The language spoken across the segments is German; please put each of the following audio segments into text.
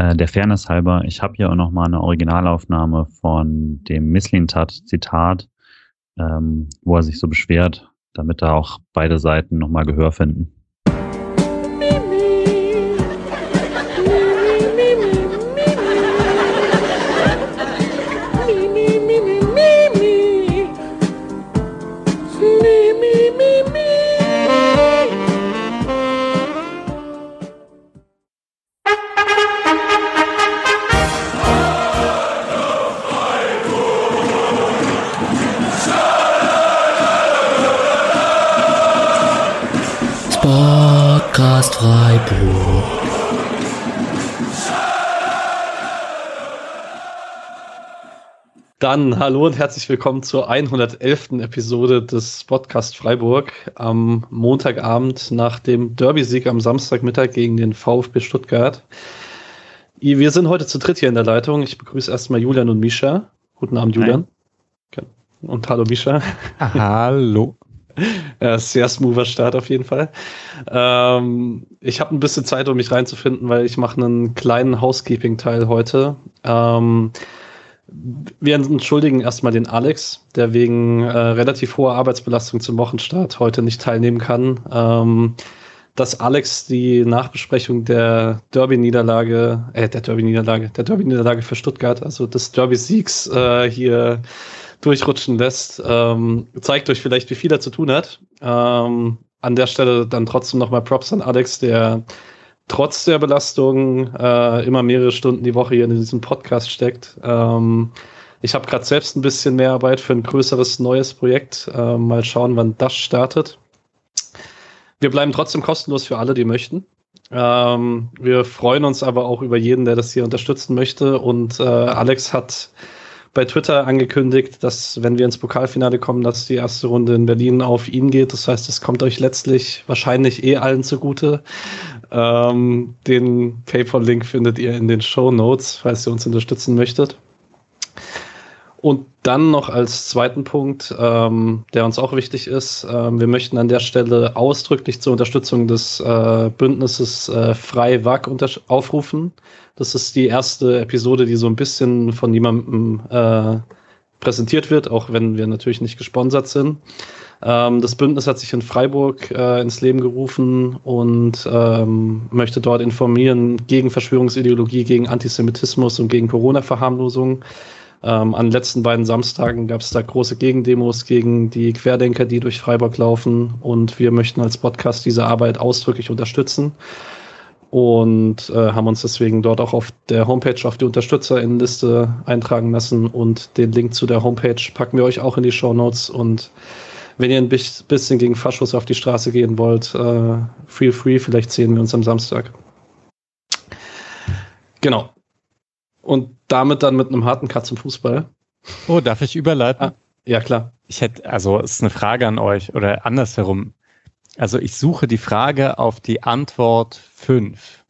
Äh, der Fairness halber, ich habe hier auch noch mal eine Originalaufnahme von dem Misslintat-Zitat, ähm, wo er sich so beschwert, damit da auch beide Seiten noch mal Gehör finden. Dann hallo und herzlich willkommen zur 111. Episode des Podcast Freiburg am Montagabend nach dem Derby-Sieg am Samstagmittag gegen den VfB Stuttgart. Wir sind heute zu dritt hier in der Leitung. Ich begrüße erstmal Julian und Misha. Guten Abend, Julian. Hi. Und hallo, Misha. Hallo. Ja, sehr smoother Start auf jeden Fall. Ähm, ich habe ein bisschen Zeit, um mich reinzufinden, weil ich mache einen kleinen Housekeeping-Teil heute. Ähm, wir entschuldigen erstmal den Alex, der wegen äh, relativ hoher Arbeitsbelastung zum Wochenstart heute nicht teilnehmen kann. Ähm, dass Alex die Nachbesprechung der Derby-Niederlage, äh, der Derby-Niederlage, der Derby-Niederlage für Stuttgart, also des Derby-Siegs äh, hier durchrutschen lässt. Ähm, zeigt euch vielleicht, wie viel er zu tun hat. Ähm, an der Stelle dann trotzdem nochmal Props an Alex, der trotz der Belastung äh, immer mehrere Stunden die Woche hier in diesem Podcast steckt. Ähm, ich habe gerade selbst ein bisschen mehr Arbeit für ein größeres neues Projekt. Äh, mal schauen, wann das startet. Wir bleiben trotzdem kostenlos für alle, die möchten. Ähm, wir freuen uns aber auch über jeden, der das hier unterstützen möchte. Und äh, Alex hat bei Twitter angekündigt, dass wenn wir ins Pokalfinale kommen, dass die erste Runde in Berlin auf ihn geht. Das heißt, es kommt euch letztlich wahrscheinlich eh allen zugute. Ähm, den PayPal-Link findet ihr in den Show Notes, falls ihr uns unterstützen möchtet. Und dann noch als zweiten Punkt, ähm, der uns auch wichtig ist, ähm, wir möchten an der Stelle ausdrücklich zur Unterstützung des äh, Bündnisses äh, Frei WAG aufrufen. Das ist die erste Episode, die so ein bisschen von jemandem äh, präsentiert wird, auch wenn wir natürlich nicht gesponsert sind. Ähm, das Bündnis hat sich in Freiburg äh, ins Leben gerufen und ähm, möchte dort informieren gegen Verschwörungsideologie, gegen Antisemitismus und gegen Corona-Verharmlosung. Ähm, an den letzten beiden Samstagen gab es da große Gegendemos gegen die Querdenker, die durch Freiburg laufen. Und wir möchten als Podcast diese Arbeit ausdrücklich unterstützen und äh, haben uns deswegen dort auch auf der Homepage auf die Unterstützerinnenliste eintragen lassen. Und den Link zu der Homepage packen wir euch auch in die Show Notes. Und wenn ihr ein bisschen gegen Faschos auf die Straße gehen wollt, äh, feel free, vielleicht sehen wir uns am Samstag. Genau. Und damit dann mit einem harten Cut zum Fußball. Oh, darf ich überleiten? Ah, ja, klar. Ich hätte, also es ist eine Frage an euch oder andersherum. Also ich suche die Frage auf die Antwort 5.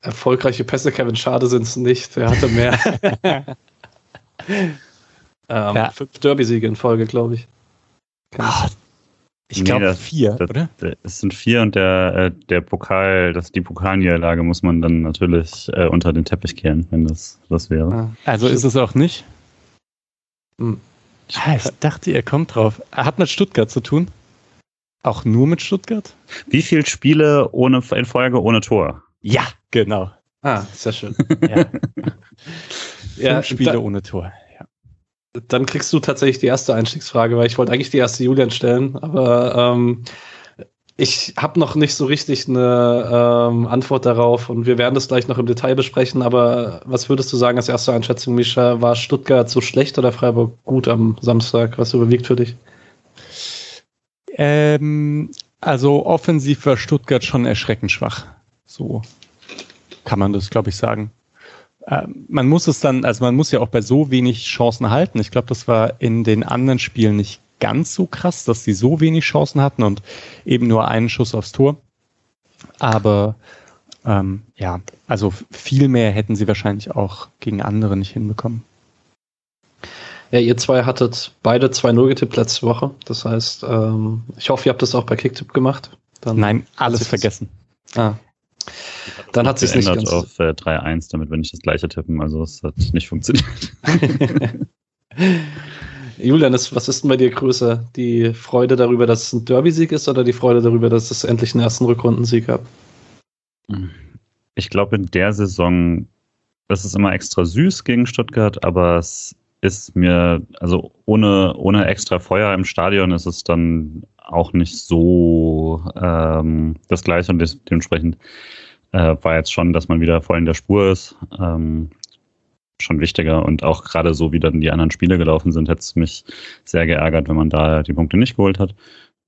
Erfolgreiche Pässe, Kevin Schade sind es nicht. Er hatte mehr. ähm, ja. Fünf Derby-Siege in Folge, glaube ich. Ach, ich glaube nee, vier, das, oder? Es sind vier und der, äh, der Pokal, das, die Pokalniederlage muss man dann natürlich äh, unter den Teppich kehren, wenn das das wäre. Ah, also ist es auch nicht? Hm. Ah, ich dachte, ihr kommt drauf. Hat mit Stuttgart zu tun? Auch nur mit Stuttgart? Wie viele Spiele ohne, in Folge ohne Tor? Ja, genau. Ah, sehr schön. ja. ja Spiele da, ohne Tor dann kriegst du tatsächlich die erste Einstiegsfrage, weil ich wollte eigentlich die erste Julian stellen, aber ähm, ich habe noch nicht so richtig eine ähm, Antwort darauf und wir werden das gleich noch im Detail besprechen. Aber was würdest du sagen als erste Einschätzung, Misha? War Stuttgart so schlecht oder Freiburg gut am Samstag? Was überwiegt für dich? Ähm, also offensiv war Stuttgart schon erschreckend schwach. So kann man das, glaube ich, sagen. Ähm, man muss es dann, also man muss ja auch bei so wenig Chancen halten. Ich glaube, das war in den anderen Spielen nicht ganz so krass, dass sie so wenig Chancen hatten und eben nur einen Schuss aufs Tor. Aber ähm, ja, also viel mehr hätten sie wahrscheinlich auch gegen andere nicht hinbekommen. Ja, ihr zwei hattet beide 2-0 getippt letzte Woche. Das heißt, ähm, ich hoffe, ihr habt das auch bei Kicktip gemacht. Dann Nein, alles vergessen. Ah. Dann hat sich nicht ganz auf äh, 3-1, damit wir nicht das gleiche tippen. Also es hat nicht funktioniert. Julian, was ist denn bei dir größer? Die Freude darüber, dass es ein Derby-Sieg ist oder die Freude darüber, dass es endlich einen ersten Rückrundensieg gab? Ich glaube, in der Saison, das ist immer extra süß gegen Stuttgart, aber es ist mir, also ohne, ohne extra Feuer im Stadion ist es dann auch nicht so ähm, das Gleiche und des, dementsprechend äh, war jetzt schon, dass man wieder voll in der Spur ist. Ähm, schon wichtiger und auch gerade so, wie dann die anderen Spiele gelaufen sind, hätte es mich sehr geärgert, wenn man da die Punkte nicht geholt hat.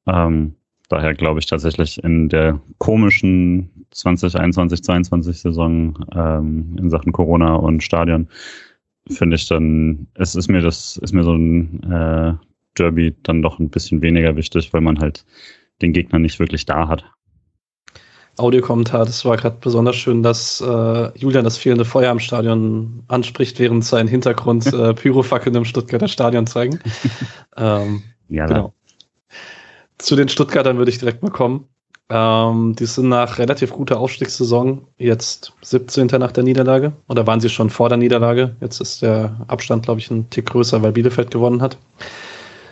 Ähm, daher glaube ich tatsächlich in der komischen 2021, 22 Saison ähm, in Sachen Corona und Stadion finde ich dann, es ist mir das, ist mir so ein äh, Derby dann doch ein bisschen weniger wichtig, weil man halt den Gegner nicht wirklich da hat. Audiokommentar, das war gerade besonders schön, dass äh, Julian das fehlende Feuer im Stadion anspricht, während sein Hintergrund äh, Pyrofackeln im Stuttgarter Stadion zeigen. ähm, ja, genau. Zu den Stuttgartern würde ich direkt mal kommen. Ähm, die sind nach relativ guter Aufstiegssaison jetzt 17. nach der Niederlage. Oder waren sie schon vor der Niederlage? Jetzt ist der Abstand, glaube ich, ein Tick größer, weil Bielefeld gewonnen hat.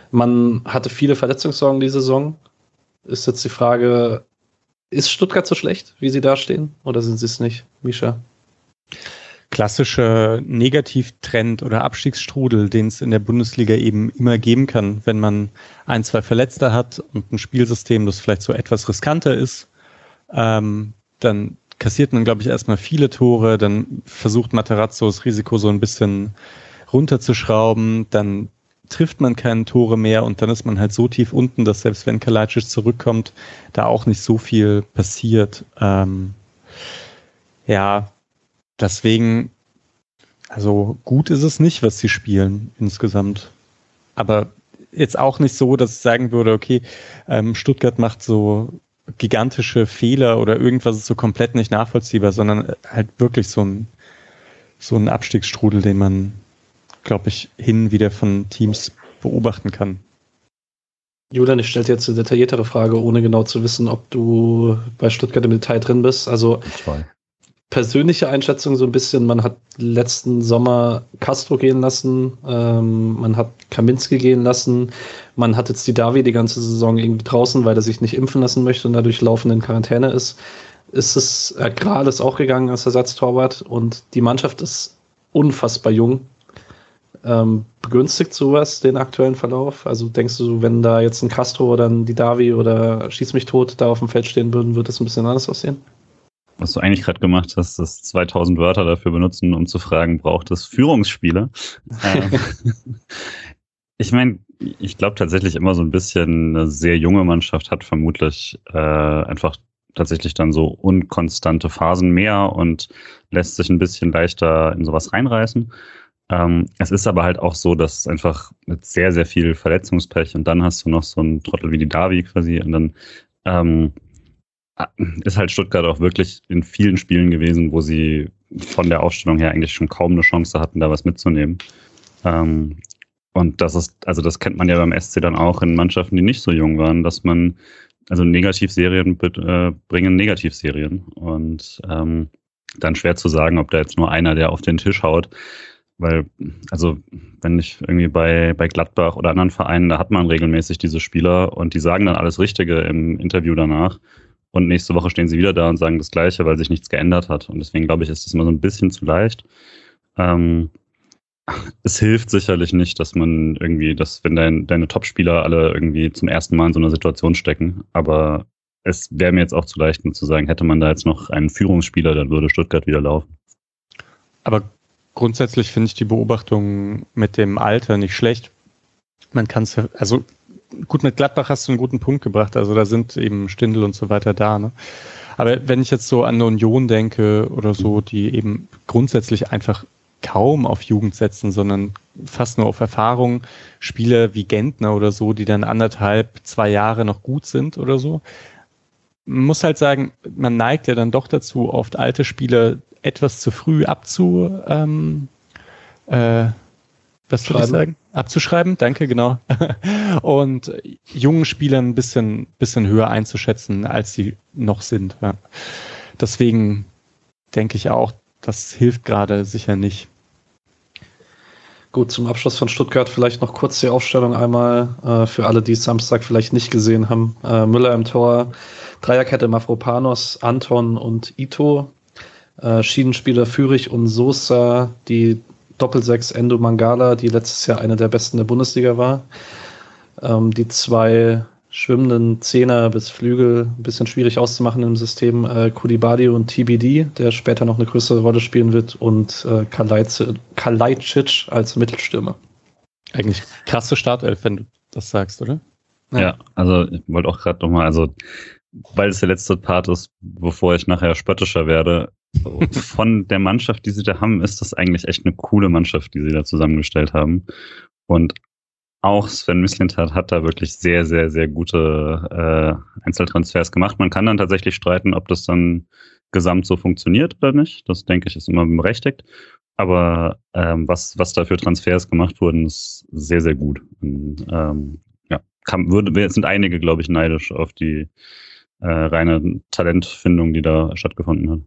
Man hatte viele Verletzungssorgen diese Saison. Ist jetzt die Frage, ist Stuttgart so schlecht, wie sie dastehen? Oder sind sie es nicht, Misha? Klassische Negativtrend oder Abstiegsstrudel, den es in der Bundesliga eben immer geben kann, wenn man ein, zwei Verletzte hat und ein Spielsystem, das vielleicht so etwas riskanter ist, ähm, dann kassiert man, glaube ich, erstmal viele Tore, dann versucht Materazzo das Risiko so ein bisschen runterzuschrauben, dann trifft man keine Tore mehr und dann ist man halt so tief unten, dass selbst wenn Kalajdzic zurückkommt, da auch nicht so viel passiert. Ähm, ja, Deswegen, also gut ist es nicht, was sie spielen insgesamt. Aber jetzt auch nicht so, dass ich sagen würde, okay, ähm, Stuttgart macht so gigantische Fehler oder irgendwas ist so komplett nicht nachvollziehbar, sondern halt wirklich so ein, so ein Abstiegsstrudel, den man, glaube ich, hin wieder von Teams beobachten kann. Julian, ich stelle jetzt eine detailliertere Frage, ohne genau zu wissen, ob du bei Stuttgart im Detail drin bist. Also persönliche Einschätzung so ein bisschen, man hat letzten Sommer Castro gehen lassen, ähm, man hat Kaminski gehen lassen, man hat jetzt die Davi die ganze Saison irgendwie draußen, weil er sich nicht impfen lassen möchte und dadurch laufend in Quarantäne ist. Ist es, äh, Kral ist auch gegangen als Ersatztorwart und die Mannschaft ist unfassbar jung. Ähm, begünstigt sowas den aktuellen Verlauf? Also denkst du, wenn da jetzt ein Castro oder ein Didavi oder Schieß mich tot da auf dem Feld stehen würden, wird das ein bisschen anders aussehen? Was du eigentlich gerade gemacht hast, ist 2000 Wörter dafür benutzen, um zu fragen, braucht es Führungsspieler? Ähm, ich meine, ich glaube tatsächlich immer so ein bisschen, eine sehr junge Mannschaft hat vermutlich äh, einfach tatsächlich dann so unkonstante Phasen mehr und lässt sich ein bisschen leichter in sowas reinreißen. Ähm, es ist aber halt auch so, dass es einfach mit sehr, sehr viel Verletzungspech und dann hast du noch so einen Trottel wie die Davi quasi und dann ähm, ist halt Stuttgart auch wirklich in vielen Spielen gewesen, wo sie von der Aufstellung her eigentlich schon kaum eine Chance hatten, da was mitzunehmen. Ähm, und das ist, also das kennt man ja beim SC dann auch in Mannschaften, die nicht so jung waren, dass man, also Negativserien äh, bringen Negativserien. Und ähm, dann schwer zu sagen, ob da jetzt nur einer, der auf den Tisch haut. Weil, also, wenn ich irgendwie bei, bei Gladbach oder anderen Vereinen, da hat man regelmäßig diese Spieler und die sagen dann alles Richtige im Interview danach. Und nächste Woche stehen sie wieder da und sagen das Gleiche, weil sich nichts geändert hat. Und deswegen glaube ich, ist das immer so ein bisschen zu leicht. Ähm, es hilft sicherlich nicht, dass man irgendwie, dass wenn dein, deine Top-Spieler alle irgendwie zum ersten Mal in so einer Situation stecken, aber es wäre mir jetzt auch zu leicht, zu sagen, hätte man da jetzt noch einen Führungsspieler, dann würde Stuttgart wieder laufen. Aber grundsätzlich finde ich die Beobachtung mit dem Alter nicht schlecht. Man kann es, also gut, mit Gladbach hast du einen guten Punkt gebracht. Also da sind eben Stindel und so weiter da. Ne? Aber wenn ich jetzt so an eine Union denke oder so, die eben grundsätzlich einfach kaum auf Jugend setzen, sondern fast nur auf Erfahrung, Spieler wie Gentner oder so, die dann anderthalb, zwei Jahre noch gut sind oder so. Man muss halt sagen, man neigt ja dann doch dazu, oft alte Spieler etwas zu früh abzu, ähm, äh, was würde ich sagen? Abzuschreiben, danke, genau. Und jungen Spielern ein bisschen, bisschen höher einzuschätzen, als sie noch sind. Ja. Deswegen denke ich auch, das hilft gerade sicher nicht. Gut, zum Abschluss von Stuttgart vielleicht noch kurz die Aufstellung einmal äh, für alle, die es Samstag vielleicht nicht gesehen haben. Äh, Müller im Tor, Dreierkette Mafropanos, Anton und Ito. Äh, Schienenspieler Fürich und Sosa, die Doppelsechs Endo Mangala, die letztes Jahr eine der besten der Bundesliga war. Ähm, die zwei schwimmenden Zehner bis Flügel, ein bisschen schwierig auszumachen im System, äh, Kulibadi und TBD, der später noch eine größere Rolle spielen wird, und äh, Kalajdzic als Mittelstürmer. Eigentlich krasse Startelf, wenn du das sagst, oder? Ja, ja also ich wollte auch gerade nochmal, also weil es der letzte Part ist, bevor ich nachher spöttischer werde, von der Mannschaft, die sie da haben, ist das eigentlich echt eine coole Mannschaft, die sie da zusammengestellt haben. Und auch Sven Mislintat hat da wirklich sehr, sehr, sehr gute äh, Einzeltransfers gemacht. Man kann dann tatsächlich streiten, ob das dann gesamt so funktioniert oder nicht. Das denke ich ist immer berechtigt. Aber ähm, was, was da für Transfers gemacht wurden, ist sehr, sehr gut. Und, ähm, ja, kann, würde, sind einige, glaube ich, neidisch auf die äh, reine Talentfindung, die da stattgefunden hat.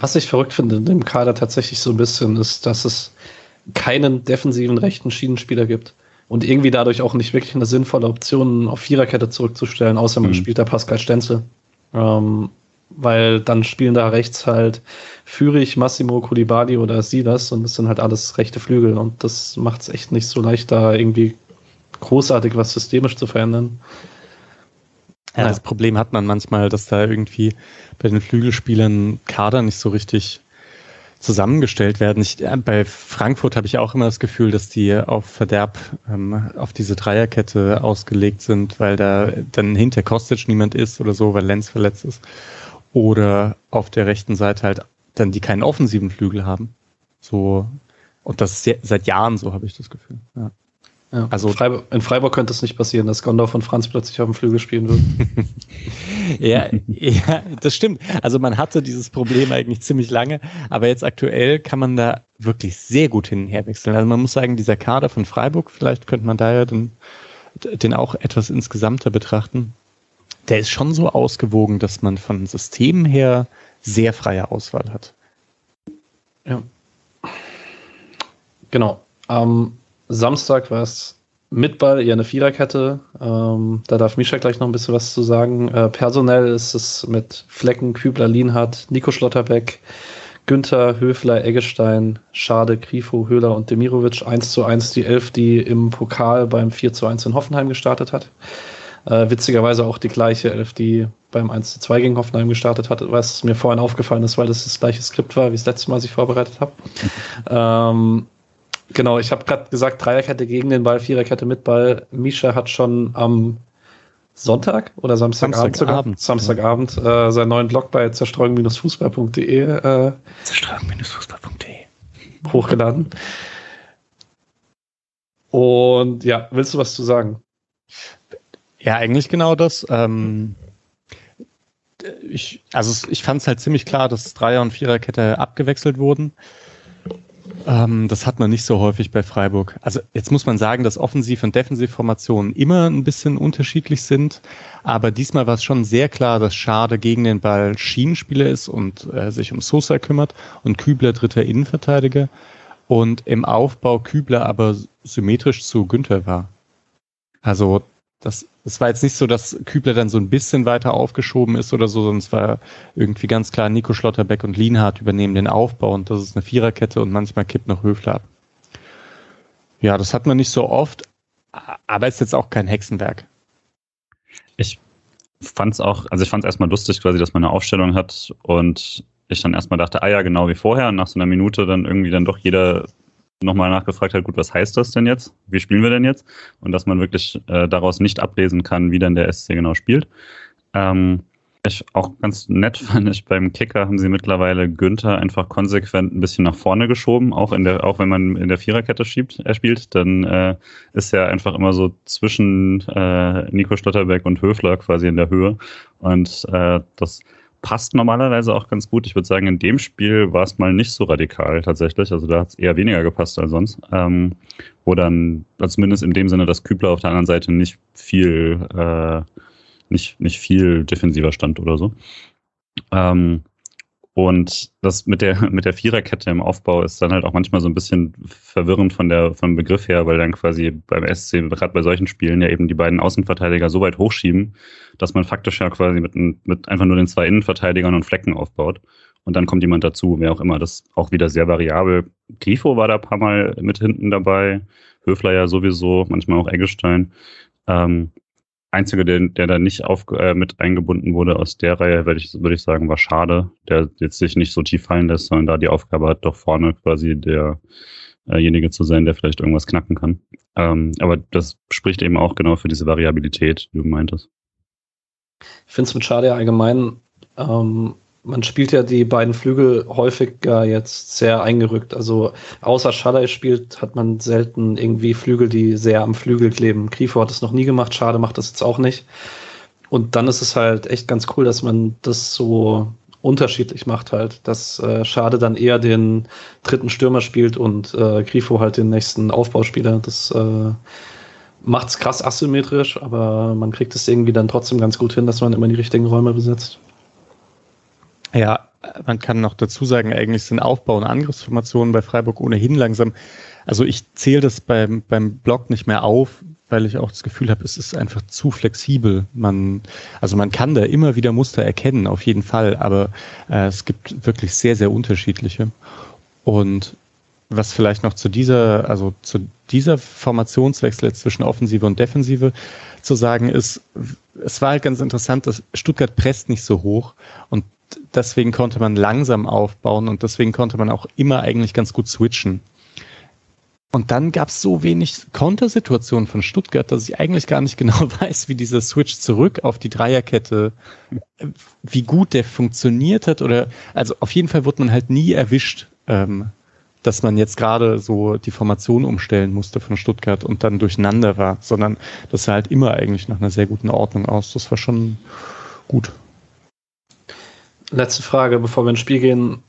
Was ich verrückt finde in dem Kader tatsächlich so ein bisschen, ist, dass es keinen defensiven rechten Schienenspieler gibt und irgendwie dadurch auch nicht wirklich eine sinnvolle Option auf Viererkette zurückzustellen, außer man mhm. spielt da Pascal Stenzel. Ähm, weil dann spielen da rechts halt Fürich, Massimo, Kulibali oder Silas und das sind halt alles rechte Flügel und das macht es echt nicht so leicht, da irgendwie großartig was systemisch zu verändern. Ja, das Problem hat man manchmal, dass da irgendwie bei den Flügelspielern Kader nicht so richtig zusammengestellt werden. Ich, äh, bei Frankfurt habe ich auch immer das Gefühl, dass die auf Verderb ähm, auf diese Dreierkette ausgelegt sind, weil da dann hinter Kostic niemand ist oder so, weil Lenz verletzt ist. Oder auf der rechten Seite halt dann die keinen offensiven Flügel haben. So, und das ist seit Jahren so, habe ich das Gefühl. Ja. Ja, also Freiburg, in Freiburg könnte es nicht passieren, dass Gondorf und Franz plötzlich auf dem Flügel spielen würden. ja, ja, das stimmt. Also man hatte dieses Problem eigentlich ziemlich lange, aber jetzt aktuell kann man da wirklich sehr gut hin und her wechseln. Also man muss sagen, dieser Kader von Freiburg, vielleicht könnte man da ja den, den auch etwas insgesamter betrachten. Der ist schon so ausgewogen, dass man von Systemen her sehr freie Auswahl hat. Ja. Genau. Ähm, Samstag war es mit Ball eher eine Viererkette. Ähm, da darf Mischa gleich noch ein bisschen was zu sagen. Äh, personell ist es mit Flecken, Kübler, Lienhardt, Nico Schlotterbeck, Günther, Höfler, Eggestein, Schade, Grifo, Höhler und Demirovic 1 zu 1 die Elf, die im Pokal beim 4 zu 1 in Hoffenheim gestartet hat. Äh, witzigerweise auch die gleiche Elf, die beim 1 zu 2 gegen Hoffenheim gestartet hat, was mir vorhin aufgefallen ist, weil das das gleiche Skript war, wie das letzte Mal, als ich vorbereitet habe. ähm, Genau, ich habe gerade gesagt, Dreierkette gegen den Ball, Viererkette mit Ball. Misha hat schon am Sonntag oder Samstagabend Samstagabend, Samstagabend äh, seinen neuen Blog bei zerstreuung-fußball.de äh, zerstreuung-fußball.de hochgeladen. Und ja, willst du was zu sagen? Ja, eigentlich genau das. Ähm, ich, also ich fand es halt ziemlich klar, dass Dreier- und Viererkette abgewechselt wurden. Ähm, das hat man nicht so häufig bei Freiburg. Also jetzt muss man sagen, dass Offensiv- und Defensivformationen immer ein bisschen unterschiedlich sind. Aber diesmal war es schon sehr klar, dass Schade gegen den Ball Schienenspieler ist und äh, sich um Sosa kümmert und Kübler dritter Innenverteidiger. Und im Aufbau Kübler aber symmetrisch zu Günther war. Also das, es war jetzt nicht so, dass Kübler dann so ein bisschen weiter aufgeschoben ist oder so, sondern es war irgendwie ganz klar, Nico Schlotterbeck und Lienhardt übernehmen den Aufbau und das ist eine Viererkette und manchmal kippt noch Höfler ab. Ja, das hat man nicht so oft, aber ist jetzt auch kein Hexenwerk. Ich fand es auch, also ich fand es erstmal lustig quasi, dass man eine Aufstellung hat und ich dann erstmal dachte, ah ja, genau wie vorher, und nach so einer Minute dann irgendwie dann doch jeder nochmal nachgefragt hat, gut, was heißt das denn jetzt? Wie spielen wir denn jetzt? Und dass man wirklich äh, daraus nicht ablesen kann, wie dann der SC genau spielt. Ähm, ich auch ganz nett fand ich beim Kicker haben sie mittlerweile Günther einfach konsequent ein bisschen nach vorne geschoben, auch in der, auch wenn man in der Viererkette schiebt, er spielt, dann äh, ist er einfach immer so zwischen äh, Nico Stotterberg und Höfler quasi in der Höhe. Und äh, das passt normalerweise auch ganz gut. Ich würde sagen, in dem Spiel war es mal nicht so radikal tatsächlich. Also da hat es eher weniger gepasst als sonst. Ähm, wo dann, also zumindest in dem Sinne, dass Kübler auf der anderen Seite nicht viel, äh, nicht, nicht viel defensiver stand oder so. Ähm, Und das mit der, mit der Viererkette im Aufbau ist dann halt auch manchmal so ein bisschen verwirrend von der, vom Begriff her, weil dann quasi beim SC, gerade bei solchen Spielen, ja eben die beiden Außenverteidiger so weit hochschieben, dass man faktisch ja quasi mit, mit einfach nur den zwei Innenverteidigern und Flecken aufbaut. Und dann kommt jemand dazu, wer auch immer. Das ist auch wieder sehr variabel. Grifo war da ein paar Mal mit hinten dabei. Höfler ja sowieso, manchmal auch Eggestein. Ähm, Einzige, der, der da nicht auf, äh, mit eingebunden wurde aus der Reihe, würde ich, würd ich sagen, war schade, der jetzt sich nicht so tief fallen lässt, sondern da die Aufgabe hat, doch vorne quasi derjenige zu sein, der vielleicht irgendwas knacken kann. Ähm, aber das spricht eben auch genau für diese Variabilität, die du meintest. Ich finde es mit Schade allgemein ähm, man spielt ja die beiden Flügel häufiger jetzt sehr eingerückt. Also außer Schadei spielt, hat man selten irgendwie Flügel, die sehr am Flügel kleben. Grifo hat das noch nie gemacht, Schade macht das jetzt auch nicht. Und dann ist es halt echt ganz cool, dass man das so unterschiedlich macht halt, dass äh, Schade dann eher den dritten Stürmer spielt und äh, Grifo halt den nächsten Aufbauspieler. Das äh, macht's krass asymmetrisch, aber man kriegt es irgendwie dann trotzdem ganz gut hin, dass man immer die richtigen Räume besetzt. Ja, man kann noch dazu sagen, eigentlich sind Aufbau- und Angriffsformationen bei Freiburg ohnehin langsam. Also ich zähle das beim, beim Block nicht mehr auf, weil ich auch das Gefühl habe, es ist einfach zu flexibel. Man, also man kann da immer wieder Muster erkennen, auf jeden Fall, aber äh, es gibt wirklich sehr, sehr unterschiedliche. Und was vielleicht noch zu dieser, also zu dieser Formationswechsel zwischen Offensive und Defensive zu sagen ist, es war halt ganz interessant, dass Stuttgart presst nicht so hoch und deswegen konnte man langsam aufbauen und deswegen konnte man auch immer eigentlich ganz gut switchen. Und dann gab es so wenig Kontersituationen von Stuttgart, dass ich eigentlich gar nicht genau weiß, wie dieser Switch zurück auf die Dreierkette, wie gut der funktioniert hat. Oder also auf jeden Fall wurde man halt nie erwischt, ähm, dass man jetzt gerade so die Formation umstellen musste von Stuttgart und dann durcheinander war, sondern das sah halt immer eigentlich nach einer sehr guten Ordnung aus. Das war schon gut. Letzte Frage, bevor wir ins Spiel gehen.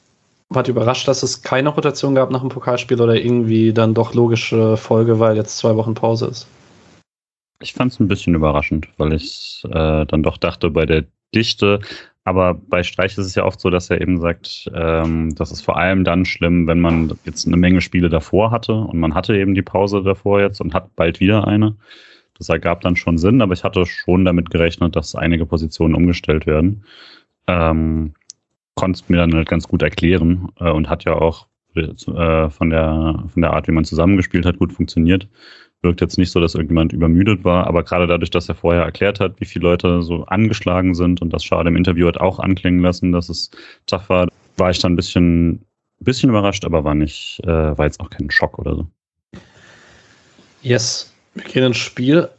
Wart überrascht, dass es keine Rotation gab nach dem Pokalspiel oder irgendwie dann doch logische Folge, weil jetzt zwei Wochen Pause ist? Ich fand es ein bisschen überraschend, weil ich äh, dann doch dachte, bei der Dichte, aber bei Streich ist es ja oft so, dass er eben sagt, ähm, das ist vor allem dann schlimm, wenn man jetzt eine Menge Spiele davor hatte und man hatte eben die Pause davor jetzt und hat bald wieder eine. Das ergab dann schon Sinn, aber ich hatte schon damit gerechnet, dass einige Positionen umgestellt werden ähm, konnte es mir dann halt ganz gut erklären äh, und hat ja auch äh, von, der, von der Art, wie man zusammengespielt hat, gut funktioniert. Wirkt jetzt nicht so, dass irgendjemand übermüdet war, aber gerade dadurch, dass er vorher erklärt hat, wie viele Leute so angeschlagen sind und das Schade im Interview hat auch anklingen lassen, dass es tough war, war ich dann ein bisschen, bisschen überrascht, aber war nicht, äh, war jetzt auch kein Schock oder so. Yes, wir gehen ins Spiel.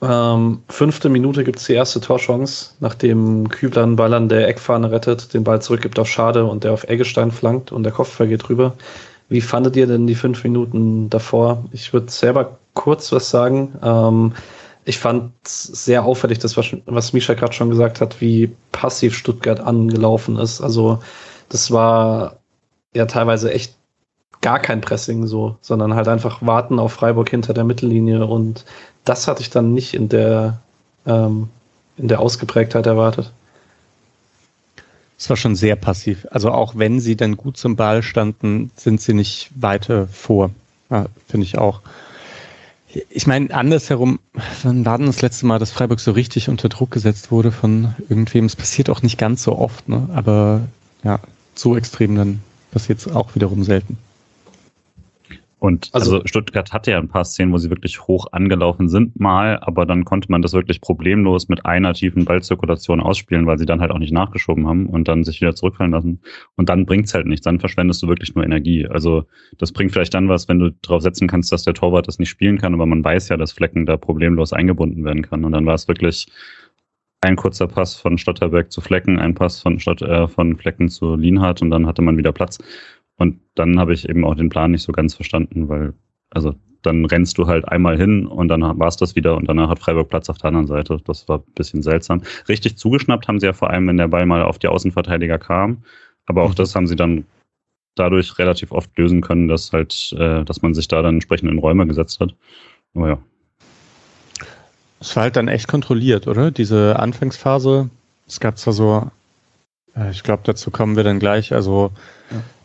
Ähm, fünfte Minute gibt es die erste Torchance, nachdem Kübler einen Ball an der Eckfahne rettet, den Ball zurückgibt auf Schade und der auf Eggestein flankt und der Kopfball geht rüber. Wie fandet ihr denn die fünf Minuten davor? Ich würde selber kurz was sagen. Ähm, ich fand sehr auffällig, das, was, was Misha gerade schon gesagt hat, wie passiv Stuttgart angelaufen ist. Also das war ja teilweise echt gar kein Pressing so, sondern halt einfach warten auf Freiburg hinter der Mittellinie und das hatte ich dann nicht in der, ähm, in der Ausgeprägtheit erwartet. Es war schon sehr passiv. Also auch wenn sie dann gut zum Ball standen, sind sie nicht weiter vor. Ja, Finde ich auch. Ich meine, andersherum, wann war denn das letzte Mal, dass Freiburg so richtig unter Druck gesetzt wurde von irgendwem? Es passiert auch nicht ganz so oft, ne? aber ja, so extrem dann passiert es auch wiederum selten. Und also, also, Stuttgart hatte ja ein paar Szenen, wo sie wirklich hoch angelaufen sind mal, aber dann konnte man das wirklich problemlos mit einer tiefen Ballzirkulation ausspielen, weil sie dann halt auch nicht nachgeschoben haben und dann sich wieder zurückfallen lassen. Und dann bringt's halt nichts, dann verschwendest du wirklich nur Energie. Also das bringt vielleicht dann was, wenn du darauf setzen kannst, dass der Torwart das nicht spielen kann, aber man weiß ja, dass Flecken da problemlos eingebunden werden kann. Und dann war es wirklich ein kurzer Pass von Stotterberg zu Flecken, ein Pass von, Stott, äh, von Flecken zu Lienhardt und dann hatte man wieder Platz. Und dann habe ich eben auch den Plan nicht so ganz verstanden, weil, also dann rennst du halt einmal hin und dann war es das wieder und danach hat Freiburg Platz auf der anderen Seite. Das war ein bisschen seltsam. Richtig zugeschnappt haben sie ja vor allem, wenn der Ball mal auf die Außenverteidiger kam. Aber auch mhm. das haben sie dann dadurch relativ oft lösen können, dass halt, äh, dass man sich da dann entsprechend in Räume gesetzt hat. Aber ja. Es war halt dann echt kontrolliert, oder? Diese Anfangsphase. Es gab zwar so ich glaube, dazu kommen wir dann gleich. Also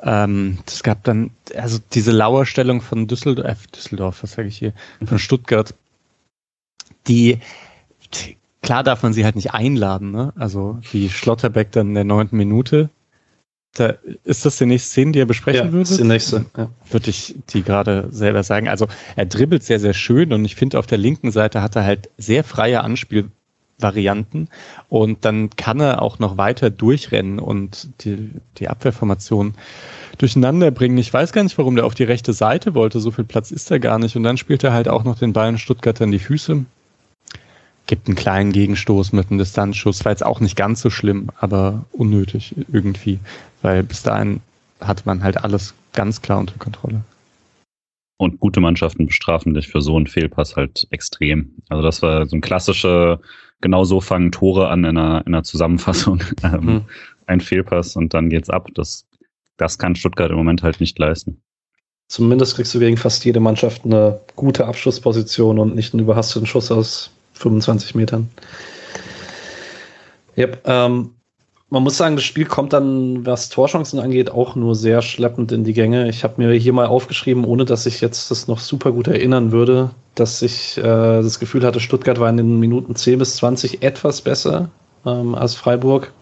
ja. ähm, es gab dann, also diese Lauerstellung von Düsseldorf, äh, Düsseldorf, was sage ich hier, von Stuttgart, die, klar darf man sie halt nicht einladen, ne? Also wie Schlotterbeck dann in der neunten Minute. Da, ist das die nächste Szene, die er besprechen ja, würde? Das ist die nächste, ja. Würde ich die gerade selber sagen. Also er dribbelt sehr, sehr schön und ich finde auf der linken Seite hat er halt sehr freie Anspiel Varianten und dann kann er auch noch weiter durchrennen und die, die Abwehrformation durcheinander bringen. Ich weiß gar nicht, warum der auf die rechte Seite wollte. So viel Platz ist er gar nicht. Und dann spielt er halt auch noch den Ball in Stuttgart an die Füße. Gibt einen kleinen Gegenstoß mit einem Distanzschuss. War jetzt auch nicht ganz so schlimm, aber unnötig irgendwie. Weil bis dahin hatte man halt alles ganz klar unter Kontrolle. Und gute Mannschaften bestrafen dich für so einen Fehlpass halt extrem. Also das war so ein klassischer genau so fangen Tore an in einer, in einer Zusammenfassung. Ähm, mhm. Ein Fehlpass und dann geht's ab. Das, das kann Stuttgart im Moment halt nicht leisten. Zumindest kriegst du gegen fast jede Mannschaft eine gute Abschlussposition und nicht einen überhasteten Schuss aus 25 Metern. Yep, ähm, man muss sagen, das Spiel kommt dann, was Torchancen angeht, auch nur sehr schleppend in die Gänge. Ich habe mir hier mal aufgeschrieben, ohne dass ich jetzt das noch super gut erinnern würde, dass ich äh, das Gefühl hatte, Stuttgart war in den Minuten 10 bis 20 etwas besser ähm, als Freiburg.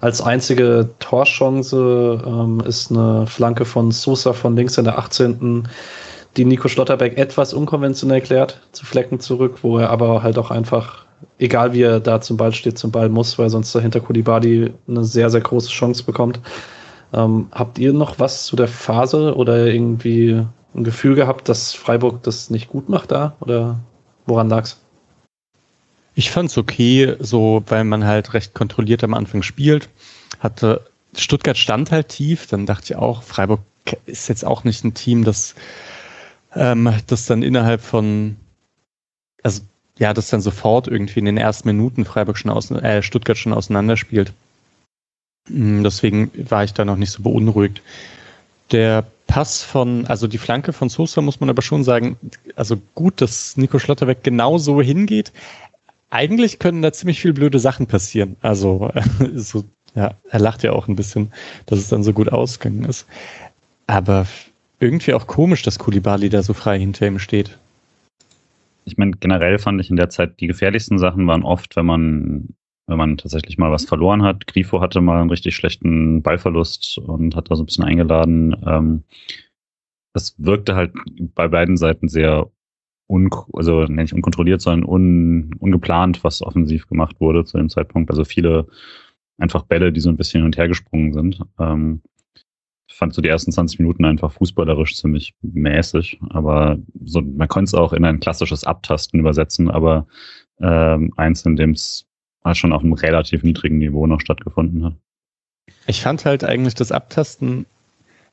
Als einzige Torchance ähm, ist eine Flanke von Sosa von links in der 18. die Nico Schlotterbeck etwas unkonventionell klärt, zu Flecken zurück, wo er aber halt auch einfach egal wie er da zum Ball steht, zum Ball muss, weil sonst dahinter Kulibadi eine sehr, sehr große Chance bekommt. Ähm, habt ihr noch was zu der Phase oder irgendwie ein Gefühl gehabt, dass Freiburg das nicht gut macht da? Oder woran lag's? Ich fand's okay, so weil man halt recht kontrolliert am Anfang spielt. Hatte Stuttgart stand halt tief, dann dachte ich auch, Freiburg ist jetzt auch nicht ein Team, das, ähm, das dann innerhalb von, also ja, das dann sofort irgendwie in den ersten Minuten Freiburg schon aus, äh, Stuttgart schon auseinanderspielt. Mm, deswegen war ich da noch nicht so beunruhigt. Der Pass von, also die Flanke von Sosa muss man aber schon sagen, also gut, dass Nico Schlotterbeck genau so hingeht. Eigentlich können da ziemlich viel blöde Sachen passieren. Also, so, ja, er lacht ja auch ein bisschen, dass es dann so gut ausgegangen ist. Aber irgendwie auch komisch, dass Kulibali da so frei hinter ihm steht ich meine, generell fand ich in der Zeit, die gefährlichsten Sachen waren oft, wenn man, wenn man tatsächlich mal was verloren hat. Grifo hatte mal einen richtig schlechten Ballverlust und hat da so ein bisschen eingeladen. Ähm, das wirkte halt bei beiden Seiten sehr un, also nicht unkontrolliert, sondern un, ungeplant, was offensiv gemacht wurde zu dem Zeitpunkt. Also viele einfach Bälle, die so ein bisschen hin und her gesprungen sind. Ähm, fand so die ersten 20 Minuten einfach fußballerisch ziemlich mäßig, aber so, man konnte es auch in ein klassisches Abtasten übersetzen, aber ähm, eins, in dem es halt schon auf einem relativ niedrigen Niveau noch stattgefunden hat. Ich fand halt eigentlich das Abtasten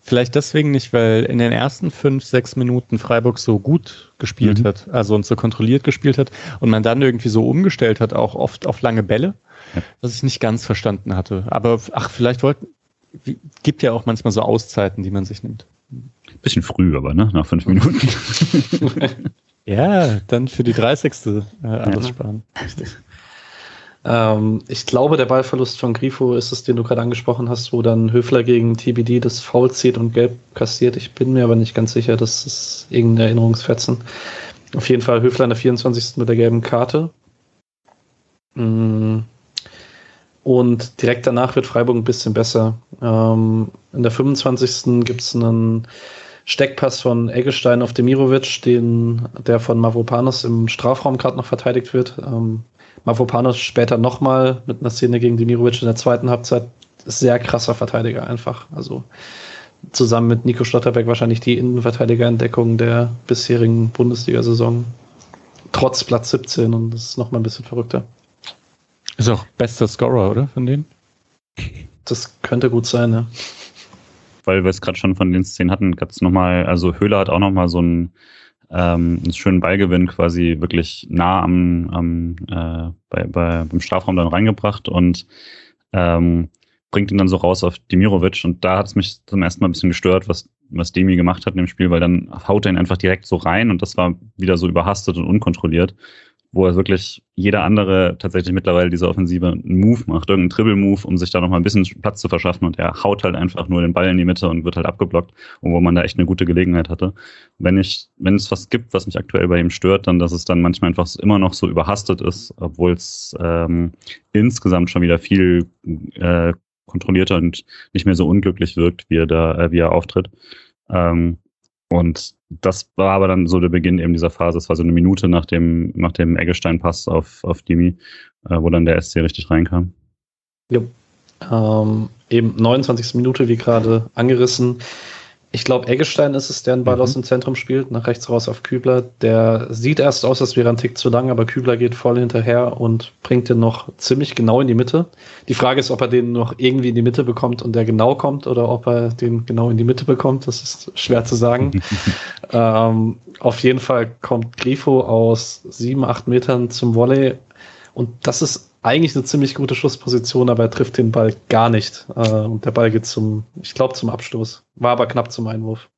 vielleicht deswegen nicht, weil in den ersten fünf, sechs Minuten Freiburg so gut gespielt mhm. hat, also und so kontrolliert gespielt hat und man dann irgendwie so umgestellt hat, auch oft auf lange Bälle, ja. was ich nicht ganz verstanden hatte. Aber ach, vielleicht wollten, gibt ja auch manchmal so Auszeiten, die man sich nimmt. Bisschen früh, aber ne? Nach fünf Minuten. ja, dann für die 30. Äh, alles ja. sparen. Richtig. Ähm, ich glaube, der Ballverlust von Grifo ist es, den du gerade angesprochen hast, wo dann Höfler gegen TBD das Foul zieht und gelb kassiert. Ich bin mir aber nicht ganz sicher, das ist irgendein Erinnerungsfetzen. Auf jeden Fall Höfler in der 24. mit der gelben Karte. Mhm. Und direkt danach wird Freiburg ein bisschen besser. Ähm, in der 25. gibt es einen Steckpass von Eggestein auf Demirovic, den, der von Mavropanos im Strafraum gerade noch verteidigt wird. Ähm, Mavropanos später nochmal mit einer Szene gegen Demirovic in der zweiten Halbzeit. Sehr krasser Verteidiger einfach. Also zusammen mit Nico Schlotterbeck wahrscheinlich die Innenverteidigerentdeckung der bisherigen Bundesliga-Saison. Trotz Platz 17 und das ist nochmal ein bisschen verrückter. Ist auch bester Scorer, oder? Von denen? Das könnte gut sein, ja. Weil wir es gerade schon von den Szenen hatten, gab es nochmal, also Höhler hat auch nochmal so einen, ähm, einen schönen Ballgewinn quasi wirklich nah am, am äh, bei, bei, beim Strafraum dann reingebracht und ähm, bringt ihn dann so raus auf Demirovic und da hat es mich zum ersten Mal ein bisschen gestört, was, was Demi gemacht hat in dem Spiel, weil dann haut er ihn einfach direkt so rein und das war wieder so überhastet und unkontrolliert wo er wirklich jeder andere tatsächlich mittlerweile diese Offensive einen Move macht, irgendeinen Dribble-Move, um sich da nochmal ein bisschen Platz zu verschaffen und er haut halt einfach nur den Ball in die Mitte und wird halt abgeblockt, und wo man da echt eine gute Gelegenheit hatte. Wenn ich, wenn es was gibt, was mich aktuell bei ihm stört, dann, dass es dann manchmal einfach immer noch so überhastet ist, obwohl es ähm, insgesamt schon wieder viel äh, kontrollierter und nicht mehr so unglücklich wirkt, wie er da, äh, wie er auftritt. Ähm, und das war aber dann so der Beginn eben dieser Phase. Es war so eine Minute nach dem, nach dem Eggestein-Pass auf, auf Dimi, äh, wo dann der SC richtig reinkam. Ja. Ähm, eben 29. Minute, wie gerade angerissen. Ich glaube, Eggestein ist es, der einen Ball mhm. aus dem Zentrum spielt, nach rechts raus auf Kübler. Der sieht erst aus, als wäre ein Tick zu lang, aber Kübler geht voll hinterher und bringt den noch ziemlich genau in die Mitte. Die Frage ist, ob er den noch irgendwie in die Mitte bekommt und der genau kommt oder ob er den genau in die Mitte bekommt. Das ist schwer zu sagen. ähm, auf jeden Fall kommt Grifo aus sieben, acht Metern zum Volley und das ist eigentlich eine ziemlich gute Schussposition, aber er trifft den Ball gar nicht. Äh, und der Ball geht zum, ich glaube, zum Abstoß. War aber knapp zum Einwurf.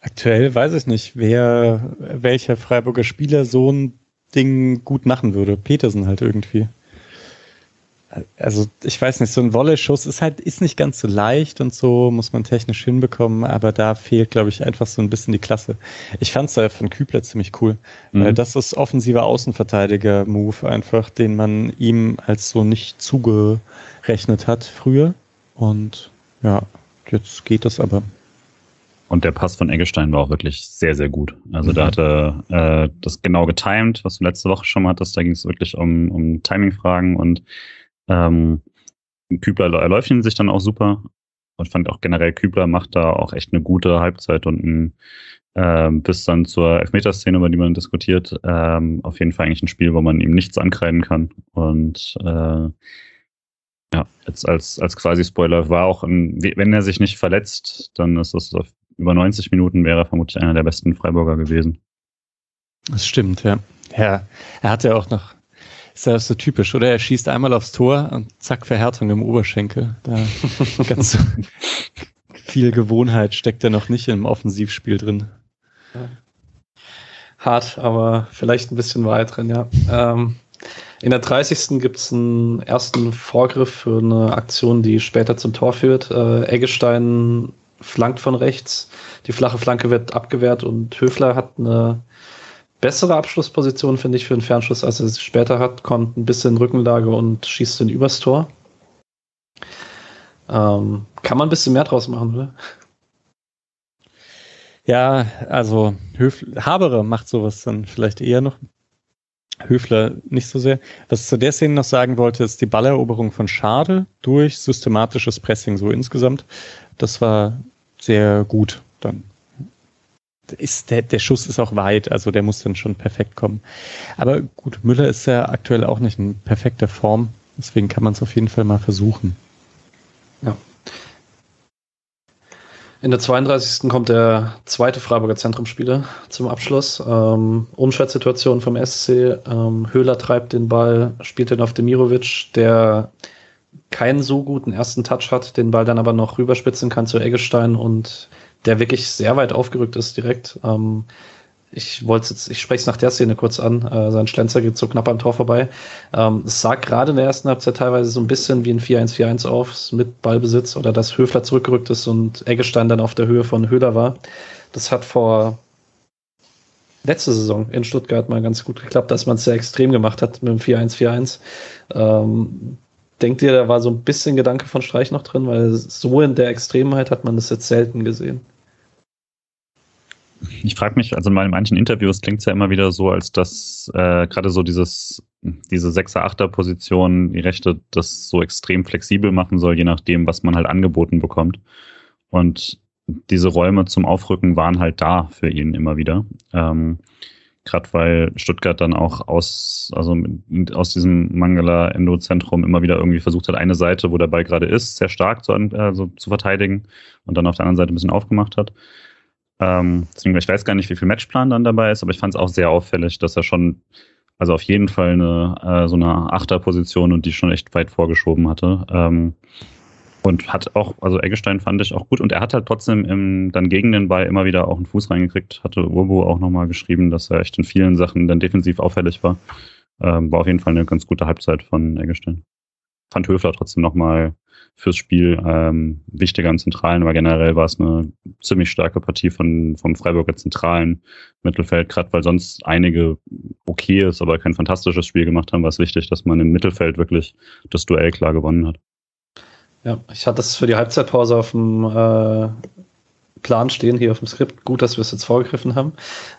Aktuell weiß ich nicht, wer, welcher Freiburger Spieler so ein Ding gut machen würde. Petersen halt irgendwie also ich weiß nicht, so ein Volley-Schuss ist halt, ist nicht ganz so leicht und so, muss man technisch hinbekommen, aber da fehlt, glaube ich, einfach so ein bisschen die Klasse. Ich fand es da von Kübler ziemlich cool, mhm. weil das ist offensiver Außenverteidiger-Move einfach, den man ihm als so nicht zugerechnet hat früher. Und ja, jetzt geht das aber. Und der Pass von Eggestein war auch wirklich sehr, sehr gut. Also mhm. da hat er äh, das genau getimed, was du letzte Woche schon mal hattest. Da ging es wirklich um, um Timing-Fragen und ähm, Kübler erläuft ihn sich dann auch super und fand auch generell Kübler macht da auch echt eine gute Halbzeit und ein, äh, bis dann zur Elfmeterszene, über die man diskutiert, ähm, auf jeden Fall eigentlich ein Spiel, wo man ihm nichts ankreiden kann. Und äh, ja, jetzt als, als quasi Spoiler war auch, ein, wenn er sich nicht verletzt, dann ist das auf über 90 Minuten wäre er vermutlich einer der besten Freiburger gewesen. Das stimmt, ja. Ja, er hatte auch noch ist ja so typisch, oder? Er schießt einmal aufs Tor und zack, Verhärtung im Oberschenkel. Da ganz so viel Gewohnheit steckt er noch nicht im Offensivspiel drin. Hart, aber vielleicht ein bisschen Wahrheit drin, ja. Ähm, in der 30. gibt es einen ersten Vorgriff für eine Aktion, die später zum Tor führt. Äh, Eggestein flankt von rechts, die flache Flanke wird abgewehrt und Höfler hat eine bessere Abschlussposition, finde ich, für einen Fernschuss, als er es später hat. Kommt ein bisschen Rückenlage und schießt den übers Tor. Ähm, kann man ein bisschen mehr draus machen, oder? Ja, also Höfler, Habere macht sowas dann vielleicht eher noch. Höfler nicht so sehr. Was ich zu der Szene noch sagen wollte, ist die Balleroberung von Schade durch systematisches Pressing so insgesamt. Das war sehr gut dann ist der, der Schuss ist auch weit, also der muss dann schon perfekt kommen. Aber gut, Müller ist ja aktuell auch nicht in perfekter Form, deswegen kann man es auf jeden Fall mal versuchen. Ja. In der 32. kommt der zweite Freiburger Zentrumspieler zum Abschluss. Ähm, Umschaltsituation vom SC. Ähm, Höhler treibt den Ball, spielt den auf Demirovic, der keinen so guten ersten Touch hat, den Ball dann aber noch rüberspitzen kann zu Eggestein und der wirklich sehr weit aufgerückt ist direkt. Ähm, ich wollte jetzt, ich spreche es nach der Szene kurz an. Äh, sein Schlenzer geht so knapp am Tor vorbei. Ähm, es sah gerade in der ersten Halbzeit teilweise so ein bisschen wie ein 4-1-4-1 auf mit Ballbesitz oder dass Höfler zurückgerückt ist und Eggestein dann auf der Höhe von Höhler war. Das hat vor letzte Saison in Stuttgart mal ganz gut geklappt, dass man es sehr extrem gemacht hat mit dem 4-1-4-1. Ähm, denkt ihr, da war so ein bisschen Gedanke von Streich noch drin, weil so in der Extremheit hat man das jetzt selten gesehen. Ich frage mich, also in manchen Interviews klingt es ja immer wieder so, als dass äh, gerade so dieses, diese 6er-8er-Position, die Rechte das so extrem flexibel machen soll, je nachdem, was man halt angeboten bekommt. Und diese Räume zum Aufrücken waren halt da für ihn immer wieder. Ähm, gerade weil Stuttgart dann auch aus, also aus diesem Mangala Endo-Zentrum immer wieder irgendwie versucht hat, eine Seite, wo der Ball gerade ist, sehr stark zu, also zu verteidigen und dann auf der anderen Seite ein bisschen aufgemacht hat. Ähm, deswegen, ich weiß gar nicht, wie viel Matchplan dann dabei ist, aber ich fand es auch sehr auffällig, dass er schon, also auf jeden Fall eine, äh, so eine Achterposition und die schon echt weit vorgeschoben hatte. Ähm, Und hat auch, also Eggestein fand ich auch gut. Und er hat halt trotzdem im, dann gegen den Ball immer wieder auch einen Fuß reingekriegt. Hatte Urbo auch nochmal geschrieben, dass er echt in vielen Sachen dann defensiv auffällig war. Ähm, war auf jeden Fall eine ganz gute Halbzeit von Eggestein. Fand Höfler trotzdem nochmal fürs Spiel ähm, wichtiger im Zentralen, aber generell war es eine ziemlich starke Partie von, vom Freiburger zentralen Mittelfeld, gerade weil sonst einige okay ist, aber kein fantastisches Spiel gemacht haben, war es wichtig, dass man im Mittelfeld wirklich das Duell klar gewonnen hat. Ja, ich hatte es für die Halbzeitpause auf dem äh, Plan stehen, hier auf dem Skript. Gut, dass wir es jetzt vorgegriffen haben.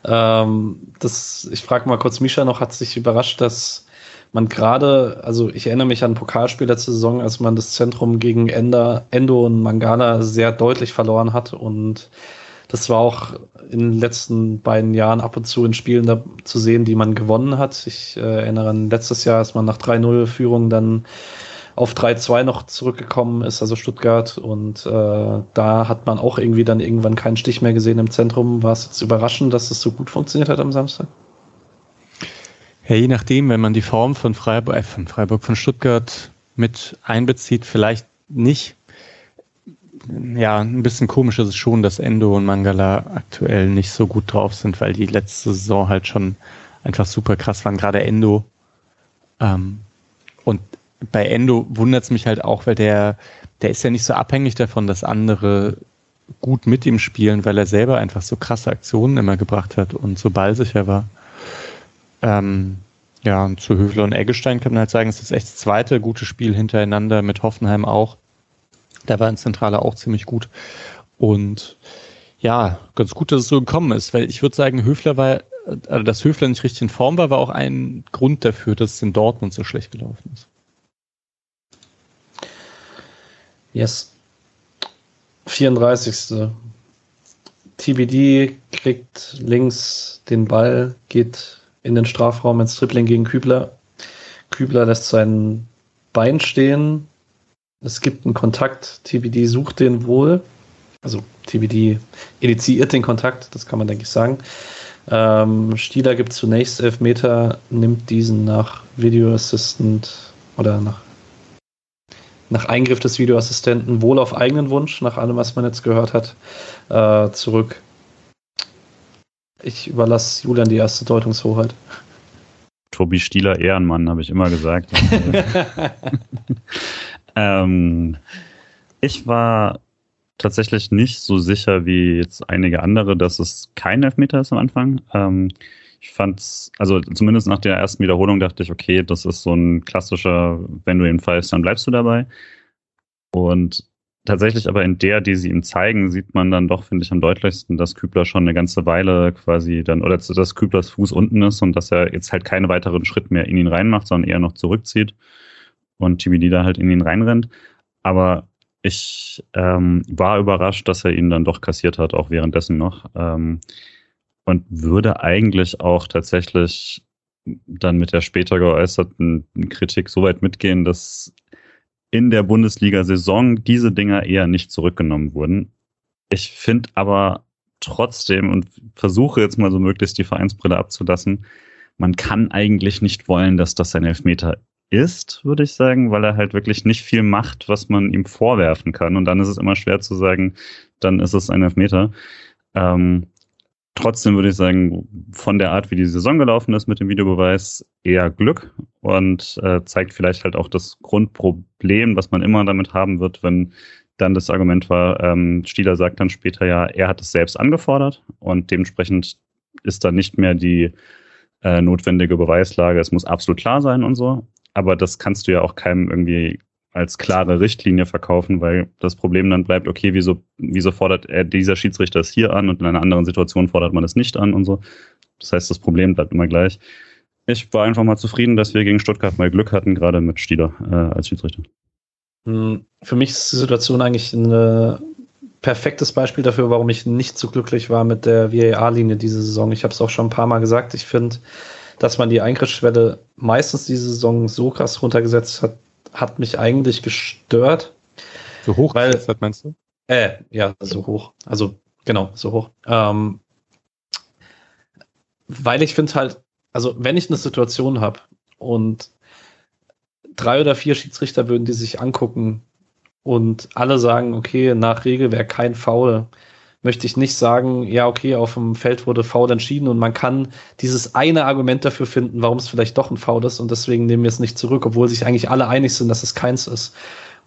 Ähm, das, ich frage mal kurz Misha noch, hat sich überrascht, dass man gerade, also ich erinnere mich an Pokalspiel letzte Saison, als man das Zentrum gegen Ender, Endo und Mangala sehr deutlich verloren hat und das war auch in den letzten beiden Jahren ab und zu in Spielen da zu sehen, die man gewonnen hat. Ich äh, erinnere an letztes Jahr, als man nach 3-0-Führung dann auf 3-2 noch zurückgekommen ist, also Stuttgart. Und äh, da hat man auch irgendwie dann irgendwann keinen Stich mehr gesehen im Zentrum. War es jetzt überraschend, dass es so gut funktioniert hat am Samstag? Ja, je nachdem, wenn man die Form von Freiburg, äh, von Freiburg, von Stuttgart mit einbezieht, vielleicht nicht. Ja, ein bisschen komisch ist es schon, dass Endo und Mangala aktuell nicht so gut drauf sind, weil die letzte Saison halt schon einfach super krass waren, gerade Endo. Ähm, und bei Endo wundert es mich halt auch, weil der, der ist ja nicht so abhängig davon, dass andere gut mit ihm spielen, weil er selber einfach so krasse Aktionen immer gebracht hat und so ballsicher war. Ähm, ja, und zu Höfler und Eggestein kann man halt sagen, es ist echt das zweite gute Spiel hintereinander mit Hoffenheim auch. Da war ein Zentraler auch ziemlich gut. Und ja, ganz gut, dass es so gekommen ist, weil ich würde sagen, Höfler war, also dass Höfler nicht richtig in Form war, war auch ein Grund dafür, dass es in Dortmund so schlecht gelaufen ist. Yes. 34. TBD kriegt links den Ball, geht in den Strafraum ins Tripling gegen Kübler. Kübler lässt sein Bein stehen. Es gibt einen Kontakt. TBD sucht den wohl. Also TBD initiiert den Kontakt, das kann man, denke ich, sagen. Ähm, Stieler gibt zunächst Elfmeter, nimmt diesen nach Video Assistant oder nach, nach Eingriff des Videoassistenten wohl auf eigenen Wunsch, nach allem, was man jetzt gehört hat, äh, zurück. Ich überlasse Julian die erste Deutungshoheit. Tobi Stieler Ehrenmann, habe ich immer gesagt. ähm, ich war tatsächlich nicht so sicher wie jetzt einige andere, dass es kein Elfmeter ist am Anfang. Ähm, ich fand's, also zumindest nach der ersten Wiederholung dachte ich, okay, das ist so ein klassischer, wenn du ihn pfeifst, dann bleibst du dabei. Und tatsächlich aber in der, die sie ihm zeigen, sieht man dann doch, finde ich, am deutlichsten, dass Kübler schon eine ganze Weile quasi dann, oder dass Küblers Fuß unten ist und dass er jetzt halt keine weiteren Schritt mehr in ihn reinmacht, sondern eher noch zurückzieht und TBD da halt in ihn reinrennt. Aber ich ähm, war überrascht, dass er ihn dann doch kassiert hat, auch währenddessen noch. Ähm, und würde eigentlich auch tatsächlich dann mit der später geäußerten Kritik so weit mitgehen, dass in der Bundesliga-Saison diese Dinger eher nicht zurückgenommen wurden. Ich finde aber trotzdem und versuche jetzt mal so möglichst die Vereinsbrille abzulassen, man kann eigentlich nicht wollen, dass das ein Elfmeter ist, würde ich sagen, weil er halt wirklich nicht viel macht, was man ihm vorwerfen kann. Und dann ist es immer schwer zu sagen, dann ist es ein Elfmeter. Ähm, trotzdem würde ich sagen, von der Art, wie die Saison gelaufen ist mit dem Videobeweis, eher Glück und äh, zeigt vielleicht halt auch das Grundproblem, was man immer damit haben wird, wenn dann das Argument war, ähm, Stieler sagt dann später ja, er hat es selbst angefordert und dementsprechend ist da nicht mehr die äh, notwendige Beweislage, es muss absolut klar sein und so. Aber das kannst du ja auch keinem irgendwie als klare Richtlinie verkaufen, weil das Problem dann bleibt, okay, wieso, wieso fordert er dieser Schiedsrichter es hier an und in einer anderen Situation fordert man es nicht an und so. Das heißt, das Problem bleibt immer gleich. Ich war einfach mal zufrieden, dass wir gegen Stuttgart mal Glück hatten, gerade mit Stieler äh, als Schiedsrichter. Hm, für mich ist die Situation eigentlich ein perfektes Beispiel dafür, warum ich nicht so glücklich war mit der VAR-Linie diese Saison. Ich habe es auch schon ein paar Mal gesagt. Ich finde, dass man die Eingriffsschwelle meistens diese Saison so krass runtergesetzt hat, hat mich eigentlich gestört. So hoch weil, hat, meinst du? Äh, ja, so hoch. Also genau, so hoch. Ähm, weil ich finde halt, also wenn ich eine Situation habe und drei oder vier Schiedsrichter würden die sich angucken und alle sagen, okay, nach Regelwerk kein Foul, möchte ich nicht sagen, ja, okay, auf dem Feld wurde Foul entschieden und man kann dieses eine Argument dafür finden, warum es vielleicht doch ein Foul ist und deswegen nehmen wir es nicht zurück, obwohl sich eigentlich alle einig sind, dass es keins ist.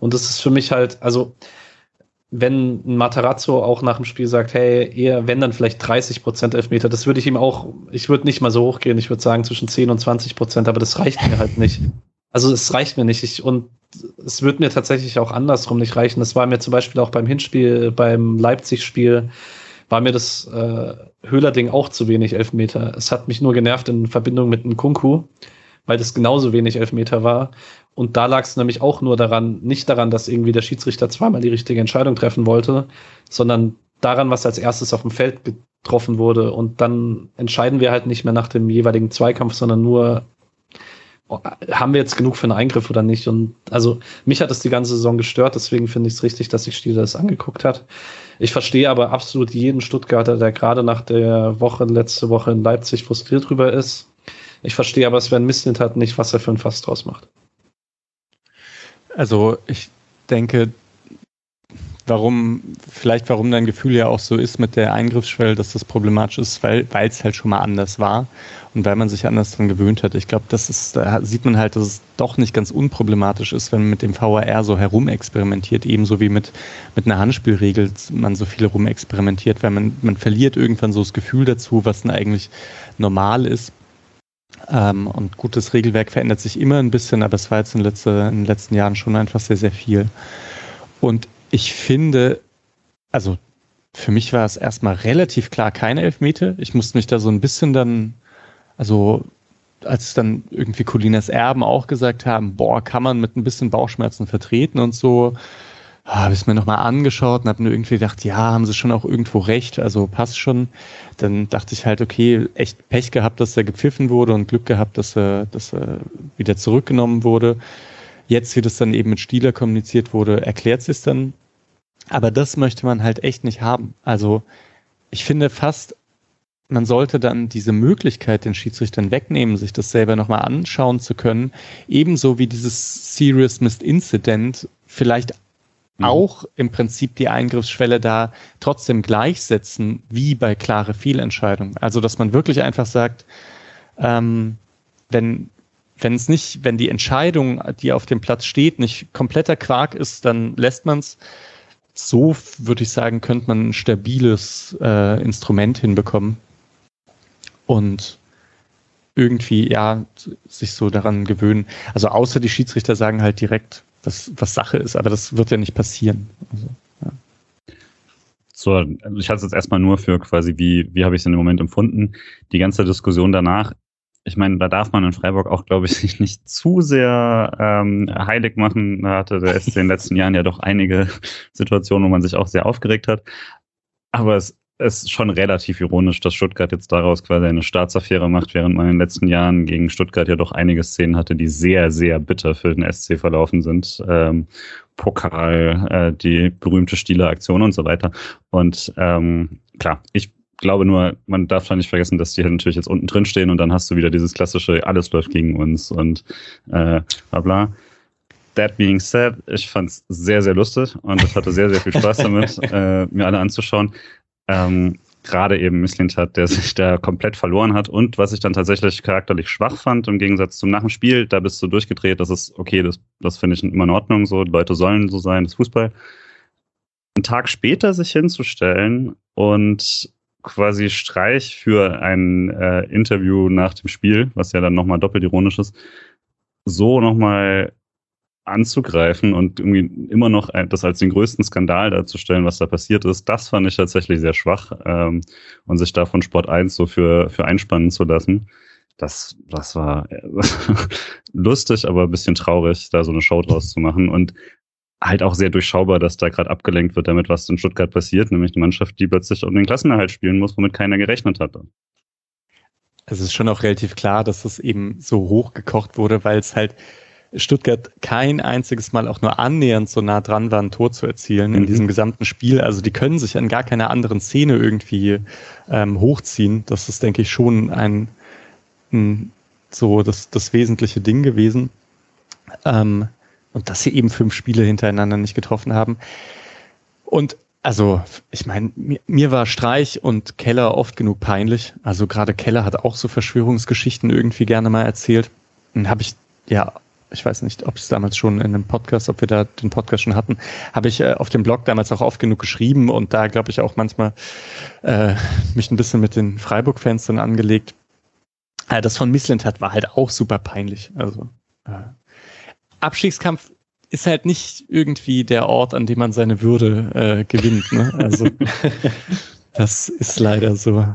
Und das ist für mich halt, also wenn ein Matarazzo auch nach dem Spiel sagt, hey, eher, wenn dann vielleicht 30 Prozent Elfmeter, das würde ich ihm auch, ich würde nicht mal so hochgehen, ich würde sagen zwischen 10 und 20 Prozent, aber das reicht mir halt nicht. Also es reicht mir nicht. Ich, und es wird mir tatsächlich auch andersrum nicht reichen. Das war mir zum Beispiel auch beim Hinspiel, beim Leipzig-Spiel, war mir das äh, Höhler-Ding auch zu wenig Elfmeter. Es hat mich nur genervt in Verbindung mit einem Kunku, weil das genauso wenig Elfmeter war. Und da lag es nämlich auch nur daran, nicht daran, dass irgendwie der Schiedsrichter zweimal die richtige Entscheidung treffen wollte, sondern daran, was als erstes auf dem Feld getroffen wurde. Und dann entscheiden wir halt nicht mehr nach dem jeweiligen Zweikampf, sondern nur, haben wir jetzt genug für einen Eingriff oder nicht? Und also mich hat es die ganze Saison gestört, deswegen finde ich es richtig, dass sich Stieler das angeguckt hat. Ich verstehe aber absolut jeden Stuttgarter, der gerade nach der Woche, letzte Woche in Leipzig frustriert drüber ist. Ich verstehe aber Sven Misnit hat nicht, was er für ein Fass draus macht. Also ich denke, warum, vielleicht warum dein Gefühl ja auch so ist mit der Eingriffsschwelle, dass das problematisch ist, weil es halt schon mal anders war und weil man sich anders dran gewöhnt hat. Ich glaube, das ist, da sieht man halt, dass es doch nicht ganz unproblematisch ist, wenn man mit dem VAR so herumexperimentiert, ebenso wie mit, mit einer Handspielregel man so viel herumexperimentiert, weil man, man verliert irgendwann so das Gefühl dazu, was denn eigentlich normal ist ähm, und gutes Regelwerk verändert sich immer ein bisschen, aber es war jetzt in, letzte, in den letzten Jahren schon einfach sehr, sehr viel. Und ich finde, also für mich war es erstmal relativ klar keine Elfmeter. Ich musste mich da so ein bisschen dann, also als dann irgendwie Colinas Erben auch gesagt haben, boah, kann man mit ein bisschen Bauchschmerzen vertreten und so, ah, habe ich es mir nochmal angeschaut und habe mir irgendwie gedacht, ja, haben sie schon auch irgendwo recht, also passt schon. Dann dachte ich halt, okay, echt Pech gehabt, dass er gepfiffen wurde und Glück gehabt, dass er, dass er wieder zurückgenommen wurde. Jetzt, wie das dann eben mit Stieler kommuniziert wurde, erklärt sich dann. Aber das möchte man halt echt nicht haben. Also ich finde fast, man sollte dann diese Möglichkeit den Schiedsrichtern wegnehmen, sich das selber nochmal anschauen zu können, ebenso wie dieses Serious Missed Incident vielleicht Mhm. auch im Prinzip die Eingriffsschwelle da trotzdem gleichsetzen wie bei klare Fehlentscheidungen. Also dass man wirklich einfach sagt, ähm, wenn wenn es nicht, wenn die Entscheidung, die auf dem Platz steht, nicht kompletter Quark ist, dann lässt man es. So würde ich sagen, könnte man ein stabiles äh, Instrument hinbekommen und irgendwie ja sich so daran gewöhnen. Also außer die Schiedsrichter sagen halt direkt, was, was Sache ist, aber das wird ja nicht passieren. Also, ja. So, also ich hatte es jetzt erstmal nur für quasi, wie, wie habe ich es in dem Moment empfunden. Die ganze Diskussion danach, ich meine, da darf man in Freiburg auch, glaube ich, sich nicht zu sehr ähm, heilig machen. Da hatte der SC in den letzten Jahren ja doch einige Situationen, wo man sich auch sehr aufgeregt hat. Aber es ist schon relativ ironisch, dass Stuttgart jetzt daraus quasi eine Staatsaffäre macht, während man in den letzten Jahren gegen Stuttgart ja doch einige Szenen hatte, die sehr, sehr bitter für den SC verlaufen sind. Ähm, Pokal, äh, die berühmte Stieler-Aktion und so weiter. Und ähm, klar, ich glaube nur, man darf da nicht vergessen, dass die halt natürlich jetzt unten drin stehen und dann hast du wieder dieses klassische, alles läuft gegen uns und äh, bla bla. That being said, ich fand es sehr, sehr lustig und ich hatte sehr, sehr viel Spaß damit, äh, mir alle anzuschauen ähm, gerade eben Misslint hat, der sich da komplett verloren hat und was ich dann tatsächlich charakterlich schwach fand, im Gegensatz zum nach dem Spiel, da bist du durchgedreht, das ist okay, das, das finde ich immer in Ordnung so, Leute sollen so sein, das Fußball. Einen Tag später sich hinzustellen und quasi Streich für ein äh, Interview nach dem Spiel, was ja dann nochmal doppelt ironisch ist, so nochmal anzugreifen und irgendwie immer noch das als den größten Skandal darzustellen, was da passiert ist, das fand ich tatsächlich sehr schwach ähm, und sich da von Sport 1 so für, für einspannen zu lassen. Das, das war lustig, aber ein bisschen traurig, da so eine Show draus zu machen und halt auch sehr durchschaubar, dass da gerade abgelenkt wird damit, was in Stuttgart passiert, nämlich eine Mannschaft, die plötzlich um den Klassenerhalt spielen muss, womit keiner gerechnet hatte. Es ist schon auch relativ klar, dass es eben so hochgekocht wurde, weil es halt Stuttgart kein einziges Mal auch nur annähernd so nah dran war, ein Tor zu erzielen mhm. in diesem gesamten Spiel. Also die können sich an gar keiner anderen Szene irgendwie ähm, hochziehen. Das ist, denke ich, schon ein, ein so das, das wesentliche Ding gewesen. Ähm, Und dass sie eben fünf Spiele hintereinander nicht getroffen haben. Und also, ich meine, mir, mir, war Streich und Keller oft genug peinlich. Also gerade Keller hat auch so Verschwörungsgeschichten irgendwie gerne mal erzählt. Dann habe ich, ja, ich weiß nicht, ob es damals schon in einem Podcast, ob wir da den Podcast schon hatten, habe ich äh, auf dem Blog damals auch oft genug geschrieben und da glaube ich auch manchmal äh, mich ein bisschen mit den Freiburg-Fans dann angelegt. Äh, das von Missland hat war halt auch super peinlich. Also äh, Abstiegskampf ist halt nicht irgendwie der Ort, an dem man seine Würde äh, gewinnt. Ne? Also das ist leider so.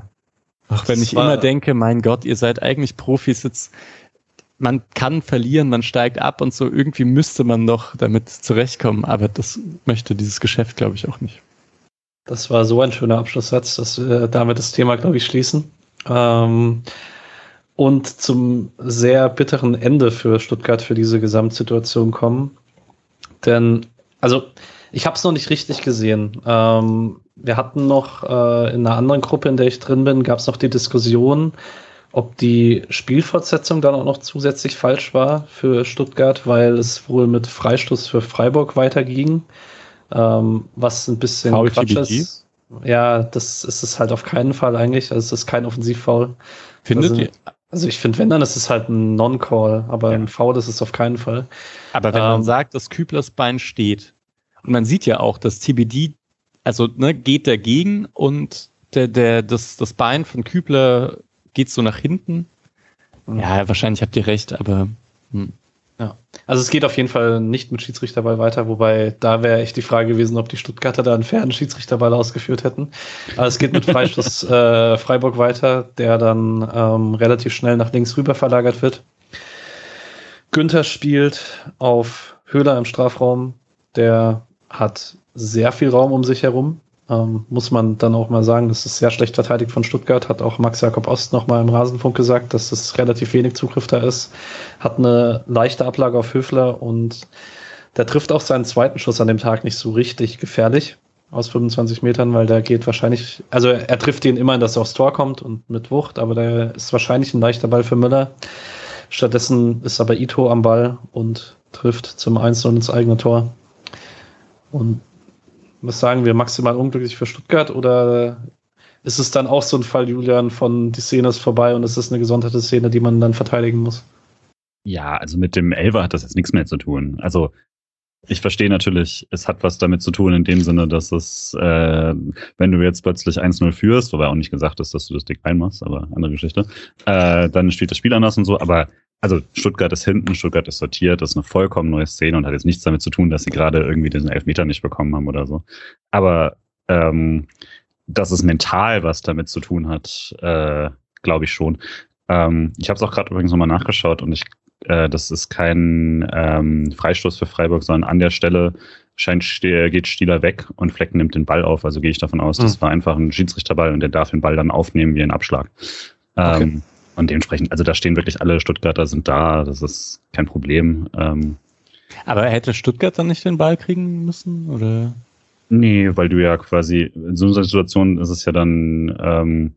Auch wenn ich immer denke, mein Gott, ihr seid eigentlich Profis, jetzt man kann verlieren, man steigt ab und so, irgendwie müsste man doch damit zurechtkommen, aber das möchte dieses Geschäft, glaube ich, auch nicht. Das war so ein schöner Abschlusssatz, dass wir damit das Thema, glaube ich, schließen. Ähm, und zum sehr bitteren Ende für Stuttgart für diese Gesamtsituation kommen. Denn, also, ich habe es noch nicht richtig gesehen. Ähm, wir hatten noch äh, in einer anderen Gruppe, in der ich drin bin, gab es noch die Diskussion, ob die Spielfortsetzung dann auch noch zusätzlich falsch war für Stuttgart, weil es wohl mit Freistoß für Freiburg weiterging. Ähm, was ein bisschen Foul Quatsch ist. Ja, das ist es halt auf keinen Fall eigentlich. Also es ist kein Offensivfoul. Findet ihr? Also ich finde, wenn dann, ist es halt ein Non-Call, aber ja. ein Foul ist es auf keinen Fall. Aber wenn ähm, man sagt, dass Küblers Bein steht, und man sieht ja auch, dass TBD, also ne, geht dagegen und der, der, das, das Bein von Kübler geht so nach hinten. Mhm. Ja, wahrscheinlich habt ihr recht, aber hm. Ja. Also es geht auf jeden Fall nicht mit Schiedsrichterball weiter, wobei da wäre echt die Frage gewesen, ob die Stuttgarter da einen fairen Schiedsrichterball ausgeführt hätten. Aber es geht mit Freistoß äh, Freiburg weiter, der dann ähm, relativ schnell nach links rüber verlagert wird. Günther spielt auf Höhler im Strafraum, der hat sehr viel Raum um sich herum. Ähm, muss man dann auch mal sagen, das ist sehr schlecht verteidigt von Stuttgart, hat auch Max Jakob Ost nochmal im Rasenfunk gesagt, dass es relativ wenig Zugriff da ist. Hat eine leichte Ablage auf Höfler und der trifft auch seinen zweiten Schuss an dem Tag nicht so richtig gefährlich aus 25 Metern, weil der geht wahrscheinlich, also er trifft ihn immer, dass er aufs Tor kommt und mit Wucht, aber der ist wahrscheinlich ein leichter Ball für Müller. Stattdessen ist aber Ito am Ball und trifft zum 1 ins eigene Tor. Und was sagen wir, maximal unglücklich für Stuttgart oder ist es dann auch so ein Fall, Julian, von die Szene ist vorbei und es ist eine gesonderte Szene, die man dann verteidigen muss? Ja, also mit dem Elver hat das jetzt nichts mehr zu tun. Also ich verstehe natürlich, es hat was damit zu tun in dem Sinne, dass es, äh, wenn du jetzt plötzlich 1-0 führst, wobei auch nicht gesagt ist, dass du das Ding reinmachst, aber andere Geschichte, äh, dann steht das Spiel anders und so, aber also Stuttgart ist hinten, Stuttgart ist sortiert, das ist eine vollkommen neue Szene und hat jetzt nichts damit zu tun, dass sie gerade irgendwie diesen Elfmeter nicht bekommen haben oder so. Aber ähm, dass es mental was damit zu tun hat, äh, glaube ich schon. Ähm, ich habe es auch gerade übrigens nochmal nachgeschaut und ich, äh, das ist kein ähm, Freistoß für Freiburg, sondern an der Stelle scheint geht Stieler weg und Fleck nimmt den Ball auf. Also gehe ich davon aus, mhm. das war einfach ein Schiedsrichterball und der darf den Ball dann aufnehmen wie ein Abschlag. Okay. Und dementsprechend, also da stehen wirklich alle Stuttgarter sind da, das ist kein Problem. Ähm, Aber hätte Stuttgart dann nicht den Ball kriegen müssen, oder? Nee, weil du ja quasi, in so einer Situation ist es ja dann ähm,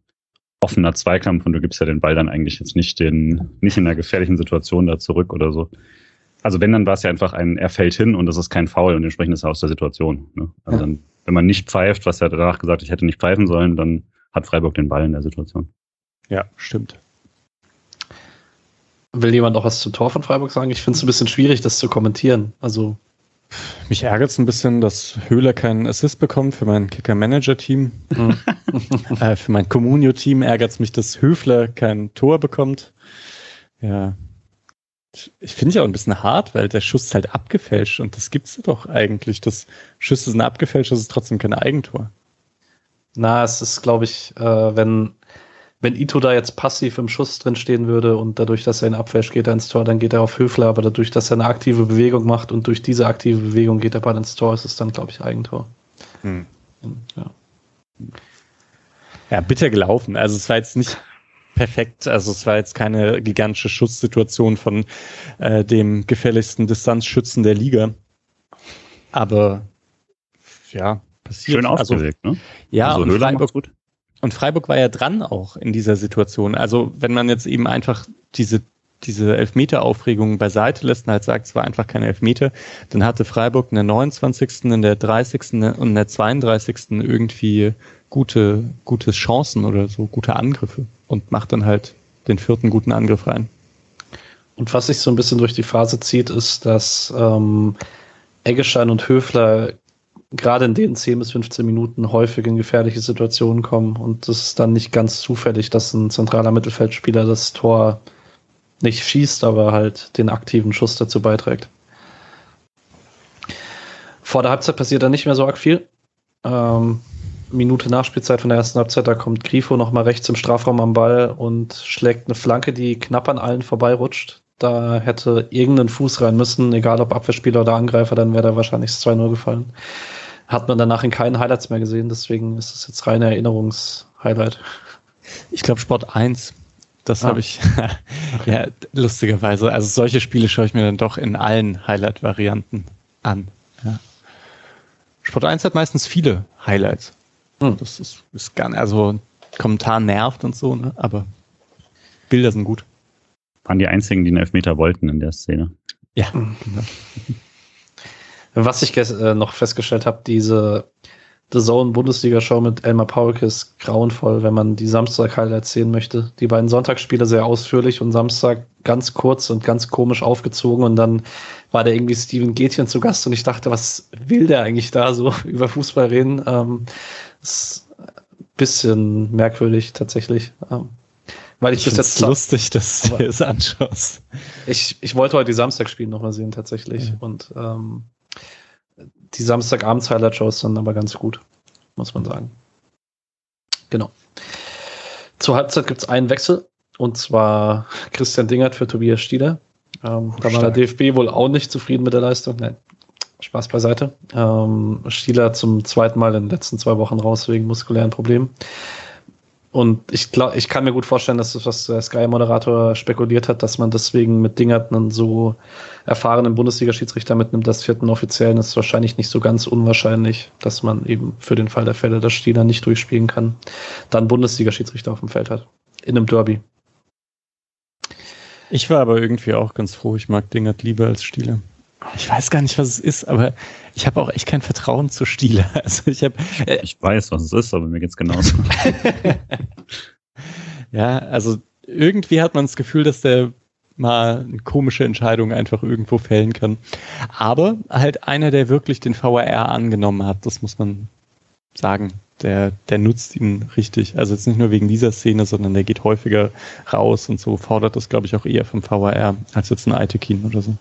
offener Zweikampf und du gibst ja den Ball dann eigentlich jetzt nicht den, nicht in einer gefährlichen Situation da zurück oder so. Also wenn, dann war es ja einfach ein, er fällt hin und das ist kein Foul und entsprechend ist er aus der Situation. Ne? Also ja. dann, wenn man nicht pfeift, was er danach gesagt, ich hätte nicht pfeifen sollen, dann hat Freiburg den Ball in der Situation. Ja, stimmt. Will jemand noch was zum Tor von Freiburg sagen? Ich finde es ein bisschen schwierig, das zu kommentieren. Also. Mich ärgert es ein bisschen, dass Höhler keinen Assist bekommt für mein Kicker-Manager-Team. Mhm. äh, für mein Communio-Team ärgert es mich, dass Höfler kein Tor bekommt. Ja. Ich finde ja auch ein bisschen hart, weil der Schuss ist halt abgefälscht und das gibt es doch eigentlich. Das Schüsse sind abgefälscht, das ist trotzdem kein Eigentor. Na, es ist, glaube ich, äh, wenn wenn Ito da jetzt passiv im Schuss drin stehen würde und dadurch, dass er in Abwehr geht er ins Tor, dann geht er auf Höfler, aber dadurch, dass er eine aktive Bewegung macht und durch diese aktive Bewegung geht der Ball ins Tor, ist es dann, glaube ich, Eigentor. Hm. Ja. ja, bitter gelaufen. Also es war jetzt nicht perfekt, also es war jetzt keine gigantische Schusssituation von äh, dem gefährlichsten Distanzschützen der Liga. Aber ja, passiert. Schön ausgelegt, also, ne? Ja, also Höhler Freiburg, gut. Und Freiburg war ja dran auch in dieser Situation. Also wenn man jetzt eben einfach diese diese Elfmeter-Aufregung beiseite lässt und halt sagt, es war einfach keine Elfmeter, dann hatte Freiburg in der 29., in der 30. und in der 32. irgendwie gute, gute Chancen oder so, gute Angriffe und macht dann halt den vierten guten Angriff rein. Und was sich so ein bisschen durch die Phase zieht, ist, dass ähm, Eggestein und Höfler gerade in den 10 bis 15 Minuten häufig in gefährliche Situationen kommen. Und es ist dann nicht ganz zufällig, dass ein zentraler Mittelfeldspieler das Tor nicht schießt, aber halt den aktiven Schuss dazu beiträgt. Vor der Halbzeit passiert dann nicht mehr so arg viel. Ähm, Minute Nachspielzeit von der ersten Halbzeit, da kommt Grifo nochmal rechts im Strafraum am Ball und schlägt eine Flanke, die knapp an allen vorbeirutscht. Da hätte irgendein Fuß rein müssen, egal ob Abwehrspieler oder Angreifer, dann wäre da wahrscheinlich 2-0 gefallen. Hat man danach in keinen Highlights mehr gesehen, deswegen ist es jetzt reine Erinnerungshighlight. Ich glaube Sport 1. Das ah. habe ich ja lustigerweise. Also solche Spiele schaue ich mir dann doch in allen Highlight-Varianten an. Ja. Sport 1 hat meistens viele Highlights. Hm. Das ist, ist gar nicht, also Kommentar nervt und so, ne? aber Bilder sind gut waren die einzigen, die einen Elfmeter wollten in der Szene. Ja, mhm. genau. Was ich äh, noch festgestellt habe, diese The Zone Bundesliga-Show mit Elmar Paulke ist grauenvoll, wenn man die Samstag-Highlights sehen möchte. Die beiden Sonntagsspiele sehr ausführlich und Samstag ganz kurz und ganz komisch aufgezogen und dann war da irgendwie Steven Gätchen zu Gast und ich dachte, was will der eigentlich da so über Fußball reden? Ähm, ist ein bisschen merkwürdig tatsächlich. Ähm, weil ich, ich jetzt lustig, dass du es anschaust. Ich, ich wollte heute die Samstagspiele nochmal sehen, tatsächlich. Ja. Und ähm, die Samstagabends-Highlight-Shows sind aber ganz gut, muss man sagen. Genau. Zur Halbzeit gibt es einen Wechsel, und zwar Christian Dingert für Tobias Stieler. Ähm, da war der DFB wohl auch nicht zufrieden mit der Leistung. Nein, Spaß beiseite. Ähm, Stieler zum zweiten Mal in den letzten zwei Wochen raus wegen muskulären Problemen. Und ich glaube, ich kann mir gut vorstellen, dass das, was der Sky-Moderator spekuliert hat, dass man deswegen mit Dingert einen so erfahrenen Bundesliga-Schiedsrichter mitnimmt, das vierten Offiziellen, ist wahrscheinlich nicht so ganz unwahrscheinlich, dass man eben für den Fall der Fälle, dass Stieler nicht durchspielen kann, dann Bundesliga-Schiedsrichter auf dem Feld hat. In einem Derby. Ich war aber irgendwie auch ganz froh. Ich mag Dingert lieber als Stieler. Ich weiß gar nicht, was es ist, aber ich habe auch echt kein Vertrauen zu Stile. Also ich habe. Äh, ich weiß, was es ist, aber mir geht's genauso. ja, also irgendwie hat man das Gefühl, dass der mal eine komische Entscheidung einfach irgendwo fällen kann. Aber halt einer, der wirklich den VAR angenommen hat, das muss man sagen. Der, der nutzt ihn richtig. Also jetzt nicht nur wegen dieser Szene, sondern der geht häufiger raus und so fordert das, glaube ich, auch eher vom VAR als jetzt ein Aitekin oder so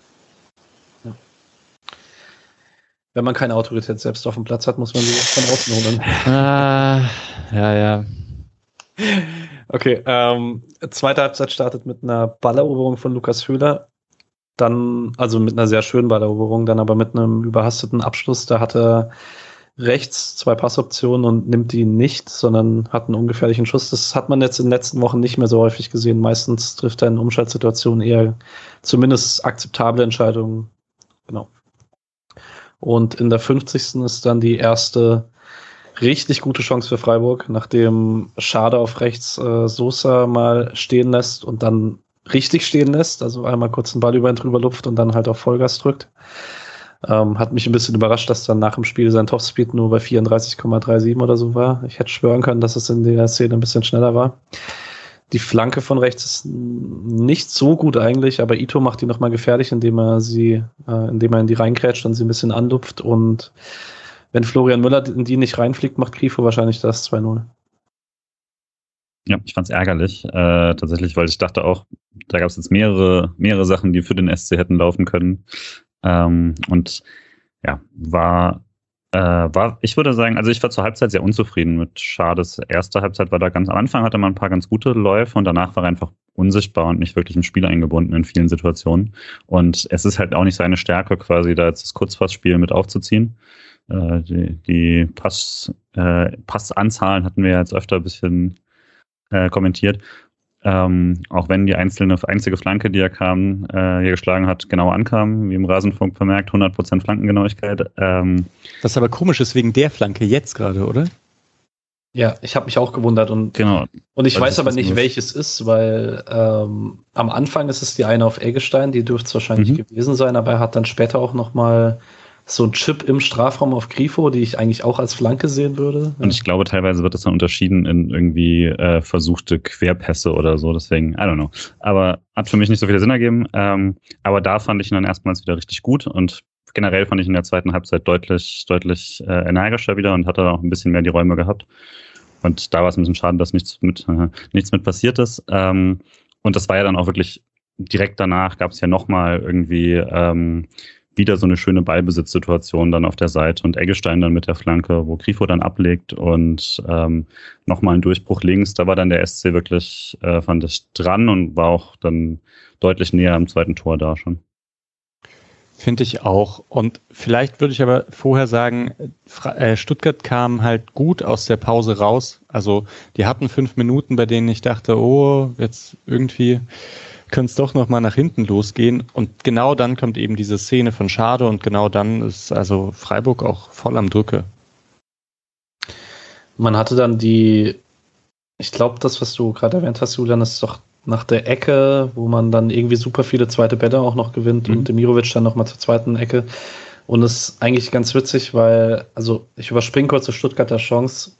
wenn man keine Autorität selbst auf dem Platz hat, muss man sie von außen holen. Ah, ja, ja. Okay, ähm, zweite Halbzeit startet mit einer Balleroberung von Lukas Höhler. Dann, also mit einer sehr schönen Balleroberung, dann aber mit einem überhasteten Abschluss. Da hat er rechts zwei Passoptionen und nimmt die nicht, sondern hat einen ungefährlichen Schuss. Das hat man jetzt in den letzten Wochen nicht mehr so häufig gesehen. Meistens trifft er in Umschaltsituationen eher zumindest akzeptable Entscheidungen. Genau. Und in der 50. ist dann die erste richtig gute Chance für Freiburg, nachdem Schade auf rechts äh, Sosa mal stehen lässt und dann richtig stehen lässt, also einmal kurz den Ball über ihn drüber lupft und dann halt auf Vollgas drückt. Ähm, hat mich ein bisschen überrascht, dass dann nach dem Spiel sein Topspeed nur bei 34,37 oder so war. Ich hätte schwören können, dass es in der Szene ein bisschen schneller war. Die Flanke von rechts ist nicht so gut eigentlich, aber Ito macht die nochmal gefährlich, indem er sie, äh, indem er in die reinkrätscht und sie ein bisschen anlupft. Und wenn Florian Müller in die nicht reinfliegt, macht Grifo wahrscheinlich das 2-0. Ja, ich fand es ärgerlich, äh, tatsächlich, weil ich dachte auch, da gab es jetzt mehrere, mehrere Sachen, die für den SC hätten laufen können. Ähm, und ja, war äh, war, ich würde sagen, also ich war zur Halbzeit sehr unzufrieden mit Schades erste Halbzeit, war da ganz am Anfang hatte man ein paar ganz gute Läufe und danach war er einfach unsichtbar und nicht wirklich im Spiel eingebunden in vielen Situationen. Und es ist halt auch nicht seine Stärke, quasi da jetzt das Kurzpassspiel mit aufzuziehen. Äh, die die Pass, äh, Passanzahlen hatten wir jetzt öfter ein bisschen äh, kommentiert. Ähm, auch wenn die einzelne, einzige Flanke, die er kam, äh, hier geschlagen hat, genau ankam, wie im Rasenfunk vermerkt, 100% Flankengenauigkeit. Ähm, Was aber komisch ist wegen der Flanke jetzt gerade, oder? Ja, ich habe mich auch gewundert und, genau. und ich weiß aber nicht, welches ist, weil ähm, am Anfang ist es die eine auf Eggestein, die dürfte es wahrscheinlich mhm. gewesen sein, aber er hat dann später auch noch mal so ein Chip im Strafraum auf Grifo, die ich eigentlich auch als Flanke sehen würde. Und ich glaube, teilweise wird das dann unterschieden in irgendwie äh, versuchte Querpässe oder so, deswegen, I don't know. Aber hat für mich nicht so viel Sinn ergeben. Ähm, aber da fand ich ihn dann erstmals wieder richtig gut und generell fand ich in der zweiten Halbzeit deutlich, deutlich äh, energischer wieder und hatte auch ein bisschen mehr die Räume gehabt. Und da war es ein bisschen schade, dass nichts mit, äh, nichts mit passiert ist. Ähm, und das war ja dann auch wirklich direkt danach gab es ja nochmal irgendwie ähm, wieder so eine schöne Ballbesitzsituation dann auf der Seite und Eggestein dann mit der Flanke, wo Grifo dann ablegt und ähm, nochmal ein Durchbruch links. Da war dann der SC wirklich, äh, fand ich, dran und war auch dann deutlich näher am zweiten Tor da schon. Finde ich auch. Und vielleicht würde ich aber vorher sagen, äh, Stuttgart kam halt gut aus der Pause raus. Also die hatten fünf Minuten, bei denen ich dachte, oh, jetzt irgendwie könnte es doch nochmal nach hinten losgehen. Und genau dann kommt eben diese Szene von Schade und genau dann ist also Freiburg auch voll am Drücke. Man hatte dann die, ich glaube, das, was du gerade erwähnt hast, Julian, ist doch nach der Ecke, wo man dann irgendwie super viele zweite Bälle auch noch gewinnt mhm. und Demirovic dann nochmal zur zweiten Ecke. Und es ist eigentlich ganz witzig, weil, also ich überspringe kurz die Stuttgarter Chance,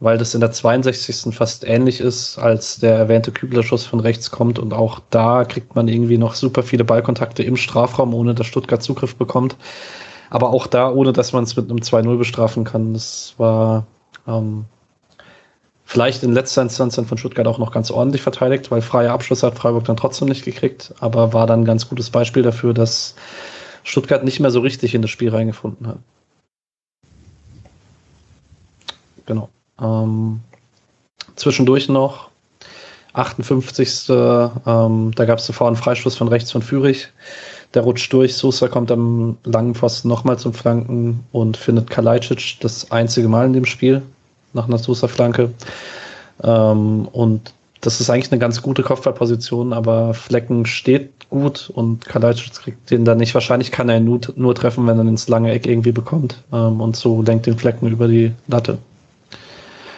weil das in der 62. fast ähnlich ist, als der erwähnte Kübler-Schuss von rechts kommt. Und auch da kriegt man irgendwie noch super viele Ballkontakte im Strafraum, ohne dass Stuttgart Zugriff bekommt. Aber auch da, ohne dass man es mit einem 2-0 bestrafen kann. Das war ähm, Vielleicht in letzter Instanz dann von Stuttgart auch noch ganz ordentlich verteidigt, weil freie Abschluss hat Freiburg dann trotzdem nicht gekriegt, aber war dann ein ganz gutes Beispiel dafür, dass Stuttgart nicht mehr so richtig in das Spiel reingefunden hat. Genau. Ähm, zwischendurch noch 58. Ähm, da gab es zuvor einen Freistoß von rechts von Fürich. Der rutscht durch. Sosa kommt am langen Pfosten nochmal zum Flanken und findet Kalajdzic das einzige Mal in dem Spiel nach einer Sosa-Flanke. Ähm, und das ist eigentlich eine ganz gute Kopfballposition, aber Flecken steht gut und Kalajdzic kriegt den dann nicht. Wahrscheinlich kann er ihn nur, nur treffen, wenn er ins lange Eck irgendwie bekommt. Ähm, und so lenkt den Flecken über die Latte.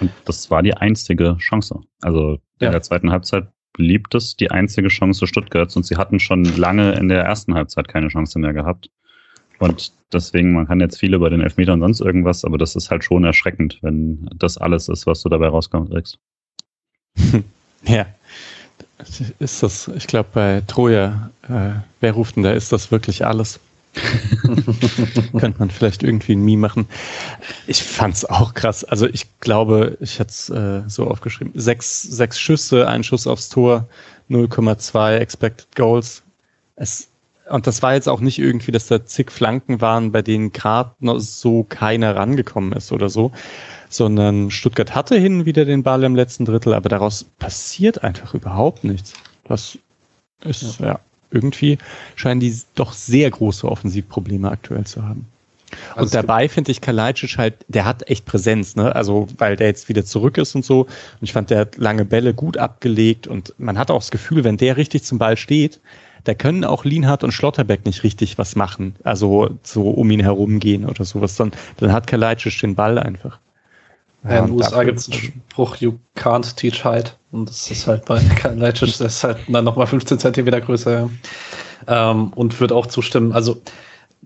Und das war die einzige Chance. Also in ja. der zweiten Halbzeit blieb das die einzige Chance Stuttgarts und sie hatten schon lange in der ersten Halbzeit keine Chance mehr gehabt. Und deswegen, man kann jetzt viel über den Elfmeter und sonst irgendwas, aber das ist halt schon erschreckend, wenn das alles ist, was du dabei rauskriegst. Ja, ist das, ich glaube, bei Troja, äh, wer ruft denn da, ist das wirklich alles? Könnte man vielleicht irgendwie ein Meme machen. Ich fand es auch krass. Also ich glaube, ich hätte es äh, so aufgeschrieben. Sechs, sechs Schüsse, ein Schuss aufs Tor, 0,2 Expected Goals. Es und das war jetzt auch nicht irgendwie, dass da zig Flanken waren, bei denen gerade noch so keiner rangekommen ist oder so, sondern Stuttgart hatte hin wieder den Ball im letzten Drittel, aber daraus passiert einfach überhaupt nichts. Das ist, ja, ja irgendwie scheinen die doch sehr große Offensivprobleme aktuell zu haben. Also und dabei finde ich Kalajdzic halt, der hat echt Präsenz, ne? Also, weil der jetzt wieder zurück ist und so. Und ich fand, der hat lange Bälle gut abgelegt und man hat auch das Gefühl, wenn der richtig zum Ball steht, da können auch Lienhardt und Schlotterbeck nicht richtig was machen. Also so um ihn herumgehen oder sowas. Dann, dann hat Kalajdzic den Ball einfach. Ja, in den USA gibt es einen Spruch, you can't teach height. Und das ist halt bei Kalajdzic, das ist halt dann nochmal 15 Zentimeter größer. Ähm, und wird auch zustimmen. Also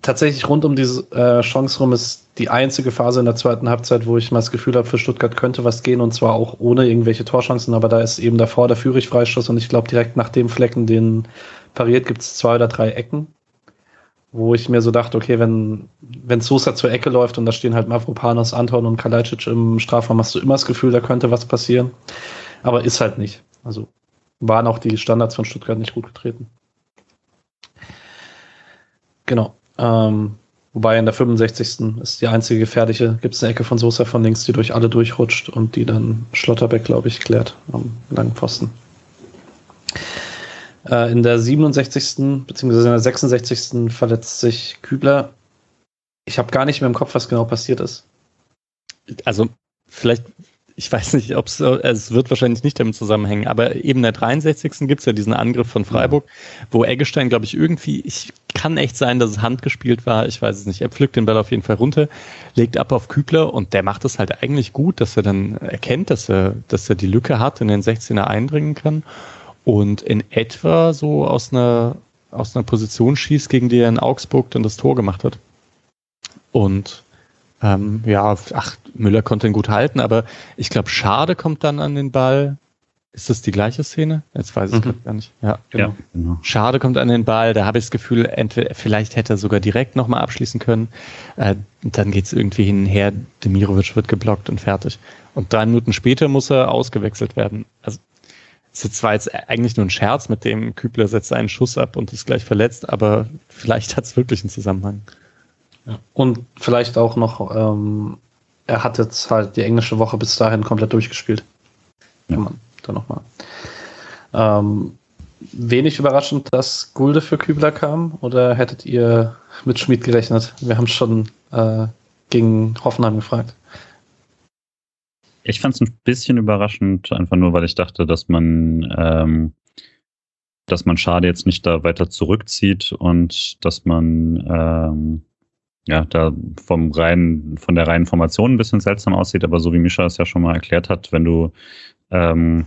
tatsächlich rund um diese äh, Chance rum ist die einzige Phase in der zweiten Halbzeit, wo ich mal das Gefühl habe, für Stuttgart könnte was gehen und zwar auch ohne irgendwelche Torchancen, aber da ist eben davor der Führig-Freistoß und ich glaube direkt nach dem Flecken, den pariert, gibt es zwei oder drei Ecken, wo ich mir so dachte, okay, wenn, wenn Sosa zur Ecke läuft und da stehen halt Mavropanos, Anton und Kalajdzic im Strafraum, hast du immer das Gefühl, da könnte was passieren. Aber ist halt nicht. Also waren auch die Standards von Stuttgart nicht gut getreten. Genau. Ähm, wobei in der 65. ist die einzige gefährliche, gibt es eine Ecke von Sosa von links, die durch alle durchrutscht und die dann Schlotterbeck, glaube ich, klärt am langen Pfosten. Äh, in der 67. bzw. in der 66. verletzt sich Kübler. Ich habe gar nicht mehr im Kopf, was genau passiert ist. Also vielleicht, ich weiß nicht, ob es, es wird wahrscheinlich nicht damit zusammenhängen, aber eben in der 63. gibt es ja diesen Angriff von Freiburg, wo Eggestein, glaube ich, irgendwie, ich kann echt sein, dass es handgespielt war, ich weiß es nicht. Er pflückt den Ball auf jeden Fall runter, legt ab auf Kübler und der macht es halt eigentlich gut, dass er dann erkennt, dass er, dass er die Lücke hat, in den 16er eindringen kann und in etwa so aus einer, aus einer Position schießt, gegen die er in Augsburg dann das Tor gemacht hat. Und ähm, ja, ach, Müller konnte ihn gut halten, aber ich glaube, Schade kommt dann an den Ball. Ist das die gleiche Szene? Jetzt weiß ich mhm. gar nicht. Ja, genau. ja, genau. Schade kommt an den Ball. Da habe ich das Gefühl, entweder, vielleicht hätte er sogar direkt nochmal abschließen können. Äh, dann geht es irgendwie hin und her. Demirovic wird geblockt und fertig. Und drei Minuten später muss er ausgewechselt werden. Also es war jetzt eigentlich nur ein Scherz, mit dem Kübler setzt einen Schuss ab und ist gleich verletzt, aber vielleicht hat es wirklich einen Zusammenhang. Ja. Und vielleicht auch noch, ähm, er hat jetzt halt die englische Woche bis dahin komplett durchgespielt. Ja. Kann man da nochmal. Ähm, wenig überraschend, dass Gulde für Kübler kam oder hättet ihr mit Schmid gerechnet? Wir haben schon äh, gegen Hoffenheim gefragt. Ich fand es ein bisschen überraschend, einfach nur, weil ich dachte, dass man, ähm, dass man Schade jetzt nicht da weiter zurückzieht und dass man ähm, ja, da vom reinen, von der reinen Formation ein bisschen seltsam aussieht, aber so wie Mischa es ja schon mal erklärt hat, wenn du, ähm,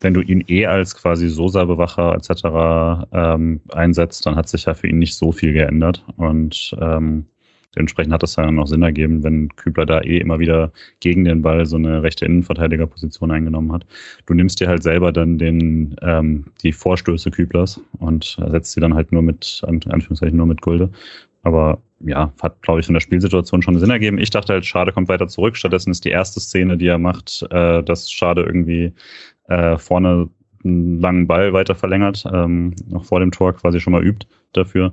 wenn du ihn eh als quasi Sosa-Bewacher etc. Ähm, einsetzt, dann hat sich ja für ihn nicht so viel geändert. Und ähm, dementsprechend hat es ja noch Sinn ergeben, wenn Kübler da eh immer wieder gegen den Ball so eine rechte Innenverteidigerposition eingenommen hat. Du nimmst dir halt selber dann den, ähm, die Vorstöße Küblers und ersetzt sie dann halt nur mit, Anführungszeichen nur mit Gulde. Aber ja, hat, glaube ich, von der Spielsituation schon Sinn ergeben. Ich dachte halt, Schade kommt weiter zurück. Stattdessen ist die erste Szene, die er macht, äh, dass Schade irgendwie äh, vorne einen langen Ball weiter verlängert, ähm, noch vor dem Tor quasi schon mal übt dafür.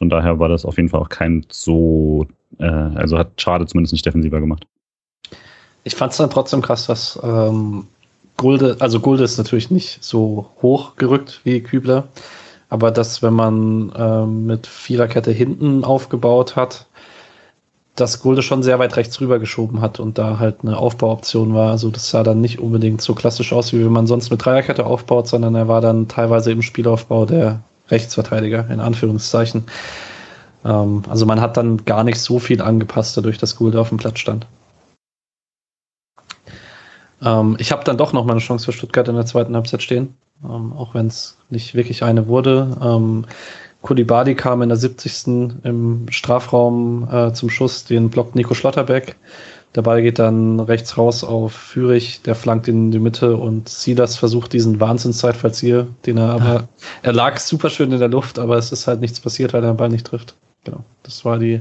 Von daher war das auf jeden Fall auch kein so, äh, also hat Schade zumindest nicht defensiver gemacht. Ich fand es dann trotzdem krass, dass ähm, Gulde, also Gulde ist natürlich nicht so hoch gerückt wie Kübler, aber dass, wenn man ähm, mit Viererkette hinten aufgebaut hat, dass Gulde schon sehr weit rechts rüber geschoben hat und da halt eine Aufbauoption war. Also das sah dann nicht unbedingt so klassisch aus, wie wenn man sonst mit Dreierkette aufbaut, sondern er war dann teilweise im Spielaufbau der Rechtsverteidiger, in Anführungszeichen. Ähm, also man hat dann gar nicht so viel angepasst, dadurch, dass Gulde auf dem Platz stand. Ähm, ich habe dann doch noch mal eine Chance für Stuttgart in der zweiten Halbzeit stehen ähm, auch wenn es nicht wirklich eine wurde. Ähm, Kulibadi kam in der 70. im Strafraum äh, zum Schuss, den blockt Nico Schlotterbeck. Der Ball geht dann rechts raus auf Führig, der flankt in die Mitte und Silas versucht diesen Wahnsinnszeitfallzieher, den er aber, er lag super schön in der Luft, aber es ist halt nichts passiert, weil er den Ball nicht trifft. Genau. Das war die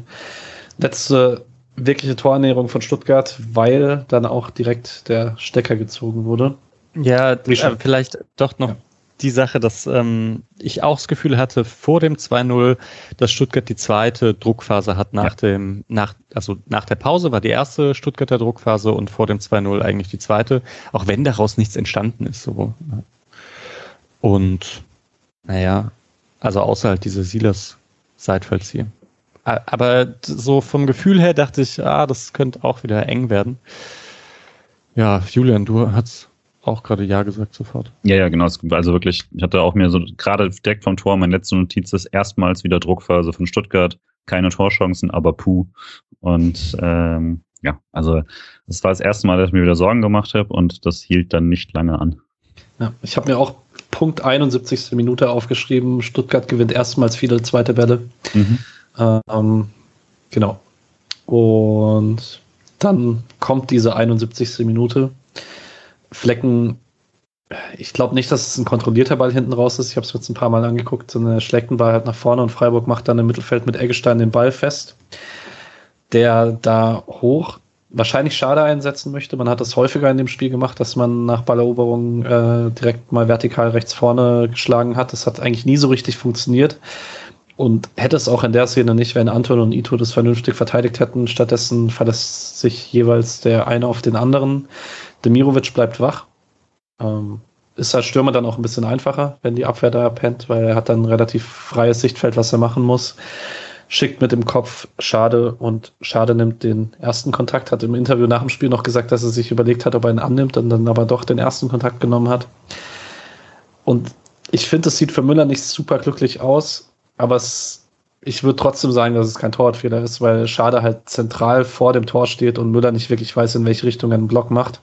letzte wirkliche Torernährung von Stuttgart, weil dann auch direkt der Stecker gezogen wurde. Ja, äh, vielleicht doch noch ja. Die Sache, dass ähm, ich auch das Gefühl hatte vor dem 2-0, dass Stuttgart die zweite Druckphase hat nach ja. dem, nach, also nach der Pause war die erste Stuttgarter Druckphase und vor dem 2-0 eigentlich die zweite, auch wenn daraus nichts entstanden ist. So. Und naja, also außer halt diese Silas Seitfallzieher. Aber so vom Gefühl her dachte ich, ah, das könnte auch wieder eng werden. Ja, Julian, du hast auch gerade Ja gesagt sofort. Ja, ja, genau. Also wirklich, ich hatte auch mir so gerade direkt vom Tor, meine letzte Notiz ist erstmals wieder Druckphase von Stuttgart. Keine Torchancen, aber puh. Und ähm, ja, also das war das erste Mal, dass ich mir wieder Sorgen gemacht habe und das hielt dann nicht lange an. Ja, ich habe mir auch Punkt 71. Minute aufgeschrieben. Stuttgart gewinnt erstmals viele zweite Bälle. Mhm. Ähm, genau. Und dann kommt diese 71. Minute Flecken, ich glaube nicht, dass es ein kontrollierter Ball hinten raus ist. Ich habe es jetzt ein paar Mal angeguckt. So eine schlägt Ball halt nach vorne und Freiburg macht dann im Mittelfeld mit Eggestein den Ball fest, der da hoch wahrscheinlich Schade einsetzen möchte. Man hat das häufiger in dem Spiel gemacht, dass man nach Balleroberung äh, direkt mal vertikal rechts vorne geschlagen hat. Das hat eigentlich nie so richtig funktioniert. Und hätte es auch in der Szene nicht, wenn Anton und Ito das vernünftig verteidigt hätten. Stattdessen verlässt sich jeweils der eine auf den anderen. Demirovic bleibt wach. Ähm, ist als Stürmer dann auch ein bisschen einfacher, wenn die Abwehr da pennt, weil er hat dann ein relativ freies Sichtfeld, was er machen muss. schickt mit dem Kopf Schade und Schade nimmt den ersten Kontakt, hat im Interview nach dem Spiel noch gesagt, dass er sich überlegt hat, ob er ihn annimmt und dann aber doch den ersten Kontakt genommen hat. Und ich finde, es sieht für Müller nicht super glücklich aus, aber es, ich würde trotzdem sagen, dass es kein Torwartfehler ist, weil Schade halt zentral vor dem Tor steht und Müller nicht wirklich weiß, in welche Richtung er einen Block macht.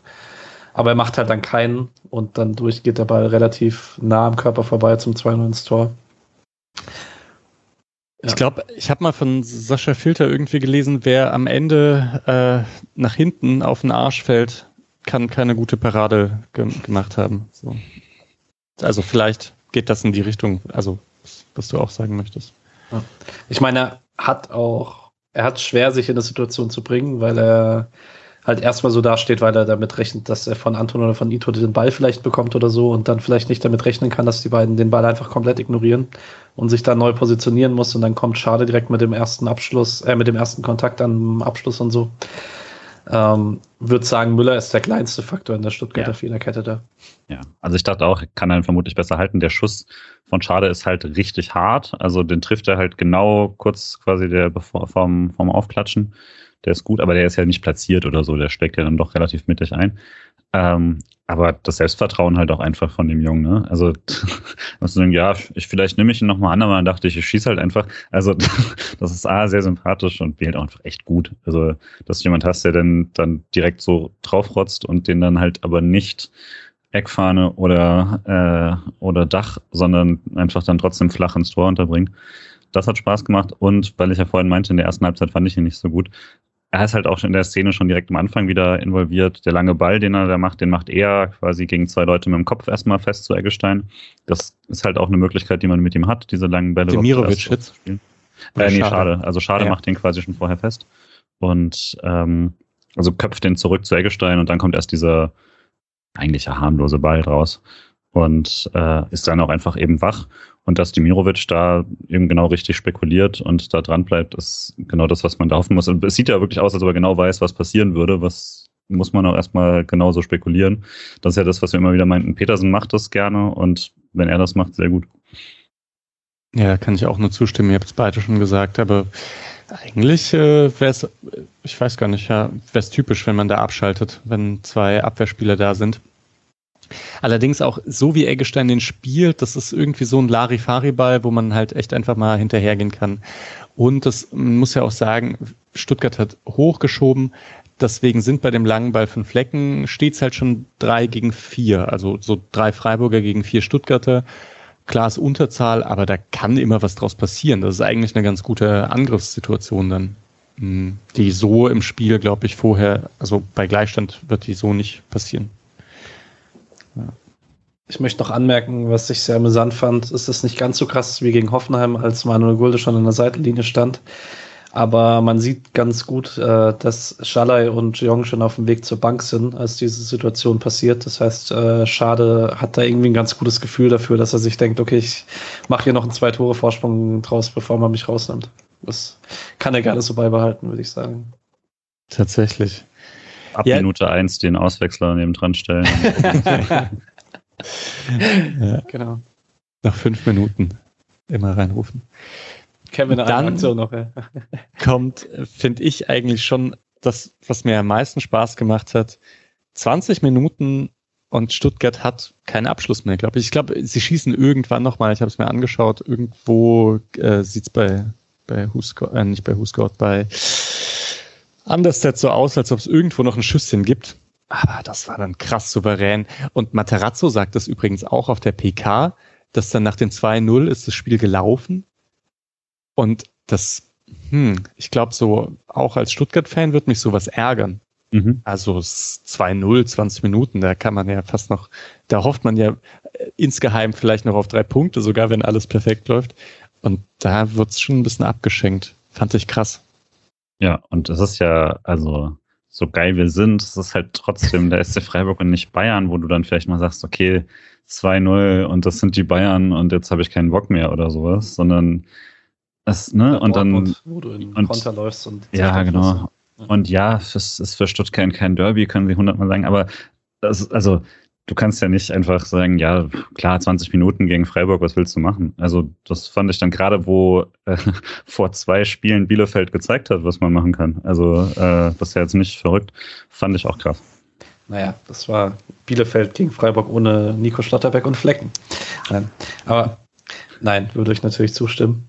Aber er macht halt dann keinen und dann durch geht der Ball relativ nah am Körper vorbei zum 2-0 ins Tor. Ich glaube, ich habe mal von Sascha Filter irgendwie gelesen, wer am Ende äh, nach hinten auf den Arsch fällt, kann keine gute Parade ge gemacht haben. So. Also vielleicht geht das in die Richtung, also was du auch sagen möchtest. Ich meine, er hat auch, er hat schwer, sich in eine Situation zu bringen, weil er halt erstmal so dasteht, weil er damit rechnet, dass er von Anton oder von Ito den Ball vielleicht bekommt oder so und dann vielleicht nicht damit rechnen kann, dass die beiden den Ball einfach komplett ignorieren und sich dann neu positionieren muss und dann kommt Schade direkt mit dem ersten Abschluss, äh, mit dem ersten Kontakt am Abschluss und so. Ähm, würde sagen, Müller ist der kleinste Faktor in der Stuttgarter ja. Fehlerkette da. Ja, also ich dachte auch, kann er vermutlich besser halten. Der Schuss von Schade ist halt richtig hart. Also den trifft er halt genau kurz quasi der vom, vom Aufklatschen der ist gut, aber der ist ja nicht platziert oder so, der steckt ja dann doch relativ mittig ein. Ähm, aber das Selbstvertrauen halt auch einfach von dem Jungen, ne? Also, was ja, ich, vielleicht nehme ich ihn nochmal an, aber dann dachte ich, ich schieße halt einfach. Also, das ist A, sehr sympathisch und B, halt auch einfach echt gut. Also, dass du jemand hast, der dann, dann direkt so draufrotzt und den dann halt aber nicht Eckfahne oder, äh, oder Dach, sondern einfach dann trotzdem flach ins Tor unterbringt. Das hat Spaß gemacht und weil ich ja vorhin meinte, in der ersten Halbzeit fand ich ihn nicht so gut er ist halt auch in der Szene schon direkt am Anfang wieder involviert. Der lange Ball, den er da macht, den macht er quasi gegen zwei Leute mit dem Kopf erstmal fest zu Eggestein. Das ist halt auch eine Möglichkeit, die man mit ihm hat, diese langen Bälle. Demirovic jetzt? Äh, nee, schade. schade. Also Schade ja. macht den quasi schon vorher fest. Und ähm, also köpft den zurück zu Eggestein und dann kommt erst dieser eigentlich harmlose Ball raus und äh, ist dann auch einfach eben wach. Und dass Dimirovic da eben genau richtig spekuliert und da dran bleibt, ist genau das, was man da hoffen muss. Und es sieht ja wirklich aus, als ob er genau weiß, was passieren würde. Was muss man auch erstmal genauso spekulieren. Das ist ja das, was wir immer wieder meinten. Petersen macht das gerne und wenn er das macht, sehr gut. Ja, kann ich auch nur zustimmen. Ihr habt es beide schon gesagt, aber eigentlich äh, wäre es, ich weiß gar nicht, ja, wäre es typisch, wenn man da abschaltet, wenn zwei Abwehrspieler da sind. Allerdings auch so wie Eggestein den spielt, das ist irgendwie so ein Larifari-Ball, wo man halt echt einfach mal hinterhergehen kann. Und das muss ja auch sagen, Stuttgart hat hochgeschoben. Deswegen sind bei dem langen Ball von Flecken stets halt schon drei gegen vier. Also so drei Freiburger gegen vier Stuttgarter. Klar ist Unterzahl, aber da kann immer was draus passieren. Das ist eigentlich eine ganz gute Angriffssituation dann. Hm, die so im Spiel, glaube ich, vorher, also bei Gleichstand wird die so nicht passieren. Ich möchte noch anmerken, was ich sehr amüsant fand, ist es nicht ganz so krass wie gegen Hoffenheim, als Manuel Gulde schon an der Seitenlinie stand. Aber man sieht ganz gut, äh, dass Schalay und Jong schon auf dem Weg zur Bank sind, als diese Situation passiert. Das heißt, äh, Schade hat da irgendwie ein ganz gutes Gefühl dafür, dass er sich denkt, okay, ich mache hier noch einen zwei Tore Vorsprung draus, bevor man mich rausnimmt. Das kann er gerne so beibehalten, würde ich sagen. Tatsächlich. Ab ja. Minute eins den Auswechsler neben dran stellen. ja. Genau. Nach fünf Minuten immer reinrufen. Kevin Aktion noch. Ja. kommt, finde ich eigentlich schon das, was mir am meisten Spaß gemacht hat. 20 Minuten und Stuttgart hat keinen Abschluss mehr, glaube ich. Ich glaube, sie schießen irgendwann nochmal, ich habe es mir angeschaut, irgendwo äh, sieht es bei, bei Husgott, äh, nicht bei Husgott, bei Anderstedt so aus, als ob es irgendwo noch ein Schüsschen gibt. Aber das war dann krass souverän. Und Materazzo sagt das übrigens auch auf der PK, dass dann nach dem 2-0 ist das Spiel gelaufen. Und das, hm, ich glaube so, auch als Stuttgart-Fan wird mich sowas ärgern. Mhm. Also 2-0, 20 Minuten, da kann man ja fast noch, da hofft man ja äh, insgeheim vielleicht noch auf drei Punkte, sogar wenn alles perfekt läuft. Und da wird's schon ein bisschen abgeschenkt. Fand ich krass. Ja, und es ist ja, also so geil wir sind, es ist halt trotzdem der SC Freiburg und nicht Bayern, wo du dann vielleicht mal sagst, okay, 2-0 und das sind die Bayern und jetzt habe ich keinen Bock mehr oder sowas, sondern es, ne, und dann. Wo du in und, Konter läufst und. Ja, genau. Und ja, es ist für Stuttgart kein Derby, können sie hundertmal sagen, aber das, also du kannst ja nicht einfach sagen, ja, klar, 20 Minuten gegen Freiburg, was willst du machen? Also das fand ich dann gerade, wo äh, vor zwei Spielen Bielefeld gezeigt hat, was man machen kann. Also äh, das ist ja jetzt nicht verrückt, fand ich auch krass. Naja, das war Bielefeld gegen Freiburg ohne Nico Schlotterbeck und Flecken. Nein. Aber nein, würde ich natürlich zustimmen.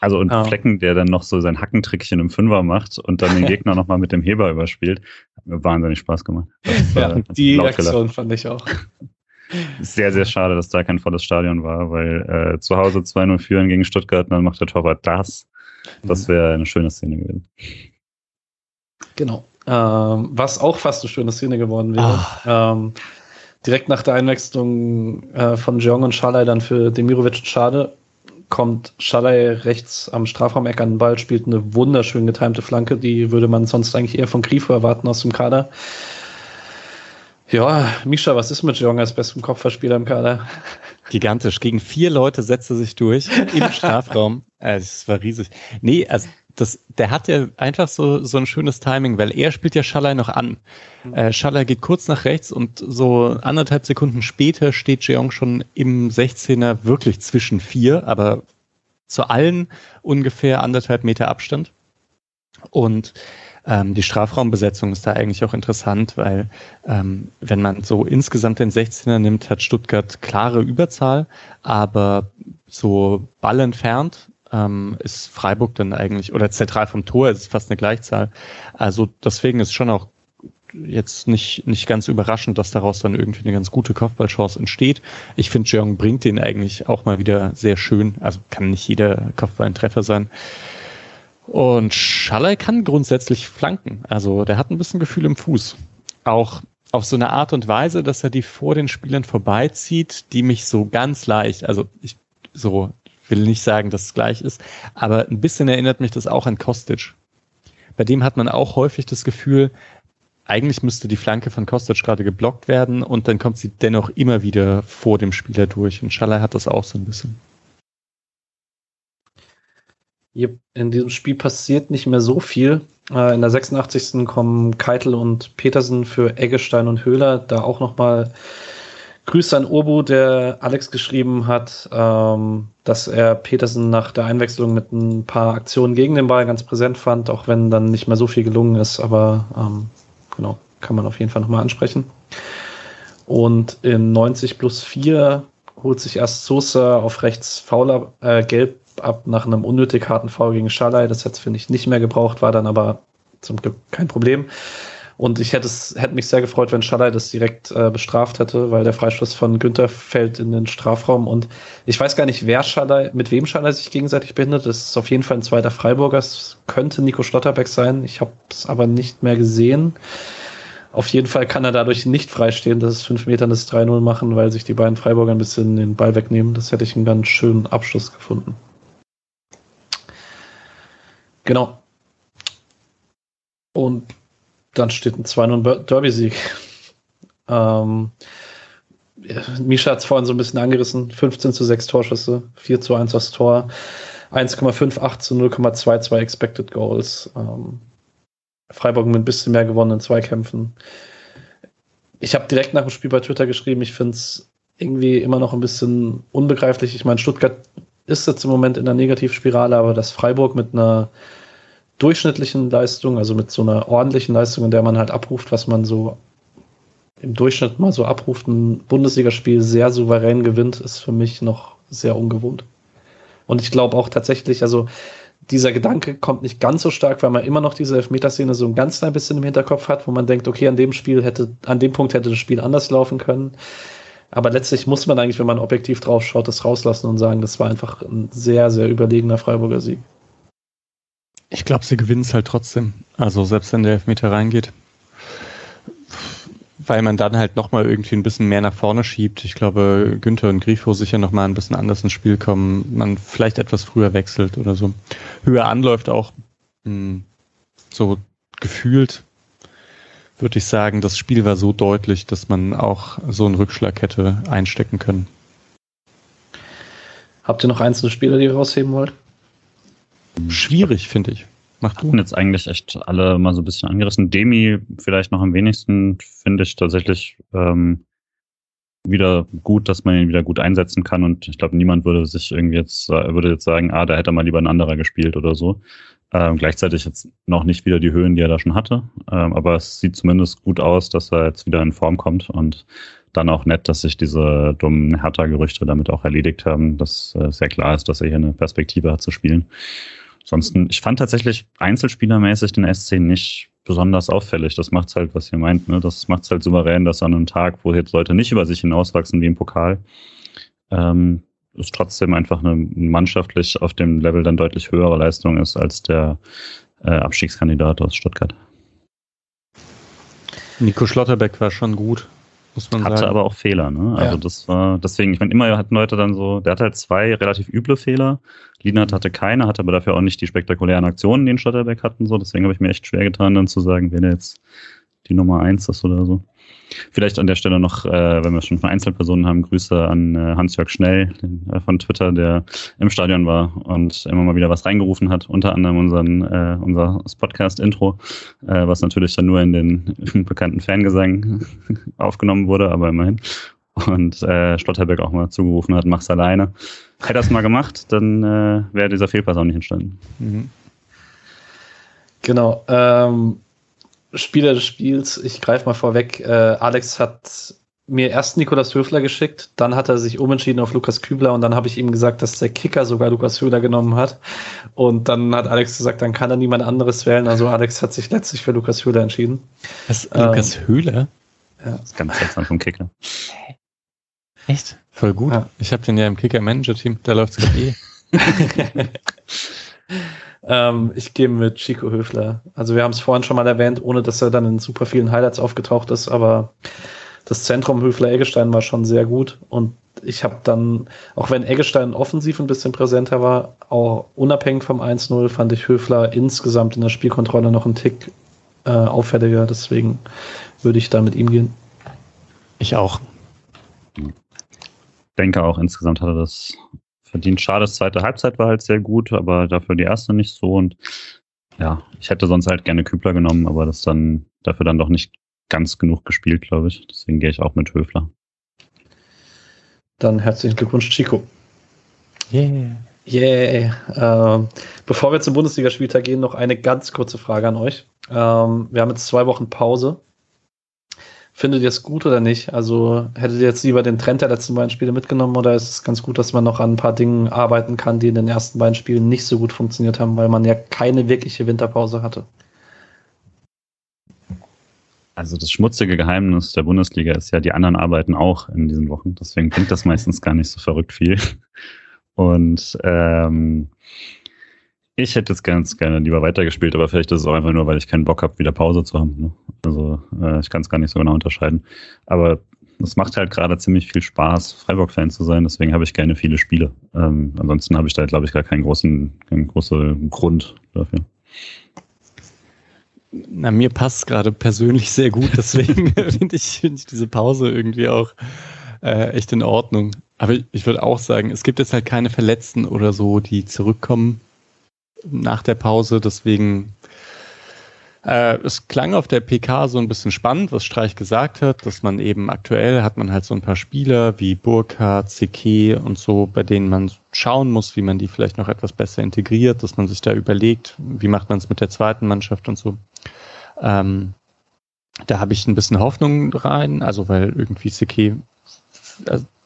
Also und oh. Flecken, der dann noch so sein Hackentrickchen im Fünfer macht und dann den Gegner nochmal mit dem Heber überspielt, mir wahnsinnig Spaß gemacht. Das, ja, äh, die Aktion fand ich auch. Sehr, sehr schade, dass da kein volles Stadion war, weil äh, zu Hause 2-0 führen gegen Stuttgart und dann macht der Torwart das. Das mhm. wäre eine schöne Szene gewesen. Genau. Ähm, was auch fast eine schöne Szene geworden wäre. Ähm, direkt nach der Einwechslung äh, von Jeong und Schalay dann für Demirovic schade kommt Schalay rechts am Strafraumeck an den Ball, spielt eine wunderschön getimte Flanke, die würde man sonst eigentlich eher von Grifo erwarten aus dem Kader. Ja, Misha, was ist mit Jong als bestem Kopfballspieler im Kader? Gigantisch. Gegen vier Leute setzt er sich durch im Strafraum. Es war riesig. Nee, also das, der hat ja einfach so, so ein schönes Timing, weil er spielt ja Schaller noch an. Mhm. Äh, Schaller geht kurz nach rechts und so anderthalb Sekunden später steht Jeong schon im 16er wirklich zwischen vier, aber zu allen ungefähr anderthalb Meter Abstand. Und ähm, die Strafraumbesetzung ist da eigentlich auch interessant, weil ähm, wenn man so insgesamt den 16er nimmt, hat Stuttgart klare Überzahl, aber so Ball entfernt ähm, ist Freiburg dann eigentlich, oder zentral vom Tor ist fast eine Gleichzahl. Also deswegen ist schon auch jetzt nicht, nicht ganz überraschend, dass daraus dann irgendwie eine ganz gute Kopfballchance entsteht. Ich finde, Jeong bringt den eigentlich auch mal wieder sehr schön. Also kann nicht jeder Kopfball ein Treffer sein. Und Schaller kann grundsätzlich flanken. Also der hat ein bisschen Gefühl im Fuß. Auch auf so eine Art und Weise, dass er die vor den Spielern vorbeizieht, die mich so ganz leicht, also ich so will nicht sagen, dass es gleich ist, aber ein bisschen erinnert mich das auch an Kostic. Bei dem hat man auch häufig das Gefühl, eigentlich müsste die Flanke von Kostic gerade geblockt werden und dann kommt sie dennoch immer wieder vor dem Spieler durch. Und Schaller hat das auch so ein bisschen. In diesem Spiel passiert nicht mehr so viel. Äh, in der 86. kommen Keitel und Petersen für Eggestein und Höhler da auch nochmal Grüße an Obu, der Alex geschrieben hat, ähm, dass er Petersen nach der Einwechslung mit ein paar Aktionen gegen den Ball ganz präsent fand, auch wenn dann nicht mehr so viel gelungen ist, aber ähm, genau, kann man auf jeden Fall nochmal ansprechen. Und in 90 plus 4 holt sich erst Sosa auf rechts fauler äh, gelb ab nach einem unnötig harten Foul gegen Schalay. Das hätte finde ich nicht mehr gebraucht, war dann aber zum Glück kein Problem. Und ich hätte es, hätte mich sehr gefreut, wenn Schaller das direkt äh, bestraft hätte, weil der Freistoß von Günther fällt in den Strafraum. Und ich weiß gar nicht, wer Schaller, mit wem Schaller sich gegenseitig behindert. Das ist auf jeden Fall ein zweiter Freiburger. Es könnte Nico Schlotterbeck sein. Ich habe es aber nicht mehr gesehen. Auf jeden Fall kann er dadurch nicht freistehen, dass es fünf Metern das 3-0 machen, weil sich die beiden Freiburger ein bisschen den Ball wegnehmen. Das hätte ich einen ganz schönen Abschluss gefunden. Genau. Und dann steht ein 2-0 Derby-Sieg. Ähm, Misha hat es vorhin so ein bisschen angerissen. 15 zu 6 Torschüsse, 4 zu 1 aufs Tor, 1,58 zu 0,22 Expected Goals. Ähm, Freiburg mit ein bisschen mehr gewonnenen Zweikämpfen. Ich habe direkt nach dem Spiel bei Twitter geschrieben, ich finde es irgendwie immer noch ein bisschen unbegreiflich. Ich meine, Stuttgart ist jetzt im Moment in der Negativspirale, aber dass Freiburg mit einer durchschnittlichen Leistung, also mit so einer ordentlichen Leistung, in der man halt abruft, was man so im Durchschnitt mal so abruft, ein Bundesligaspiel sehr souverän gewinnt, ist für mich noch sehr ungewohnt. Und ich glaube auch tatsächlich, also dieser Gedanke kommt nicht ganz so stark, weil man immer noch diese Elfmeterszene so ein ganz klein bisschen im Hinterkopf hat, wo man denkt, okay, an dem Spiel hätte, an dem Punkt hätte das Spiel anders laufen können. Aber letztlich muss man eigentlich, wenn man objektiv drauf schaut, das rauslassen und sagen, das war einfach ein sehr, sehr überlegener Freiburger Sieg. Ich glaube, sie gewinnen es halt trotzdem. Also selbst wenn der Elfmeter reingeht. Weil man dann halt nochmal irgendwie ein bisschen mehr nach vorne schiebt. Ich glaube, Günther und Grifo sicher nochmal ein bisschen anders ins Spiel kommen. Man vielleicht etwas früher wechselt oder so. Höher anläuft auch mh, hm, so gefühlt, würde ich sagen, das Spiel war so deutlich, dass man auch so einen Rückschlag hätte einstecken können. Habt ihr noch einzelne Spieler, die ihr rausheben wollt? Schwierig, finde ich. Mach du. jetzt eigentlich echt alle mal so ein bisschen angerissen. Demi vielleicht noch am wenigsten, finde ich tatsächlich, ähm, wieder gut, dass man ihn wieder gut einsetzen kann und ich glaube, niemand würde sich irgendwie jetzt, würde jetzt sagen, ah, da hätte mal lieber ein anderer gespielt oder so. Ähm, gleichzeitig jetzt noch nicht wieder die Höhen, die er da schon hatte. Ähm, aber es sieht zumindest gut aus, dass er jetzt wieder in Form kommt und dann auch nett, dass sich diese dummen Hertha-Gerüchte damit auch erledigt haben, dass äh, sehr klar ist, dass er hier eine Perspektive hat zu spielen. Ansonsten, ich fand tatsächlich einzelspielermäßig den SC nicht besonders auffällig. Das macht's halt, was ihr meint. Ne? Das macht's halt souverän, dass an einem Tag, wo jetzt Leute nicht über sich hinauswachsen wie im Pokal, ähm, es trotzdem einfach eine mannschaftlich auf dem Level dann deutlich höhere Leistung ist als der äh, Abstiegskandidat aus Stuttgart. Nico Schlotterbeck war schon gut, muss man Hatte sagen. aber auch Fehler, ne? Also ja. das war, deswegen, ich meine, immer hatten Leute dann so, der hatte halt zwei relativ üble Fehler. Lienert hatte keine, hatte aber dafür auch nicht die spektakulären Aktionen, die in Schlotterbeck hatten, so. Deswegen habe ich mir echt schwer getan, dann zu sagen, wer jetzt die Nummer eins ist oder so. Vielleicht an der Stelle noch, äh, wenn wir schon von Einzelpersonen haben, Grüße an äh, Hans-Jörg Schnell äh, von Twitter, der im Stadion war und immer mal wieder was reingerufen hat, unter anderem unseren, äh, unser Podcast-Intro, äh, was natürlich dann nur in den bekannten Fangesang aufgenommen wurde, aber immerhin. Und äh, Schlotterberg auch mal zugerufen hat, mach's alleine. Hätte er es mal gemacht, dann äh, wäre dieser Fehlpass auch nicht entstanden. Mhm. Genau. Ähm Spieler des Spiels, ich greife mal vorweg, äh, Alex hat mir erst Nikolas Höfler geschickt, dann hat er sich umentschieden auf Lukas Kübler und dann habe ich ihm gesagt, dass der Kicker sogar Lukas Höhler genommen hat. Und dann hat Alex gesagt, dann kann er niemand anderes wählen. Also Alex hat sich letztlich für Lukas Höhler entschieden. Was, ähm, Lukas Höhler? Ja. Das ist ganz seltsam vom Kicker. Echt? Voll gut. Ja. Ich habe den ja im Kicker-Manager-Team, da läuft es gerade eh. Ähm, ich gehe mit Chico Höfler. Also wir haben es vorhin schon mal erwähnt, ohne dass er dann in super vielen Highlights aufgetaucht ist, aber das Zentrum Höfler-Eggestein war schon sehr gut und ich habe dann, auch wenn Eggestein offensiv ein bisschen präsenter war, auch unabhängig vom 1-0 fand ich Höfler insgesamt in der Spielkontrolle noch einen Tick äh, auffälliger, deswegen würde ich da mit ihm gehen. Ich auch. Ich denke auch, insgesamt hat er das verdient. Schade, das zweite Halbzeit war halt sehr gut, aber dafür die erste nicht so. Und ja, ich hätte sonst halt gerne Kübler genommen, aber das dann dafür dann doch nicht ganz genug gespielt, glaube ich. Deswegen gehe ich auch mit Höfler. Dann herzlichen Glückwunsch, Chico. Yeah. Yeah. Äh, bevor wir zum Bundesligaspieltag gehen, noch eine ganz kurze Frage an euch. Ähm, wir haben jetzt zwei Wochen Pause. Findet ihr es gut oder nicht? Also hättet ihr jetzt lieber den Trend der letzten beiden Spiele mitgenommen oder ist es ganz gut, dass man noch an ein paar Dingen arbeiten kann, die in den ersten beiden Spielen nicht so gut funktioniert haben, weil man ja keine wirkliche Winterpause hatte? Also das schmutzige Geheimnis der Bundesliga ist ja, die anderen arbeiten auch in diesen Wochen. Deswegen klingt das meistens gar nicht so verrückt viel. Und ähm, ich hätte jetzt ganz gerne lieber weitergespielt, aber vielleicht ist es auch einfach nur, weil ich keinen Bock habe, wieder Pause zu haben. Ne? Also äh, ich kann es gar nicht so genau unterscheiden. Aber es macht halt gerade ziemlich viel Spaß, Freiburg-Fan zu sein, deswegen habe ich gerne viele Spiele. Ähm, ansonsten habe ich da, glaube ich, gar keinen großen, keinen großen Grund dafür. Na, mir passt es gerade persönlich sehr gut, deswegen finde ich, find ich diese Pause irgendwie auch äh, echt in Ordnung. Aber ich, ich würde auch sagen, es gibt jetzt halt keine Verletzten oder so, die zurückkommen nach der Pause. Deswegen, äh, es klang auf der PK so ein bisschen spannend, was Streich gesagt hat, dass man eben aktuell hat man halt so ein paar Spieler wie Burkhardt, CK und so, bei denen man schauen muss, wie man die vielleicht noch etwas besser integriert, dass man sich da überlegt, wie macht man es mit der zweiten Mannschaft und so. Ähm, da habe ich ein bisschen Hoffnung rein, also weil irgendwie also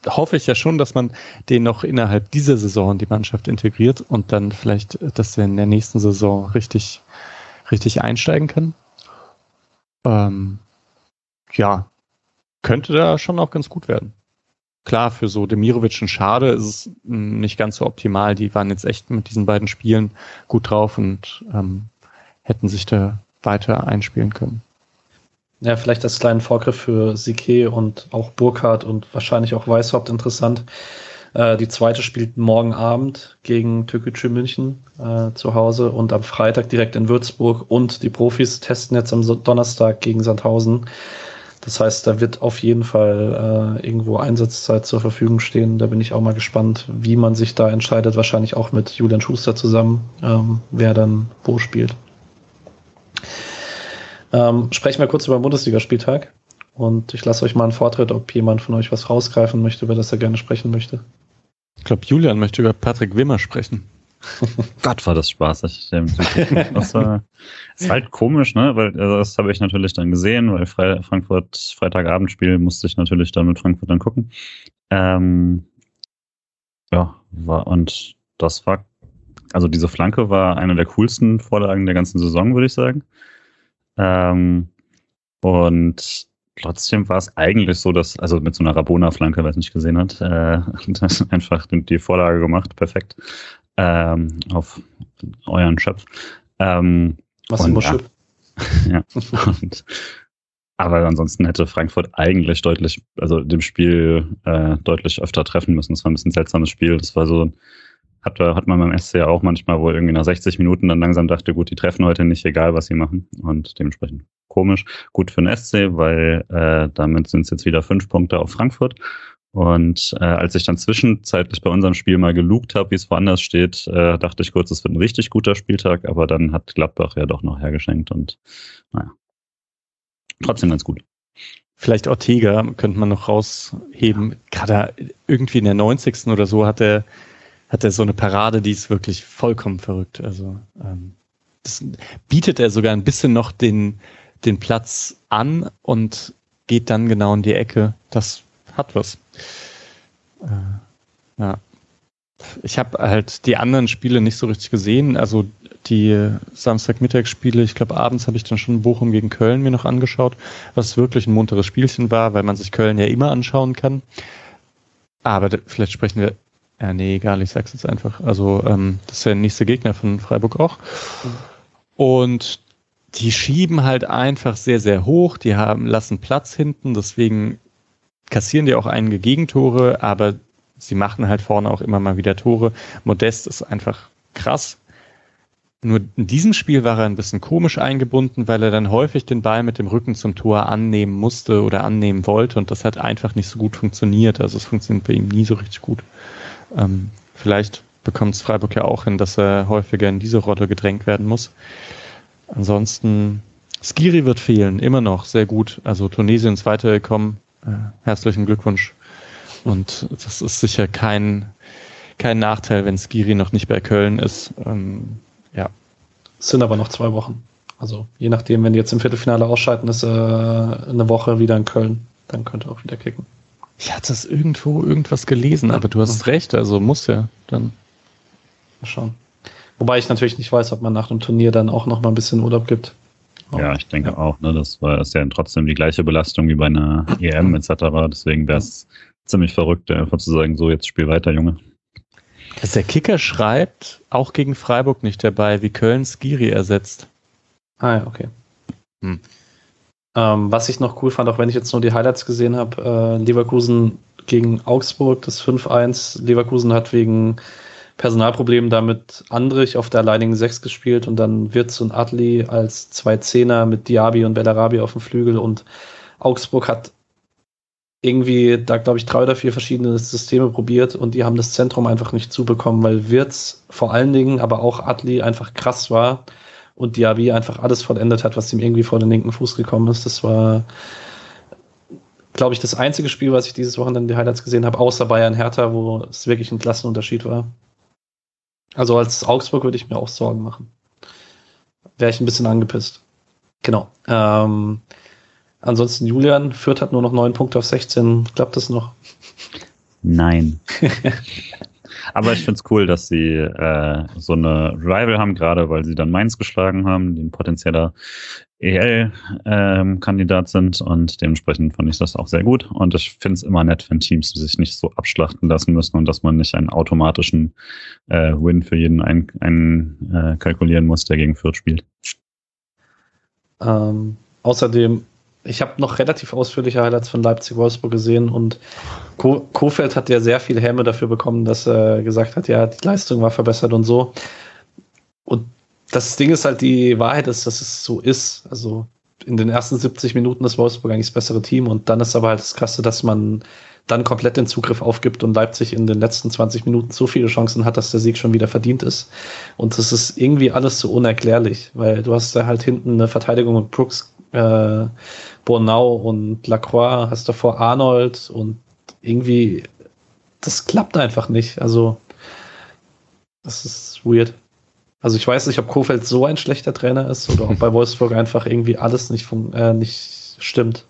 hoffe ich ja schon, dass man den noch innerhalb dieser Saison in die Mannschaft integriert und dann vielleicht, dass wir in der nächsten Saison richtig, richtig einsteigen können. Ähm, ja, könnte da schon auch ganz gut werden. Klar, für so Demirovic und Schade ist es nicht ganz so optimal. Die waren jetzt echt mit diesen beiden Spielen gut drauf und ähm, hätten sich da weiter einspielen können. Ja, vielleicht als kleinen Vorgriff für Sique und auch Burkhardt und wahrscheinlich auch Weishaupt interessant. Äh, die zweite spielt morgen Abend gegen Türkgücü München äh, zu Hause und am Freitag direkt in Würzburg und die Profis testen jetzt am Donnerstag gegen Sandhausen. Das heißt, da wird auf jeden Fall äh, irgendwo Einsatzzeit zur Verfügung stehen. Da bin ich auch mal gespannt, wie man sich da entscheidet. Wahrscheinlich auch mit Julian Schuster zusammen, ähm, wer dann wo spielt. Ähm, sprechen wir kurz über den Bundesligaspieltag. Und ich lasse euch mal einen Vortritt, ob jemand von euch was rausgreifen möchte, über das er gerne sprechen möchte. Ich glaube, Julian möchte über Patrick Wimmer sprechen. Gott, war das spaßig. Das war, ist halt komisch, ne? Weil also das habe ich natürlich dann gesehen, weil Fre Frankfurt Freitagabendspiel musste ich natürlich dann mit Frankfurt dann gucken. Ähm, ja, war und das war, also diese Flanke war eine der coolsten Vorlagen der ganzen Saison, würde ich sagen. Ähm, und trotzdem war es eigentlich so, dass, also mit so einer Rabona-Flanke, wer es nicht gesehen hat, äh, einfach die Vorlage gemacht, perfekt ähm, auf euren Schöpf. Ähm, Was immer ja. ja. Und, aber ansonsten hätte Frankfurt eigentlich deutlich, also dem Spiel äh, deutlich öfter treffen müssen. Das war ein bisschen ein seltsames Spiel. Das war so, hat, hat man beim SC ja auch manchmal, wo irgendwie nach 60 Minuten dann langsam dachte, gut, die treffen heute nicht, egal was sie machen. Und dementsprechend komisch. Gut für den SC, weil äh, damit sind es jetzt wieder fünf Punkte auf Frankfurt. Und äh, als ich dann zwischenzeitlich bei unserem Spiel mal gelugt habe, wie es woanders steht, äh, dachte ich kurz, es wird ein richtig guter Spieltag, aber dann hat Gladbach ja doch noch hergeschenkt und naja, trotzdem ganz gut. Vielleicht Ortega könnte man noch rausheben. Gerade irgendwie in der 90. oder so hat er, hat er so eine Parade, die ist wirklich vollkommen verrückt. Also ähm, das bietet er sogar ein bisschen noch den, den Platz an und geht dann genau in die Ecke. Das hat was. Äh, ja. Ich habe halt die anderen Spiele nicht so richtig gesehen. Also die Samstagmittagsspiele, ich glaube abends habe ich dann schon Bochum gegen Köln mir noch angeschaut, was wirklich ein munteres Spielchen war, weil man sich Köln ja immer anschauen kann. Aber vielleicht sprechen wir, ja nee, egal, ich sag's jetzt einfach. Also ähm, das ist ja der nächste Gegner von Freiburg auch. Und die schieben halt einfach sehr, sehr hoch, die haben, lassen Platz hinten, deswegen kassieren die auch einige Gegentore, aber sie machen halt vorne auch immer mal wieder Tore. Modest ist einfach krass. Nur in diesem Spiel war er ein bisschen komisch eingebunden, weil er dann häufig den Ball mit dem Rücken zum Tor annehmen musste oder annehmen wollte und das hat einfach nicht so gut funktioniert. Also es funktioniert bei ihm nie so richtig gut. Ähm, vielleicht bekommt es Freiburg ja auch hin, dass er häufiger in diese Rolle gedrängt werden muss. Ansonsten, Skiri wird fehlen, immer noch sehr gut. Also Tunesien ist weitergekommen, äh, herzlichen Glückwunsch. Und das ist sicher kein, kein Nachteil, wenn Skiri noch nicht bei Köln ist. Ähm, ja. Es sind aber noch zwei Wochen. Also je nachdem, wenn die jetzt im Viertelfinale ausschalten, ist äh, eine Woche wieder in Köln. Dann könnte er auch wieder kicken. Ich hatte das irgendwo irgendwas gelesen, aber du hast recht, also muss ja dann. Mal schauen. Wobei ich natürlich nicht weiß, ob man nach dem Turnier dann auch noch mal ein bisschen Urlaub gibt. Ja, ich denke ja. auch. Ne? Das war ist ja trotzdem die gleiche Belastung wie bei einer EM etc. Deswegen wäre es ziemlich verrückt, einfach zu sagen, so jetzt spiel weiter, Junge. Dass der Kicker schreibt, auch gegen Freiburg nicht dabei, wie Köln Skiri ersetzt. Ah ja, okay. Hm. Ähm, was ich noch cool fand, auch wenn ich jetzt nur die Highlights gesehen habe, äh, Leverkusen gegen Augsburg, das 5-1. Leverkusen hat wegen Personalproblem damit Andrich auf der alleinigen Sechs gespielt und dann Wirtz und Adli als zwei Zehner mit Diaby und Bellarabi auf dem Flügel und Augsburg hat irgendwie da, glaube ich, drei oder vier verschiedene Systeme probiert und die haben das Zentrum einfach nicht zubekommen, weil Wirtz vor allen Dingen, aber auch Adli einfach krass war und Diaby einfach alles vollendet hat, was ihm irgendwie vor den linken Fuß gekommen ist. Das war, glaube ich, das einzige Spiel, was ich dieses Wochenende die Highlights gesehen habe, außer Bayern Hertha, wo es wirklich ein Klassenunterschied war. Also als Augsburg würde ich mir auch Sorgen machen. Wäre ich ein bisschen angepisst. Genau. Ähm, ansonsten Julian, Fürth hat nur noch neun Punkte auf 16. Klappt das noch? Nein. Aber ich finde es cool, dass sie äh, so eine Rival haben, gerade weil sie dann Mainz geschlagen haben, die ein potenzieller EL-Kandidat ähm, sind und dementsprechend fand ich das auch sehr gut. Und ich finde es immer nett, wenn Teams sich nicht so abschlachten lassen müssen und dass man nicht einen automatischen äh, Win für jeden einkalkulieren ein, äh, muss, der gegen Fürth spielt. Ähm, außerdem, ich habe noch relativ ausführliche Highlights von Leipzig-Wolfsburg gesehen und Ko Kofeld hat ja sehr viel Häme dafür bekommen, dass er gesagt hat, ja, die Leistung war verbessert und so. Und das Ding ist halt, die Wahrheit ist, dass es so ist. Also in den ersten 70 Minuten ist Wolfsburg eigentlich das bessere Team und dann ist aber halt das Krasse, dass man dann komplett den Zugriff aufgibt und Leipzig in den letzten 20 Minuten so viele Chancen hat, dass der Sieg schon wieder verdient ist. Und das ist irgendwie alles so unerklärlich, weil du hast da halt hinten eine Verteidigung mit Brooks, äh, Bornau und Lacroix, hast davor Arnold und irgendwie, das klappt einfach nicht. Also, das ist weird. Also ich weiß nicht, ob Kofeld so ein schlechter Trainer ist oder ob bei Wolfsburg einfach irgendwie alles nicht, äh, nicht stimmt.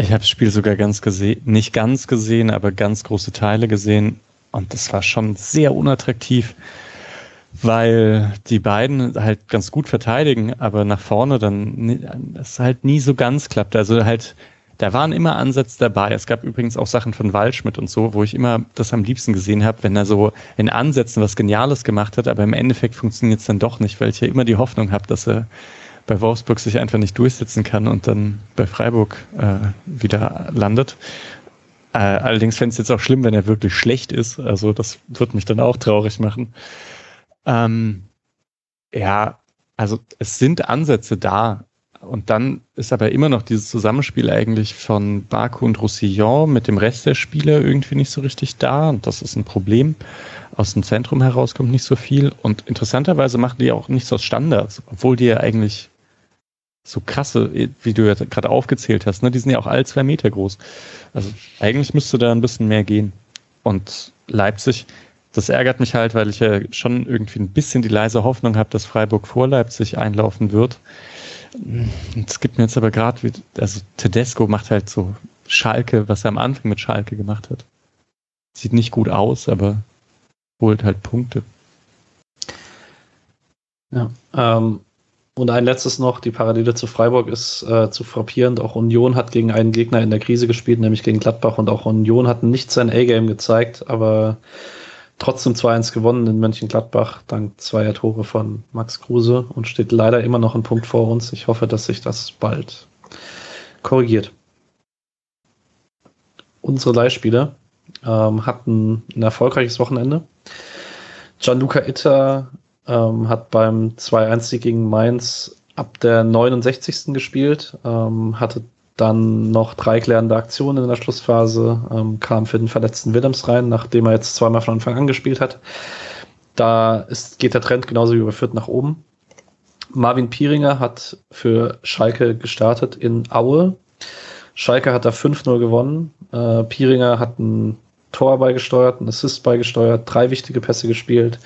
Ich habe das Spiel sogar ganz gesehen, nicht ganz gesehen, aber ganz große Teile gesehen. Und das war schon sehr unattraktiv, weil die beiden halt ganz gut verteidigen, aber nach vorne dann das halt nie so ganz klappt. Also halt da waren immer Ansätze dabei. Es gab übrigens auch Sachen von Waldschmidt und so, wo ich immer das am liebsten gesehen habe, wenn er so in Ansätzen was Geniales gemacht hat, aber im Endeffekt funktioniert es dann doch nicht, weil ich ja immer die Hoffnung habe, dass er bei Wolfsburg sich einfach nicht durchsetzen kann und dann bei Freiburg äh, wieder landet. Äh, allerdings fände es jetzt auch schlimm, wenn er wirklich schlecht ist. Also das wird mich dann auch traurig machen. Ähm, ja, also es sind Ansätze da, und dann ist aber immer noch dieses Zusammenspiel eigentlich von Baku und Roussillon mit dem Rest der Spieler irgendwie nicht so richtig da. Und das ist ein Problem. Aus dem Zentrum heraus kommt nicht so viel. Und interessanterweise machen die auch nichts aus Standards, obwohl die ja eigentlich so krasse, wie du ja gerade aufgezählt hast, ne? die sind ja auch alle zwei Meter groß. Also eigentlich müsste da ein bisschen mehr gehen. Und Leipzig, das ärgert mich halt, weil ich ja schon irgendwie ein bisschen die leise Hoffnung habe, dass Freiburg vor Leipzig einlaufen wird. Es gibt mir jetzt aber gerade, also Tedesco macht halt so Schalke, was er am Anfang mit Schalke gemacht hat. Sieht nicht gut aus, aber holt halt Punkte. Ja, ähm, und ein letztes noch, die Parallele zu Freiburg ist äh, zu frappierend. Auch Union hat gegen einen Gegner in der Krise gespielt, nämlich gegen Gladbach. Und auch Union hat nicht sein A-Game gezeigt, aber trotzdem 2-1 gewonnen in Mönchengladbach, dank zweier Tore von Max Kruse und steht leider immer noch ein Punkt vor uns. Ich hoffe, dass sich das bald korrigiert. Unsere Leihspieler ähm, hatten ein erfolgreiches Wochenende. Gianluca Itter ähm, hat beim 2-1 gegen Mainz ab der 69. gespielt, ähm, hatte dann noch drei klärende Aktionen in der Schlussphase, ähm, kam für den verletzten Willems rein, nachdem er jetzt zweimal von Anfang an gespielt hat. Da ist, geht der Trend genauso wie überführt nach oben. Marvin Pieringer hat für Schalke gestartet in Aue. Schalke hat da 5-0 gewonnen. Äh, Pieringer hat ein Tor beigesteuert, ein Assist beigesteuert, drei wichtige Pässe gespielt,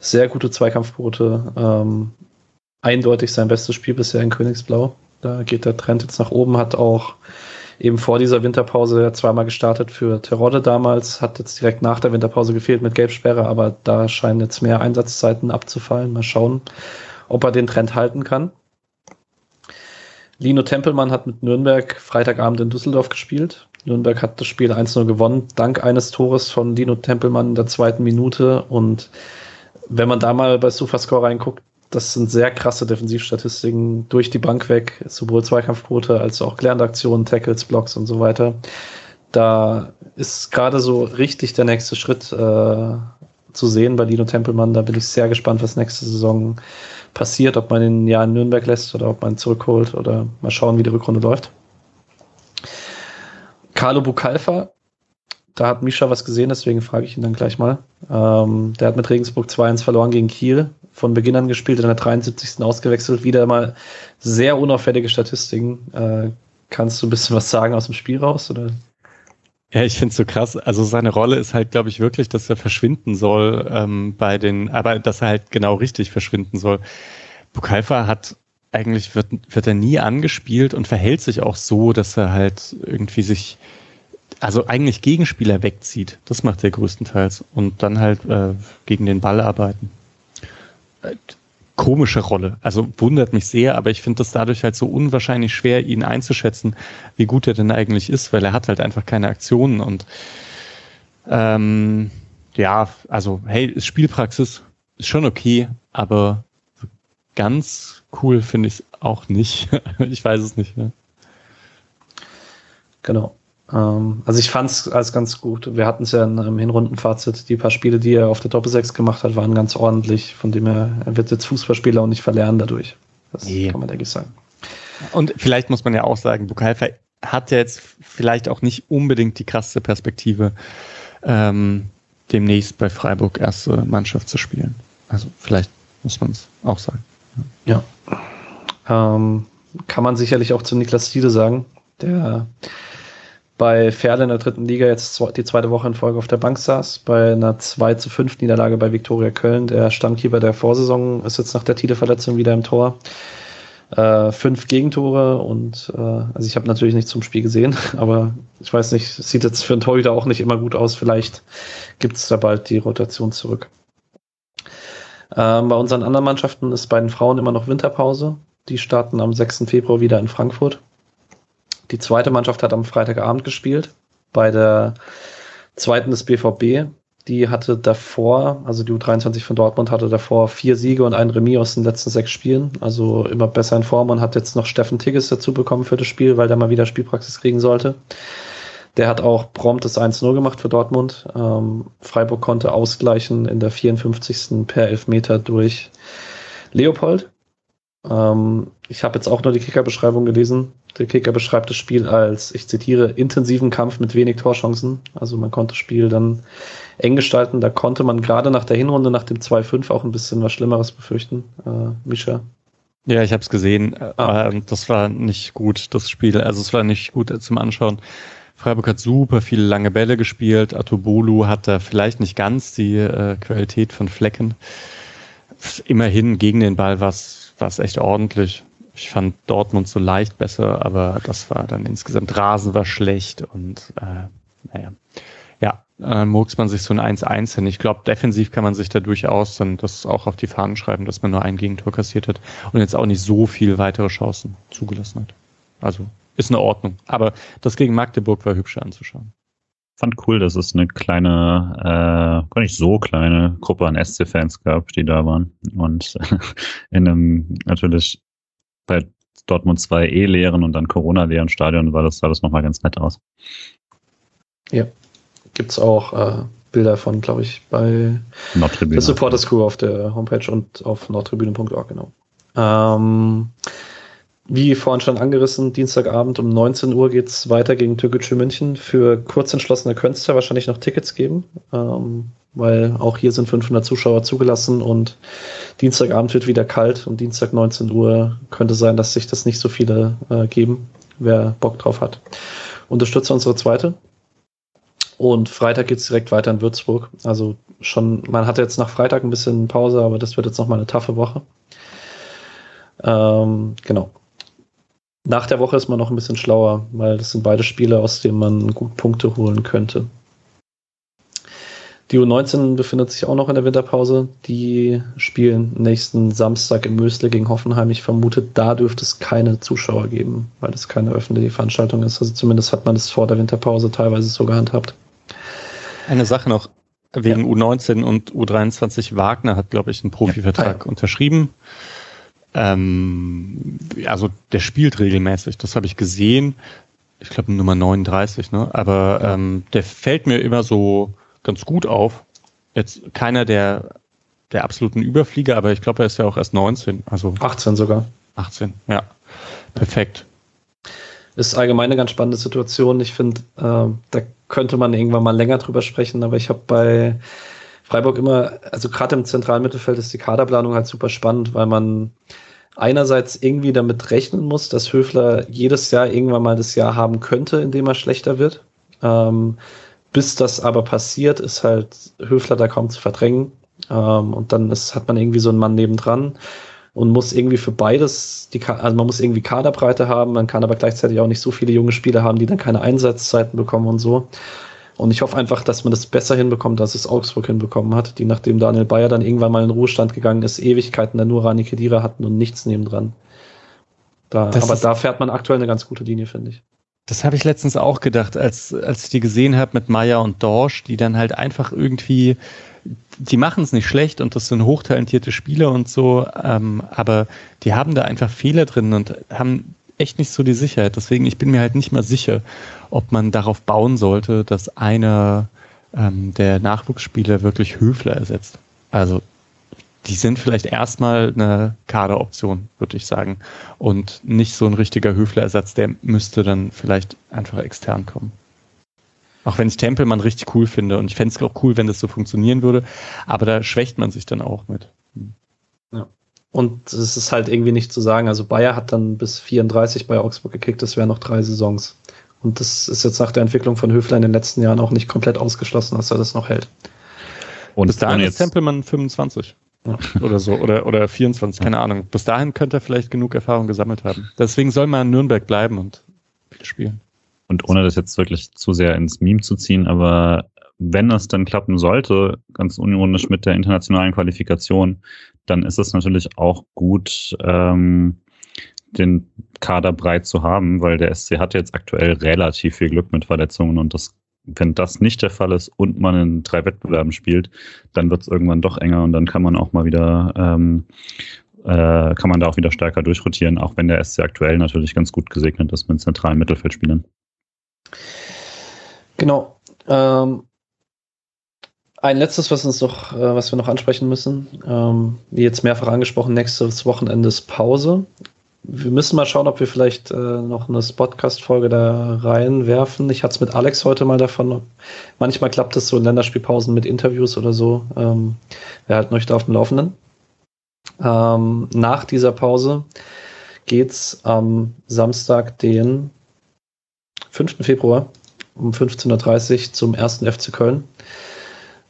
sehr gute Zweikampfquote. Ähm, eindeutig sein bestes Spiel bisher in Königsblau. Da geht der Trend jetzt nach oben, hat auch eben vor dieser Winterpause zweimal gestartet für Terodde damals, hat jetzt direkt nach der Winterpause gefehlt mit Gelbsperre, aber da scheinen jetzt mehr Einsatzzeiten abzufallen. Mal schauen, ob er den Trend halten kann. Lino Tempelmann hat mit Nürnberg Freitagabend in Düsseldorf gespielt. Nürnberg hat das Spiel 1-0 gewonnen, dank eines Tores von Lino Tempelmann in der zweiten Minute. Und wenn man da mal bei SufaScore reinguckt, das sind sehr krasse Defensivstatistiken durch die Bank weg, sowohl Zweikampfquote als auch gelernte Aktionen, Tackles, Blocks und so weiter. Da ist gerade so richtig der nächste Schritt äh, zu sehen bei Dino Tempelmann. Da bin ich sehr gespannt, was nächste Saison passiert, ob man ihn ja in Nürnberg lässt oder ob man ihn zurückholt oder mal schauen, wie die Rückrunde läuft. Carlo Bukalfa da hat Misha was gesehen, deswegen frage ich ihn dann gleich mal. Ähm, der hat mit Regensburg 2-1 verloren gegen Kiel, von Beginn an gespielt, in der 73. ausgewechselt. Wieder mal sehr unauffällige Statistiken. Äh, kannst du ein bisschen was sagen aus dem Spiel raus? Oder? Ja, ich finde es so krass. Also seine Rolle ist halt, glaube ich, wirklich, dass er verschwinden soll ähm, bei den, aber dass er halt genau richtig verschwinden soll. Bukalfa hat eigentlich wird, wird er nie angespielt und verhält sich auch so, dass er halt irgendwie sich also eigentlich Gegenspieler wegzieht. Das macht er größtenteils. Und dann halt äh, gegen den Ball arbeiten. Komische Rolle. Also wundert mich sehr, aber ich finde das dadurch halt so unwahrscheinlich schwer, ihn einzuschätzen, wie gut er denn eigentlich ist, weil er hat halt einfach keine Aktionen und ähm, ja, also hey, Spielpraxis ist schon okay, aber ganz cool finde ich es auch nicht. ich weiß es nicht. Ne? Genau. Ähm, also ich fand es als ganz gut. Wir hatten es ja im Hinrundenfazit. Die paar Spiele, die er auf der Doppel 6 gemacht hat, waren ganz ordentlich. Von dem er, er wird jetzt Fußballspieler und nicht verlernen dadurch. Das nee. kann man denke ich sagen. Und vielleicht muss man ja auch sagen, Bukalfa hat ja jetzt vielleicht auch nicht unbedingt die krasse Perspektive, ähm, demnächst bei Freiburg erste Mannschaft zu spielen. Also vielleicht muss man es auch sagen. Ja. Ähm, kann man sicherlich auch zu Niklas Tiede sagen, der bei Ferl in der dritten Liga jetzt die zweite Woche in Folge auf der Bank saß, bei einer 2 zu 5 Niederlage bei Viktoria Köln. Der Stammkeeper der Vorsaison ist jetzt nach der Tide-Verletzung wieder im Tor. Äh, fünf Gegentore und äh, also ich habe natürlich nicht zum Spiel gesehen, aber ich weiß nicht, sieht jetzt für einen Torhüter auch nicht immer gut aus. Vielleicht gibt es da bald die Rotation zurück. Ähm, bei unseren anderen Mannschaften ist bei den Frauen immer noch Winterpause. Die starten am 6. Februar wieder in Frankfurt. Die zweite Mannschaft hat am Freitagabend gespielt. Bei der zweiten des BVB. Die hatte davor, also die U23 von Dortmund hatte davor vier Siege und ein Remis aus den letzten sechs Spielen. Also immer besser in Form und hat jetzt noch Steffen Tigges dazu bekommen für das Spiel, weil der mal wieder Spielpraxis kriegen sollte. Der hat auch prompt das 1-0 gemacht für Dortmund. Ähm, Freiburg konnte ausgleichen in der 54. per Elfmeter durch Leopold. Ähm, ich habe jetzt auch nur die Kicker-Beschreibung gelesen. Der Kicker beschreibt das Spiel als, ich zitiere, intensiven Kampf mit wenig Torchancen. Also man konnte das Spiel dann eng gestalten. Da konnte man gerade nach der Hinrunde, nach dem 2-5 auch ein bisschen was Schlimmeres befürchten. Äh, Mischa. Ja, ich habe es gesehen. Ah. Äh, das war nicht gut, das Spiel. Also es war nicht gut zum Anschauen. Freiburg hat super viele lange Bälle gespielt. Atobolu hat da vielleicht nicht ganz die äh, Qualität von Flecken. Immerhin gegen den Ball war es echt ordentlich. Ich fand Dortmund so leicht besser, aber das war dann insgesamt Rasen war schlecht und äh, naja. Ja, äh, murks man sich so ein 1-1 hin. Ich glaube, defensiv kann man sich da durchaus dann das auch auf die Fahnen schreiben, dass man nur ein Gegentor kassiert hat und jetzt auch nicht so viel weitere Chancen zugelassen hat. Also ist eine Ordnung. Aber das gegen Magdeburg war hübscher anzuschauen. Fand cool, dass es eine kleine, äh, gar nicht so kleine Gruppe an SC-Fans gab, die da waren. Und in einem natürlich bei Dortmund 2 eh leeren und dann Corona-leeren Stadion war das, sah das nochmal ganz nett aus. Ja. Gibt es auch äh, Bilder von, glaube ich, bei der Supporters Crew auf der Homepage und auf nordtribüne.org, genau. Ähm, wie vorhin schon angerissen, Dienstagabend um 19 Uhr geht es weiter gegen Türkgücü München. Für Kurzentschlossene ja wahrscheinlich noch Tickets geben, ähm, weil auch hier sind 500 Zuschauer zugelassen und Dienstagabend wird wieder kalt und Dienstag 19 Uhr könnte sein, dass sich das nicht so viele äh, geben, wer Bock drauf hat. Unterstütze unsere zweite. Und Freitag geht es direkt weiter in Würzburg. Also schon, man hatte jetzt nach Freitag ein bisschen Pause, aber das wird jetzt nochmal eine taffe Woche. Ähm, genau. Nach der Woche ist man noch ein bisschen schlauer, weil das sind beide Spiele, aus denen man gut Punkte holen könnte. Die U19 befindet sich auch noch in der Winterpause. Die spielen nächsten Samstag in Mösle gegen Hoffenheim. Ich vermute, da dürfte es keine Zuschauer geben, weil es keine öffentliche Veranstaltung ist. Also zumindest hat man es vor der Winterpause teilweise so gehandhabt. Eine Sache noch. Wegen ja. U19 und U23 Wagner hat, glaube ich, einen Profivertrag ja. unterschrieben. Ähm, also der spielt regelmäßig, das habe ich gesehen. Ich glaube Nummer 39, ne? Aber ähm, der fällt mir immer so ganz gut auf. Jetzt keiner der, der absoluten Überflieger, aber ich glaube, er ist ja auch erst 19. Also 18 sogar. 18, ja. Perfekt. Ist allgemein eine ganz spannende Situation. Ich finde, äh, da könnte man irgendwann mal länger drüber sprechen, aber ich habe bei Freiburg immer, also gerade im zentralen Mittelfeld ist die Kaderplanung halt super spannend, weil man einerseits irgendwie damit rechnen muss, dass Höfler jedes Jahr irgendwann mal das Jahr haben könnte, in dem er schlechter wird. Ähm, bis das aber passiert, ist halt Höfler da kaum zu verdrängen. Ähm, und dann ist, hat man irgendwie so einen Mann nebendran und muss irgendwie für beides, die, also man muss irgendwie Kaderbreite haben, man kann aber gleichzeitig auch nicht so viele junge Spieler haben, die dann keine Einsatzzeiten bekommen und so. Und ich hoffe einfach, dass man das besser hinbekommt, als es Augsburg hinbekommen hat, die nachdem Daniel Bayer dann irgendwann mal in den Ruhestand gegangen ist, Ewigkeiten der nur Rani Kedira hatten und nichts nebendran. Da, aber da fährt man aktuell eine ganz gute Linie, finde ich. Das habe ich letztens auch gedacht, als, als ich die gesehen habe mit Maya und Dorsch, die dann halt einfach irgendwie, die machen es nicht schlecht und das sind hochtalentierte Spieler und so, ähm, aber die haben da einfach Fehler drin und haben echt nicht so die Sicherheit. Deswegen, ich bin mir halt nicht mal sicher, ob man darauf bauen sollte, dass einer ähm, der Nachwuchsspieler wirklich Höfler ersetzt. Also die sind vielleicht erstmal eine Kaderoption, würde ich sagen. Und nicht so ein richtiger Höflerersatz, der müsste dann vielleicht einfach extern kommen. Auch wenn ich Tempelmann richtig cool finde und ich fände es auch cool, wenn das so funktionieren würde, aber da schwächt man sich dann auch mit. Ja. Und es ist halt irgendwie nicht zu sagen. Also Bayer hat dann bis 34 bei Augsburg gekickt, das wären noch drei Saisons. Und das ist jetzt nach der Entwicklung von Höfler in den letzten Jahren auch nicht komplett ausgeschlossen, dass er das noch hält. Und bis dahin ist Tempelmann 25. Ja. Oder so, oder, oder 24, keine Ahnung. Bis dahin könnte er vielleicht genug Erfahrung gesammelt haben. Deswegen soll man in Nürnberg bleiben und viel spielen. Und ohne das jetzt wirklich zu sehr ins Meme zu ziehen, aber wenn es dann klappen sollte, ganz unironisch mit der internationalen Qualifikation, dann ist es natürlich auch gut, ähm, den Kader breit zu haben, weil der SC hat jetzt aktuell relativ viel Glück mit Verletzungen und das, wenn das nicht der Fall ist und man in drei Wettbewerben spielt, dann wird es irgendwann doch enger und dann kann man auch mal wieder ähm, äh, kann man da auch wieder stärker durchrotieren, auch wenn der SC aktuell natürlich ganz gut gesegnet ist mit zentralen Mittelfeldspielern. Genau. Ähm, ein letztes, was uns noch, äh, was wir noch ansprechen müssen, ähm, wie jetzt mehrfach angesprochen, nächstes Wochenende ist Pause. Wir müssen mal schauen, ob wir vielleicht äh, noch eine Spotcast-Folge da reinwerfen. Ich hatte es mit Alex heute mal davon. Manchmal klappt es so in Länderspielpausen mit Interviews oder so. Ähm, wir halten euch da auf dem Laufenden. Ähm, nach dieser Pause geht's am Samstag, den 5. Februar um 15.30 Uhr zum ersten FC Köln.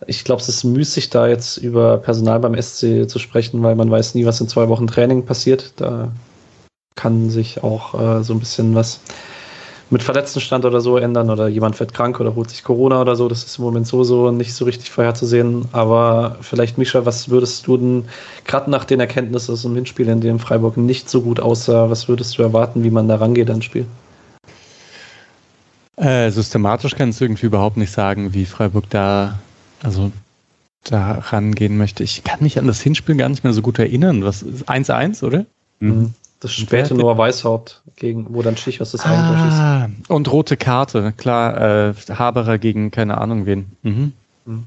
Ich glaube, es ist müßig, da jetzt über Personal beim SC zu sprechen, weil man weiß nie, was in zwei Wochen Training passiert. Da kann sich auch äh, so ein bisschen was mit Verletztenstand oder so ändern oder jemand wird krank oder holt sich Corona oder so. Das ist im Moment sowieso nicht so richtig vorherzusehen. Aber vielleicht, Mischa, was würdest du denn, gerade nach den Erkenntnissen aus dem Hinspiel, in dem Freiburg nicht so gut aussah, was würdest du erwarten, wie man da rangeht ans Spiel? Äh, systematisch kann es irgendwie überhaupt nicht sagen, wie Freiburg da, also da rangehen möchte. Ich kann mich an das Hinspiel gar nicht mehr so gut erinnern. Was 1-1, oder? Mhm. Das späte Noah Weißhaupt, gegen, wo dann Schichos das ah, ist. Und rote Karte, klar, äh, Haberer gegen keine Ahnung wen. Mhm. Mhm.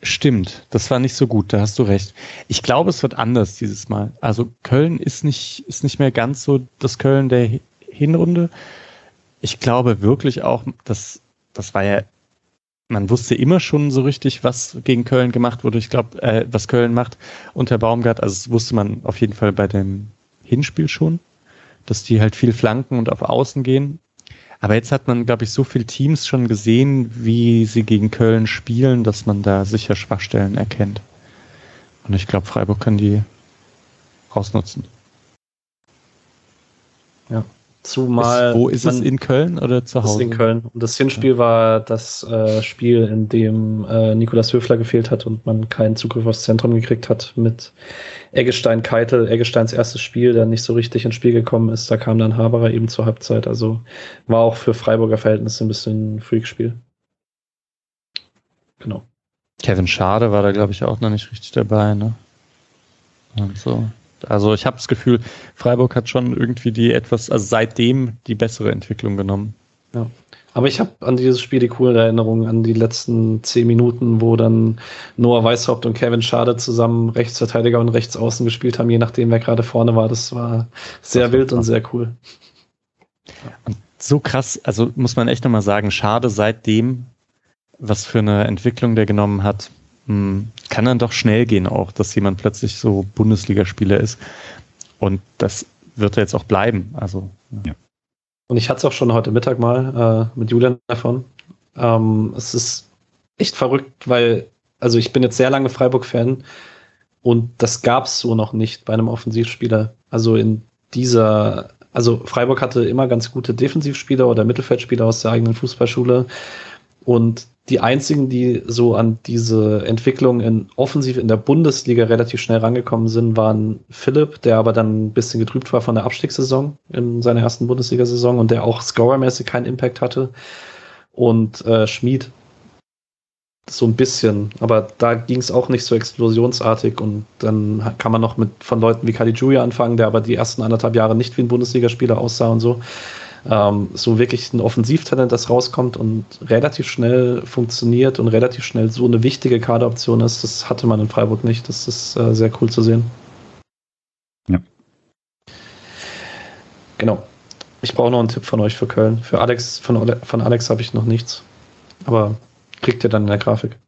Stimmt, das war nicht so gut, da hast du recht. Ich glaube, es wird anders dieses Mal. Also Köln ist nicht, ist nicht mehr ganz so das Köln der Hinrunde. Ich glaube wirklich auch, dass das war ja, man wusste immer schon so richtig, was gegen Köln gemacht wurde. Ich glaube, äh, was Köln macht unter Baumgart, also das wusste man auf jeden Fall bei dem Hinspiel schon, dass die halt viel flanken und auf Außen gehen. Aber jetzt hat man, glaube ich, so viele Teams schon gesehen, wie sie gegen Köln spielen, dass man da sicher Schwachstellen erkennt. Und ich glaube, Freiburg kann die ausnutzen. Ja. Zumal. Ist, wo ist es in Köln oder zu Hause? in Köln. Und das Hinspiel ja. war das äh, Spiel, in dem äh, Nikolas Höfler gefehlt hat und man keinen Zugriff aufs Zentrum gekriegt hat mit Eggestein Keitel. Eggesteins erstes Spiel, der nicht so richtig ins Spiel gekommen ist. Da kam dann Haberer eben zur Halbzeit. Also war auch für Freiburger Verhältnisse ein bisschen ein Freakspiel. Genau. Kevin Schade war da, glaube ich, auch noch nicht richtig dabei, ne? Und so. Also ich habe das Gefühl, Freiburg hat schon irgendwie die etwas, also seitdem die bessere Entwicklung genommen. Ja. Aber ich habe an dieses Spiel die coole Erinnerung an die letzten zehn Minuten, wo dann Noah Weishaupt und Kevin Schade zusammen Rechtsverteidiger und Rechtsaußen gespielt haben, je nachdem, wer gerade vorne war. Das war sehr das wild war und sehr cool. Und so krass, also muss man echt nochmal sagen, Schade seitdem, was für eine Entwicklung der genommen hat. Hm, kann dann doch schnell gehen auch, dass jemand plötzlich so Bundesligaspieler ist. Und das wird jetzt auch bleiben. Also, ja. Und ich hatte es auch schon heute Mittag mal äh, mit Julian davon. Ähm, es ist echt verrückt, weil, also ich bin jetzt sehr lange Freiburg-Fan und das gab es so noch nicht bei einem Offensivspieler. Also in dieser, also Freiburg hatte immer ganz gute Defensivspieler oder Mittelfeldspieler aus der eigenen Fußballschule. Und die einzigen, die so an diese Entwicklung in offensiv in der Bundesliga relativ schnell rangekommen sind, waren Philipp, der aber dann ein bisschen getrübt war von der Abstiegssaison in seiner ersten Bundesliga-Saison und der auch scorermäßig keinen Impact hatte. Und äh, Schmid so ein bisschen, aber da ging es auch nicht so explosionsartig und dann kann man noch mit von Leuten wie Caligiuri anfangen, der aber die ersten anderthalb Jahre nicht wie ein Bundesligaspieler aussah und so. Ähm, so wirklich ein Offensivtalent, das rauskommt und relativ schnell funktioniert und relativ schnell so eine wichtige Kaderoption ist, das hatte man in Freiburg nicht. Das ist äh, sehr cool zu sehen. Ja. Genau. Ich brauche noch einen Tipp von euch für Köln. Für Alex, von, von Alex habe ich noch nichts. Aber kriegt ihr dann in der Grafik.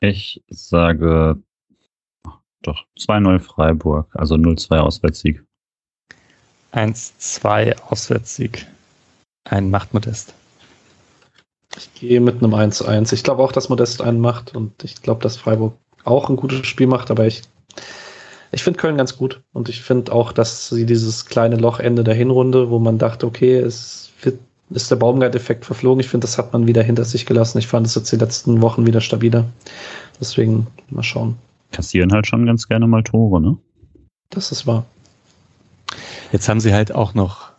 Ich sage doch 2-0 Freiburg, also 0-2 Auswärtssieg. 1-2 Auswärtssieg. Ein macht Modest. Ich gehe mit einem 1-1. Ich glaube auch, dass Modest einen macht und ich glaube, dass Freiburg auch ein gutes Spiel macht, aber ich, ich finde Köln ganz gut und ich finde auch, dass sie dieses kleine Loch Ende der Hinrunde, wo man dachte, okay, es wird, ist der Baumgart-Effekt verflogen. Ich finde, das hat man wieder hinter sich gelassen. Ich fand es jetzt die letzten Wochen wieder stabiler. Deswegen mal schauen. Kassieren halt schon ganz gerne mal Tore, ne? Das ist wahr. Jetzt haben sie halt auch noch,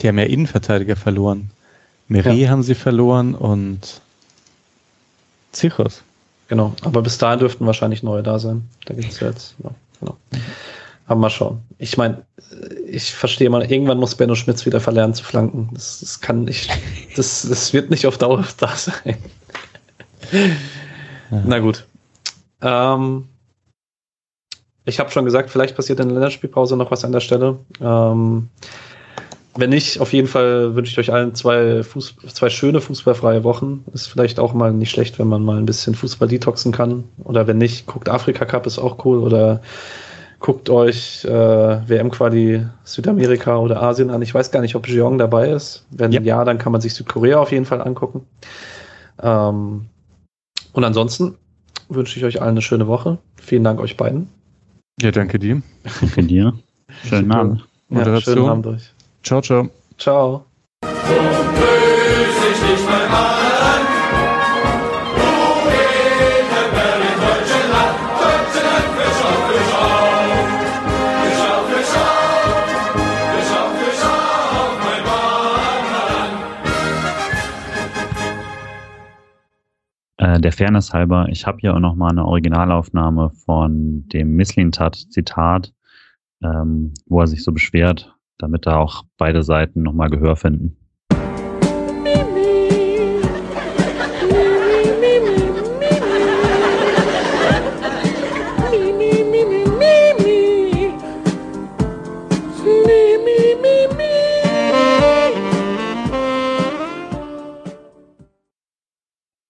die haben ja Innenverteidiger verloren. Meret ja. haben sie verloren und Zichos. Genau, aber bis dahin dürften wahrscheinlich neue da sein. Da gibt es jetzt, ja, genau. Aber mal schauen. Ich meine, ich verstehe mal, irgendwann muss Benno Schmitz wieder verlernen zu flanken. Das, das kann nicht, das, das wird nicht auf Dauer da sein. Ja. Na gut. Ähm, ich habe schon gesagt, vielleicht passiert in der Länderspielpause noch was an der Stelle. Ähm, wenn nicht, auf jeden Fall wünsche ich euch allen zwei, Fuß, zwei schöne fußballfreie Wochen. Ist vielleicht auch mal nicht schlecht, wenn man mal ein bisschen Fußball detoxen kann. Oder wenn nicht, guckt Afrika Cup, ist auch cool. Oder guckt euch äh, WM-Quali Südamerika oder Asien an. Ich weiß gar nicht, ob Jeong dabei ist. Wenn ja. ja, dann kann man sich Südkorea auf jeden Fall angucken. Ähm, und ansonsten wünsche ich euch allen eine schöne Woche. Vielen Dank euch beiden. Ja, danke dir. Danke dir. Schönen Abend. Ja, schönen Abend euch. Ciao, ciao. Ciao. Äh, der Fairness halber, ich habe hier auch noch mal eine Originalaufnahme von dem Misslintat-Zitat, ähm, wo er sich so beschwert, damit da auch beide Seiten noch mal Gehör finden.